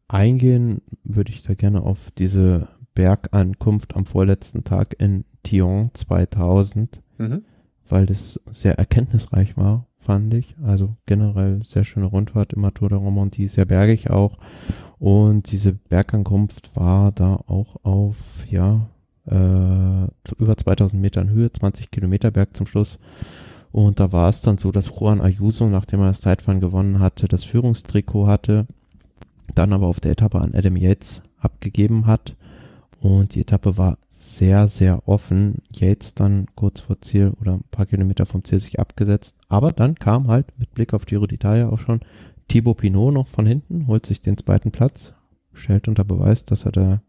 eingehen würde ich da gerne auf diese Bergankunft am vorletzten Tag in Thion 2000, mhm. weil das sehr erkenntnisreich war, fand ich. Also generell sehr schöne Rundfahrt immer Tour de Romandie, sehr bergig auch. Und diese Bergankunft war da auch auf, ja, äh, zu über 2000 Metern Höhe, 20 Kilometer Berg zum Schluss. Und da war es dann so, dass Juan Ayuso, nachdem er das Zeitfahren gewonnen hatte, das Führungstrikot hatte, dann aber auf der Etappe an Adam Yates abgegeben hat. Und die Etappe war sehr, sehr offen. Yates dann kurz vor Ziel oder ein paar Kilometer vom Ziel sich abgesetzt. Aber dann kam halt mit Blick auf Giro d'Italia auch schon Thibaut Pinot noch von hinten, holt sich den zweiten Platz, stellt unter Beweis, dass er da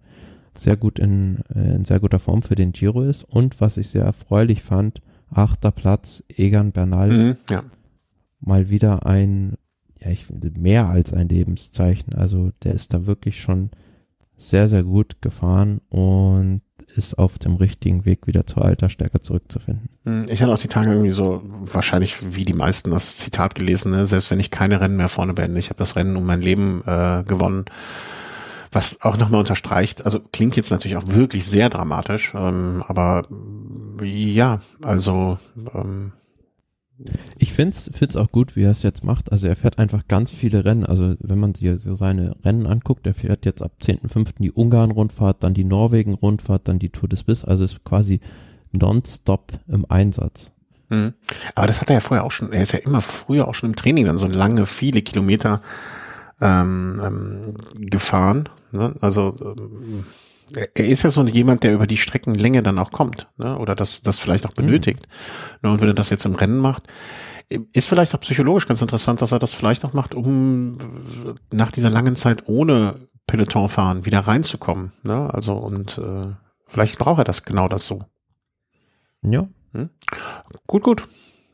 sehr gut in, äh, in sehr guter Form für den Giro ist. Und was ich sehr erfreulich fand, achter Platz, Egan Bernal. Mhm, ja. Mal wieder ein, ja, ich finde, mehr als ein Lebenszeichen. Also der ist da wirklich schon sehr, sehr gut gefahren und ist auf dem richtigen Weg wieder zur alter Stärke zurückzufinden. Mhm, ich hatte auch die Tage irgendwie so wahrscheinlich wie die meisten das Zitat gelesen, ne? selbst wenn ich keine Rennen mehr vorne beende, ich habe das Rennen um mein Leben äh, gewonnen was auch nochmal unterstreicht, also klingt jetzt natürlich auch wirklich sehr dramatisch, ähm, aber ja, also ähm, ich find's find's auch gut, wie er es jetzt macht. Also er fährt einfach ganz viele Rennen. Also wenn man sich so seine Rennen anguckt, er fährt jetzt ab 10.5. die Ungarn-Rundfahrt, dann die Norwegen-Rundfahrt, dann die Tour des Biss. Also ist quasi nonstop im Einsatz. Mhm. Aber das hat er ja vorher auch schon, er ist ja immer früher auch schon im Training dann so lange, viele Kilometer ähm, ähm, gefahren. Ne? Also ähm, er ist ja so jemand, der über die Streckenlänge dann auch kommt, ne? oder das, das vielleicht auch benötigt. Mhm. Und wenn er das jetzt im Rennen macht, ist vielleicht auch psychologisch ganz interessant, dass er das vielleicht auch macht, um nach dieser langen Zeit ohne Peloton fahren wieder reinzukommen. Ne? Also und äh, vielleicht braucht er das genau das so. Ja. Hm? Gut, gut.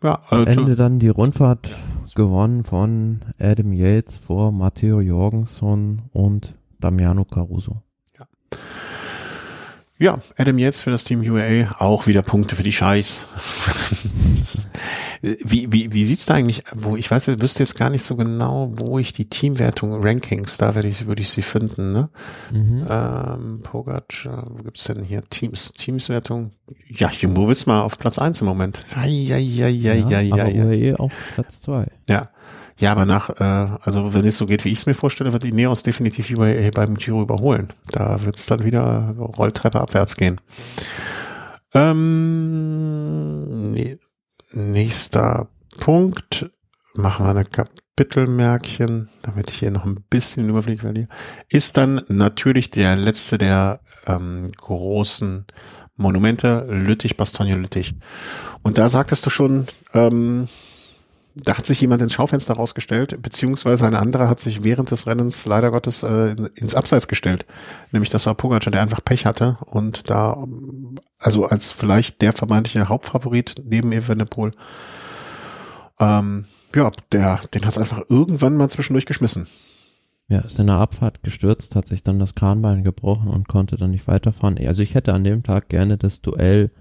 Ja, Am äh, Ende dann die Rundfahrt gewonnen von Adam Yates vor Matteo Jorgensen und Damiano Caruso. Ja, Adam Yates für das Team UAA, auch wieder Punkte für die Scheiß. wie, wie, wie sieht's da eigentlich, wo, ich weiß, ich wüsste jetzt gar nicht so genau, wo ich die Teamwertung, Rankings, da werde ich, würde ich sie finden, ne? Mhm. Ähm, Pogacar, wo gibt's denn hier Teams, Teamswertung? Ja, Jumbo Wismar auf Platz eins im Moment. Ja, ja, ja, ja, ja, ja. Aber UAE auf Platz zwei. Ja. Ja, aber nach, äh, also wenn es so geht, wie ich es mir vorstelle, wird die Neos definitiv über, äh, beim Giro überholen. Da wird es dann wieder Rolltreppe abwärts gehen. Ähm, nächster Punkt. Machen wir eine Kapitelmärkchen, damit ich hier noch ein bisschen Überblick verliere. Ist dann natürlich der letzte der ähm, großen Monumente, Lüttich, Bastogne Lüttich. Und da sagtest du schon, ähm, da hat sich jemand ins Schaufenster rausgestellt, beziehungsweise ein anderer hat sich während des Rennens leider Gottes äh, ins Abseits gestellt. Nämlich das war Pogacar, der einfach Pech hatte und da, also als vielleicht der vermeintliche Hauptfavorit neben Evenepoel, ähm, ja, der, den hat es einfach irgendwann mal zwischendurch geschmissen. Ja, ist in der Abfahrt gestürzt, hat sich dann das Kranbein gebrochen und konnte dann nicht weiterfahren. Also ich hätte an dem Tag gerne das Duell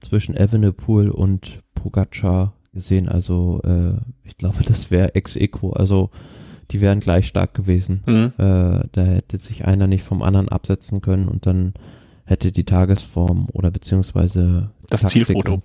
zwischen Evenepoel und Pogacar gesehen. Also äh, ich glaube, das wäre ex equo. Also die wären gleich stark gewesen. Mhm. Äh, da hätte sich einer nicht vom anderen absetzen können und dann hätte die Tagesform oder beziehungsweise das Taktik Zielfoto.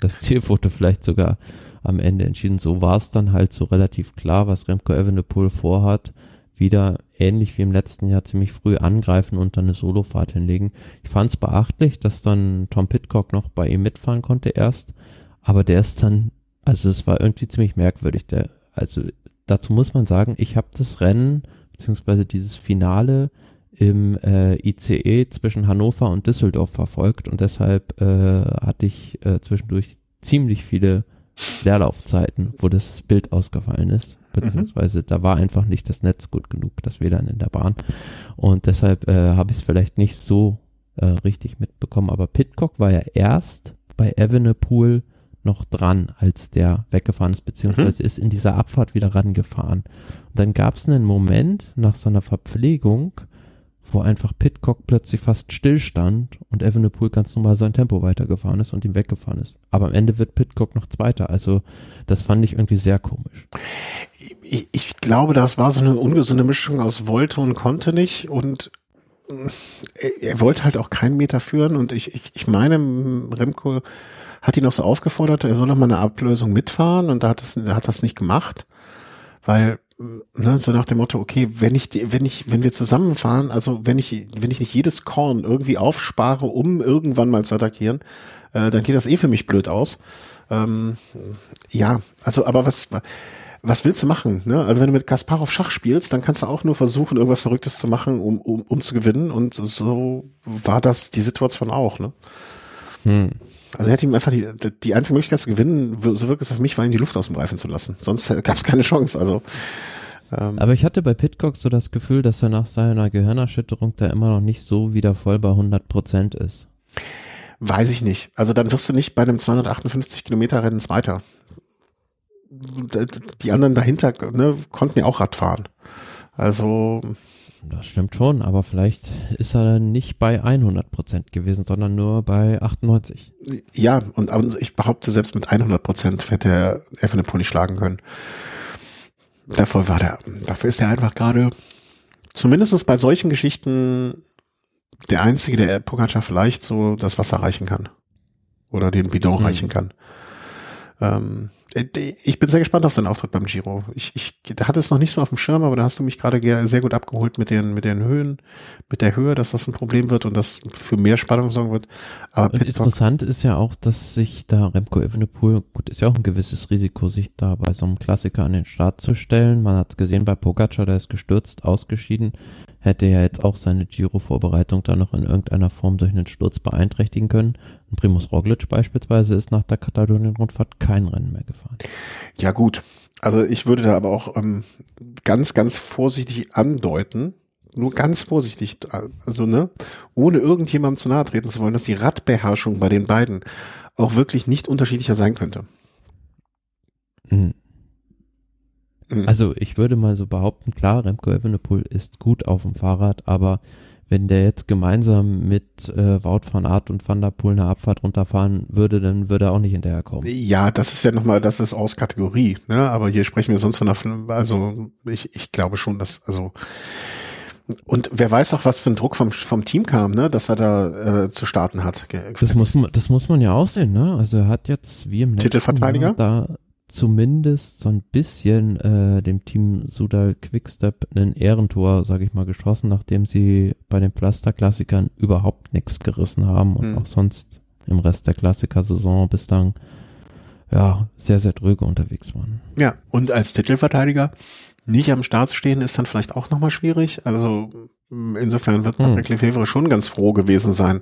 Das Zielfoto vielleicht sogar am Ende entschieden. So war es dann halt so relativ klar, was Remco Evenepoel vorhat. Wieder ähnlich wie im letzten Jahr ziemlich früh angreifen und dann eine Solofahrt hinlegen. Ich fand es beachtlich, dass dann Tom Pitcock noch bei ihm mitfahren konnte erst aber der ist dann, also es war irgendwie ziemlich merkwürdig. Der, also dazu muss man sagen, ich habe das Rennen beziehungsweise dieses Finale im äh, ICE zwischen Hannover und Düsseldorf verfolgt und deshalb äh, hatte ich äh, zwischendurch ziemlich viele Leerlaufzeiten, wo das Bild ausgefallen ist. Beziehungsweise mhm. da war einfach nicht das Netz gut genug, das WLAN in der Bahn. Und deshalb äh, habe ich es vielleicht nicht so äh, richtig mitbekommen. Aber Pitcock war ja erst bei Evenepoel noch dran, als der weggefahren ist, beziehungsweise mhm. ist in dieser Abfahrt wieder rangefahren. Und dann gab es einen Moment nach so einer Verpflegung, wo einfach Pitcock plötzlich fast stillstand und Evenepoel ganz normal sein Tempo weitergefahren ist und ihm weggefahren ist. Aber am Ende wird Pitcock noch Zweiter. Also das fand ich irgendwie sehr komisch. Ich, ich glaube, das war so eine ungesunde Mischung aus wollte und konnte nicht und er wollte halt auch keinen Meter führen und ich, ich, ich meine, Remco hat ihn auch so aufgefordert, er soll noch mal eine Ablösung mitfahren und da hat das, er hat das nicht gemacht, weil ne, so nach dem Motto, okay, wenn ich, wenn ich, wenn wir zusammenfahren, also wenn ich, wenn ich nicht jedes Korn irgendwie aufspare, um irgendwann mal zu attackieren, äh, dann geht das eh für mich blöd aus. Ähm, ja, also aber was, was willst du machen? Ne? Also wenn du mit Kasparov Schach spielst, dann kannst du auch nur versuchen, irgendwas Verrücktes zu machen, um, um, um zu gewinnen. Und so war das die Situation auch. Ne? Hm. Also er hätte ihm einfach die, die einzige Möglichkeit zu gewinnen, so wirkt es auf mich, war ihm die Luft aus dem Reifen zu lassen. Sonst gab es keine Chance. Also ähm, Aber ich hatte bei Pitcock so das Gefühl, dass er nach seiner Gehirnerschütterung da immer noch nicht so wieder voll bei 100 Prozent ist. Weiß ich nicht. Also dann wirst du nicht bei einem 258 Kilometer Rennen Zweiter. Die anderen dahinter ne, konnten ja auch Rad fahren. Also das stimmt schon, aber vielleicht ist er nicht bei 100 Prozent gewesen, sondern nur bei 98. Ja, und ich behaupte, selbst mit 100 Prozent hätte er Evenepoel nicht schlagen können. Dafür war der, dafür ist er einfach gerade, zumindest bei solchen Geschichten, der Einzige, der Pogacar vielleicht so das Wasser reichen kann. Oder den Bidon mhm. reichen kann. Ähm, Äh, ich bin sehr gespannt auf seinen Auftritt beim Giro. Ich, ich hatte es noch nicht so auf dem Schirm, aber da hast du mich gerade sehr gut abgeholt mit den, mit den Höhen, mit der Höhe, dass das ein Problem wird und das für mehr Spannung sorgen wird. Aber und interessant ist ja auch, dass sich da Remco Evenepoel, gut, ist ja auch ein gewisses Risiko, sich da bei so einem Klassiker an den Start zu stellen. Man hat es gesehen bei Pogacar, der ist gestürzt, ausgeschieden hätte ja jetzt auch seine Giro-Vorbereitung da noch in irgendeiner Form durch einen Sturz beeinträchtigen können. Und Primus Roglic beispielsweise ist nach der Katalonien-Rundfahrt kein Rennen mehr gefahren. Ja gut, also ich würde da aber auch ähm, ganz, ganz vorsichtig andeuten, nur ganz vorsichtig, also ne, ohne irgendjemandem zu nahe treten zu wollen, dass die Radbeherrschung bei den beiden auch wirklich nicht unterschiedlicher sein könnte. Mhm. Mhm. Also ich würde mal so behaupten, klar, Remco Evenepoel ist gut auf dem Fahrrad, aber wenn der jetzt gemeinsam mit äh, Wout van Aert und Van der Poel eine Abfahrt runterfahren würde, dann würde er auch nicht hinterherkommen. Ja, das ist ja nochmal, das ist aus Kategorie, ne? Aber hier sprechen wir sonst von einer, also ich, ich glaube schon, dass, also und wer weiß auch, was für ein Druck vom, vom Team kam, ne, dass er da äh, zu starten hat. Das muss, das muss man ja aussehen, ne? Also er hat jetzt wie im letzten Titelverteidiger? Jahr da zumindest so ein bisschen äh, dem Team Sudal Quickstep ein Ehrentor, sage ich mal, geschossen, nachdem sie bei den Pflasterklassikern überhaupt nichts gerissen haben und mhm. auch sonst im Rest der Klassiker-Saison bislang ja sehr, sehr dröge unterwegs waren. Ja, und als Titelverteidiger nicht am Start stehen ist dann vielleicht auch nochmal schwierig. Also insofern wird Patrick hm. Lefevre schon ganz froh gewesen sein,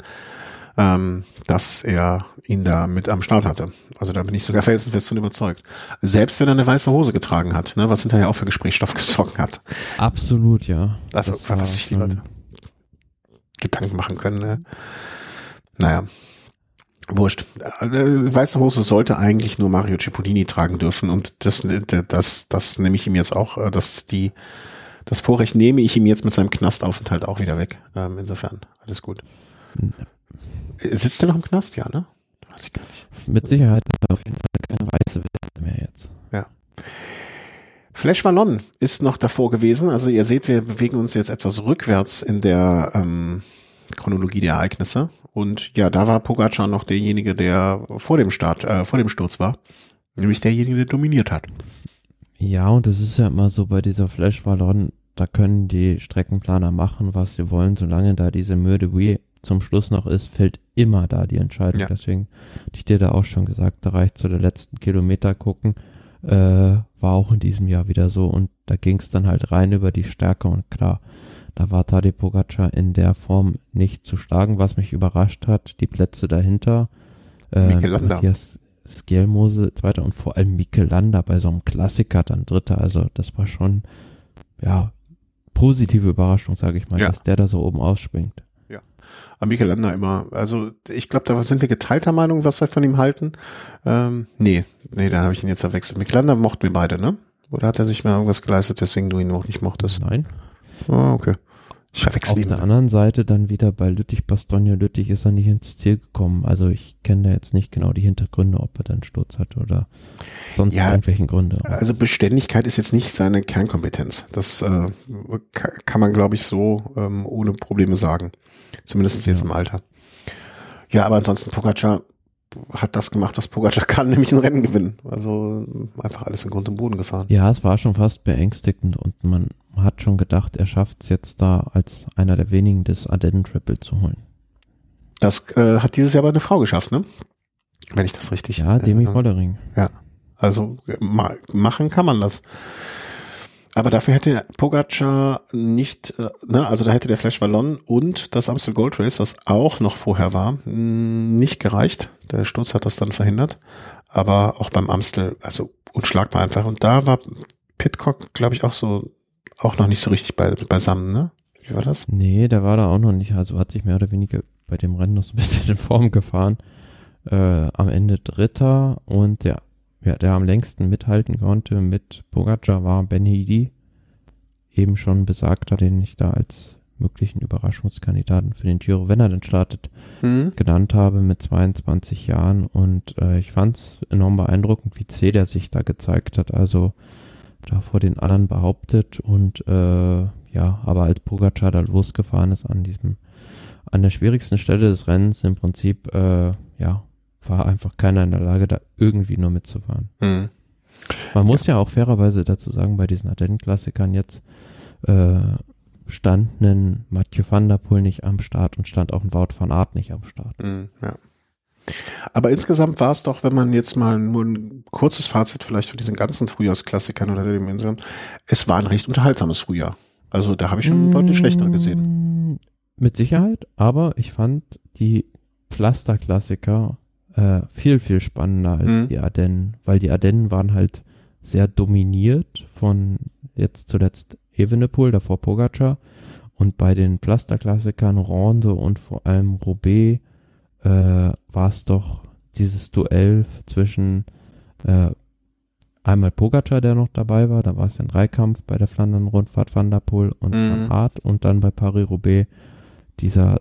ähm, dass er ihn da mit am Start hatte. Also da bin ich sogar felsenfest von überzeugt. Selbst wenn er eine weiße Hose getragen hat, ne, was hinterher auch für Gesprächsstoff gesorgt hat. Absolut, ja. Also, das was sich die Leute Gedanken machen können. Ne? Naja. Wurscht. Äh, weiße Hose sollte eigentlich nur Mario Cipollini tragen dürfen und das, das, das nehme ich ihm jetzt auch, äh, dass die, das Vorrecht nehme ich ihm jetzt mit seinem Knastaufenthalt auch wieder weg. Ähm, insofern, alles gut. Sitzt er noch im Knast? Ja, ne? Weiß ich gar nicht. Mit Sicherheit auf jeden Fall keine weiße Weste mehr jetzt. Ja. Flash Wallon ist noch davor gewesen. Also ihr seht, wir bewegen uns jetzt etwas rückwärts in der ähm, Chronologie der Ereignisse. Und ja, da war Pogacar noch derjenige, der vor dem Start, äh, vor dem Sturz war. Nämlich derjenige, der dominiert hat. Ja, und das ist ja immer so bei dieser Flash Wallon, da können die Streckenplaner machen, was sie wollen, solange da diese Mürde zum Schluss noch ist, fällt immer da die Entscheidung. Ja. Deswegen hatte ich dir da auch schon gesagt, da reicht zu der letzten Kilometer gucken. Äh, war auch in diesem Jahr wieder so und da ging es dann halt rein über die Stärke und klar, da war Tadej Pogacar in der Form nicht zu schlagen, was mich überrascht hat. Die Plätze dahinter, äh, Matthias Skelmose zweiter und vor allem Landa bei so einem Klassiker dann dritter. Also das war schon ja positive Überraschung, sage ich mal, ja. dass der da so oben ausspringt am Michelanda immer. Also ich glaube, da sind wir geteilter Meinung, was wir von ihm halten. Ähm, nee, nee, da habe ich ihn jetzt verwechselt. Michelanda mochten wir beide, ne? Oder hat er sich mal irgendwas geleistet, deswegen du ihn noch nicht mochtest? Nein. Oh, okay. Ich verwechsel Auf ihn. der anderen Seite dann wieder bei Lüttich, Bastogne Lüttich ist er nicht ins Ziel gekommen. Also ich kenne da jetzt nicht genau die Hintergründe, ob er dann Sturz hatte oder sonst ja, irgendwelchen Gründe. Also Beständigkeit ist jetzt nicht seine Kernkompetenz. Das äh, kann man, glaube ich, so ähm, ohne Probleme sagen. Zumindest jetzt im Alter. Ja, aber ansonsten Pogacar hat das gemacht, was Pogacar kann, nämlich ein Rennen gewinnen. Also einfach alles in Grund und Boden gefahren. Ja, es war schon fast beängstigend und man hat schon gedacht, er schafft es jetzt da als einer der wenigen das Ardennen Triple zu holen. Das äh, hat dieses Jahr aber eine Frau geschafft, ne? Wenn ich das richtig. Ja, Demi äh. Ja, also ma machen kann man das. Aber dafür hätte Pogacar nicht, äh, ne, also da hätte der Flash Wallon und das Amstel Gold Race, was auch noch vorher war, nicht gereicht. Der Sturz hat das dann verhindert. Aber auch beim Amstel, also unschlagbar einfach. Und da war Pitcock, glaube ich, auch so, auch noch nicht so richtig bei, beisammen, ne? Wie war das? Nee, der war da auch noch nicht. Also hat sich mehr oder weniger bei dem Rennen noch so ein bisschen in Form gefahren. Äh, am Ende Dritter und der ja, der am längsten mithalten konnte mit Pogacar war Benhidi, eben schon besagter, den ich da als möglichen Überraschungskandidaten für den Giro, wenn er denn startet, mhm. genannt habe mit 22 Jahren. Und äh, ich fand es enorm beeindruckend, wie zäh der sich da gezeigt hat. Also da vor den anderen behauptet und äh, ja, aber als Pogacar da losgefahren ist an diesem, an der schwierigsten Stelle des Rennens im Prinzip, äh, ja, war einfach keiner in der Lage, da irgendwie nur mitzufahren. Mhm. Man muss ja. ja auch fairerweise dazu sagen, bei diesen Ardennen-Klassikern jetzt äh, stand ein Mathieu van der Poel nicht am Start und stand auch ein Wout van Aert nicht am Start. Mm, ja. Aber insgesamt war es doch, wenn man jetzt mal nur ein kurzes Fazit vielleicht von diesen ganzen Frühjahrsklassikern oder dem insgesamt, es war ein recht unterhaltsames Frühjahr. Also da habe ich schon mmh, deutlich schlechter gesehen. Mit Sicherheit, aber ich fand die Pflasterklassiker äh, viel, viel spannender als mmh. die Ardennen, weil die Ardennen waren halt sehr dominiert von jetzt zuletzt Evenepoel, davor Pogacar. Und bei den Pflasterklassikern Ronde und vor allem Roubaix äh, war es doch dieses Duell zwischen äh, einmal Pogacar, der noch dabei war, da war es ein Dreikampf bei der Flandern-Rundfahrt Van der Poel und mhm. Van Aert und dann bei Paris-Roubaix dieser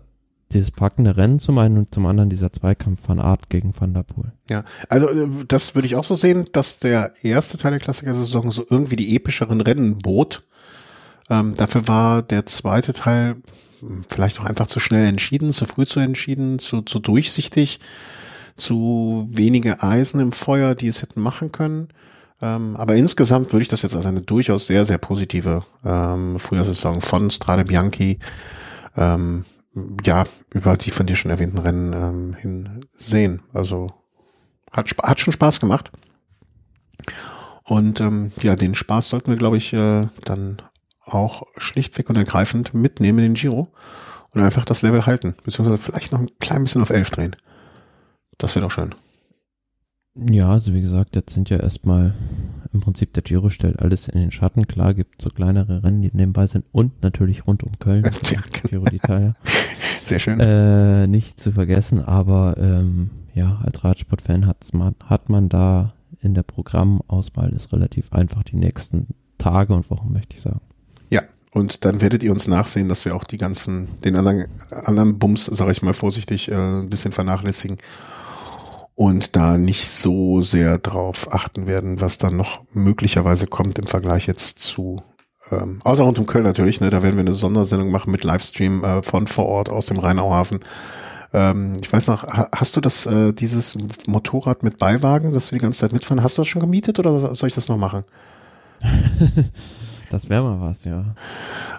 dieses packende Rennen zum einen und zum anderen dieser Zweikampf von Art gegen Van der Poel. Ja, also äh, das würde ich auch so sehen, dass der erste Teil der Klassiker-Saison so irgendwie die epischeren Rennen bot. Ähm, dafür war der zweite Teil vielleicht auch einfach zu schnell entschieden, zu früh zu entschieden, zu, zu durchsichtig, zu wenige Eisen im Feuer, die es hätten machen können. Ähm, aber insgesamt würde ich das jetzt als eine durchaus sehr, sehr positive ähm, Frühjahrssaison von Strade Bianchi ähm, ja, über die von dir schon erwähnten Rennen ähm, hin sehen. Also hat, hat schon Spaß gemacht. Und ähm, ja, den Spaß sollten wir, glaube ich, äh, dann auch schlichtweg und ergreifend mitnehmen in den Giro und einfach das Level halten, beziehungsweise vielleicht noch ein klein bisschen auf 11 drehen. Das wäre doch schön. Ja, also wie gesagt, jetzt sind ja erstmal im Prinzip der Giro stellt alles in den Schatten. Klar gibt so kleinere Rennen, die nebenbei sind und natürlich rund um Köln. Ja, Giro d'Italia. Sehr schön. Äh, nicht zu vergessen, aber ähm, ja, als Radsportfan hat's man, hat man da in der Programmauswahl ist relativ einfach die nächsten Tage und Wochen, möchte ich sagen. Und dann werdet ihr uns nachsehen, dass wir auch die ganzen, den anderen, anderen Bums, sage ich mal vorsichtig, äh, ein bisschen vernachlässigen und da nicht so sehr drauf achten werden, was dann noch möglicherweise kommt im Vergleich jetzt zu ähm, außer rund um Köln natürlich, ne, da werden wir eine Sondersendung machen mit Livestream äh, von vor Ort aus dem Rheinauhafen. Ähm, ich weiß noch, hast du das, äh, dieses Motorrad mit Beiwagen, das du die ganze Zeit mitfahren, hast du das schon gemietet oder soll ich das noch machen? das wäre mal was, ja.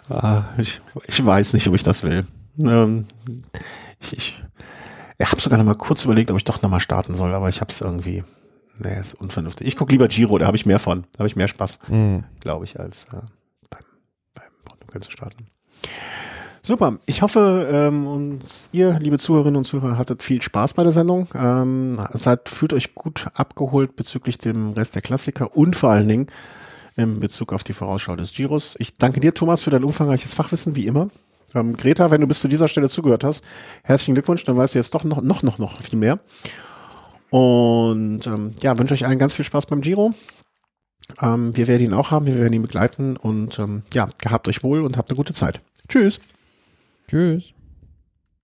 Ah, ich, ich weiß nicht, ob ich das will. Ähm, ich, ich, ich habe sogar noch mal kurz überlegt, ob ich doch noch mal starten soll, aber ich habe es irgendwie. Nee, ist unvernünftig. Ich gucke lieber Giro, da habe ich mehr von. Da habe ich mehr Spaß, mhm. glaube ich, als äh, beim, beim Portugal zu starten. Super. Ich hoffe, ähm, uns, ihr, liebe Zuhörerinnen und Zuhörer, hattet viel Spaß bei der Sendung. Ähm, seid, fühlt euch gut abgeholt bezüglich dem Rest der Klassiker und vor allen Dingen in Bezug auf die Vorausschau des Giros. Ich danke dir, Thomas, für dein umfangreiches Fachwissen, wie immer. Ähm, Greta, wenn du bis zu dieser Stelle zugehört hast, herzlichen Glückwunsch, dann weißt du jetzt doch noch, noch, noch, noch viel mehr. Und ähm, ja, wünsche euch allen ganz viel Spaß beim Giro. Ähm, wir werden ihn auch haben, wir werden ihn begleiten und ähm, ja, gehabt euch wohl und habt eine gute Zeit. Tschüss. Tschüss.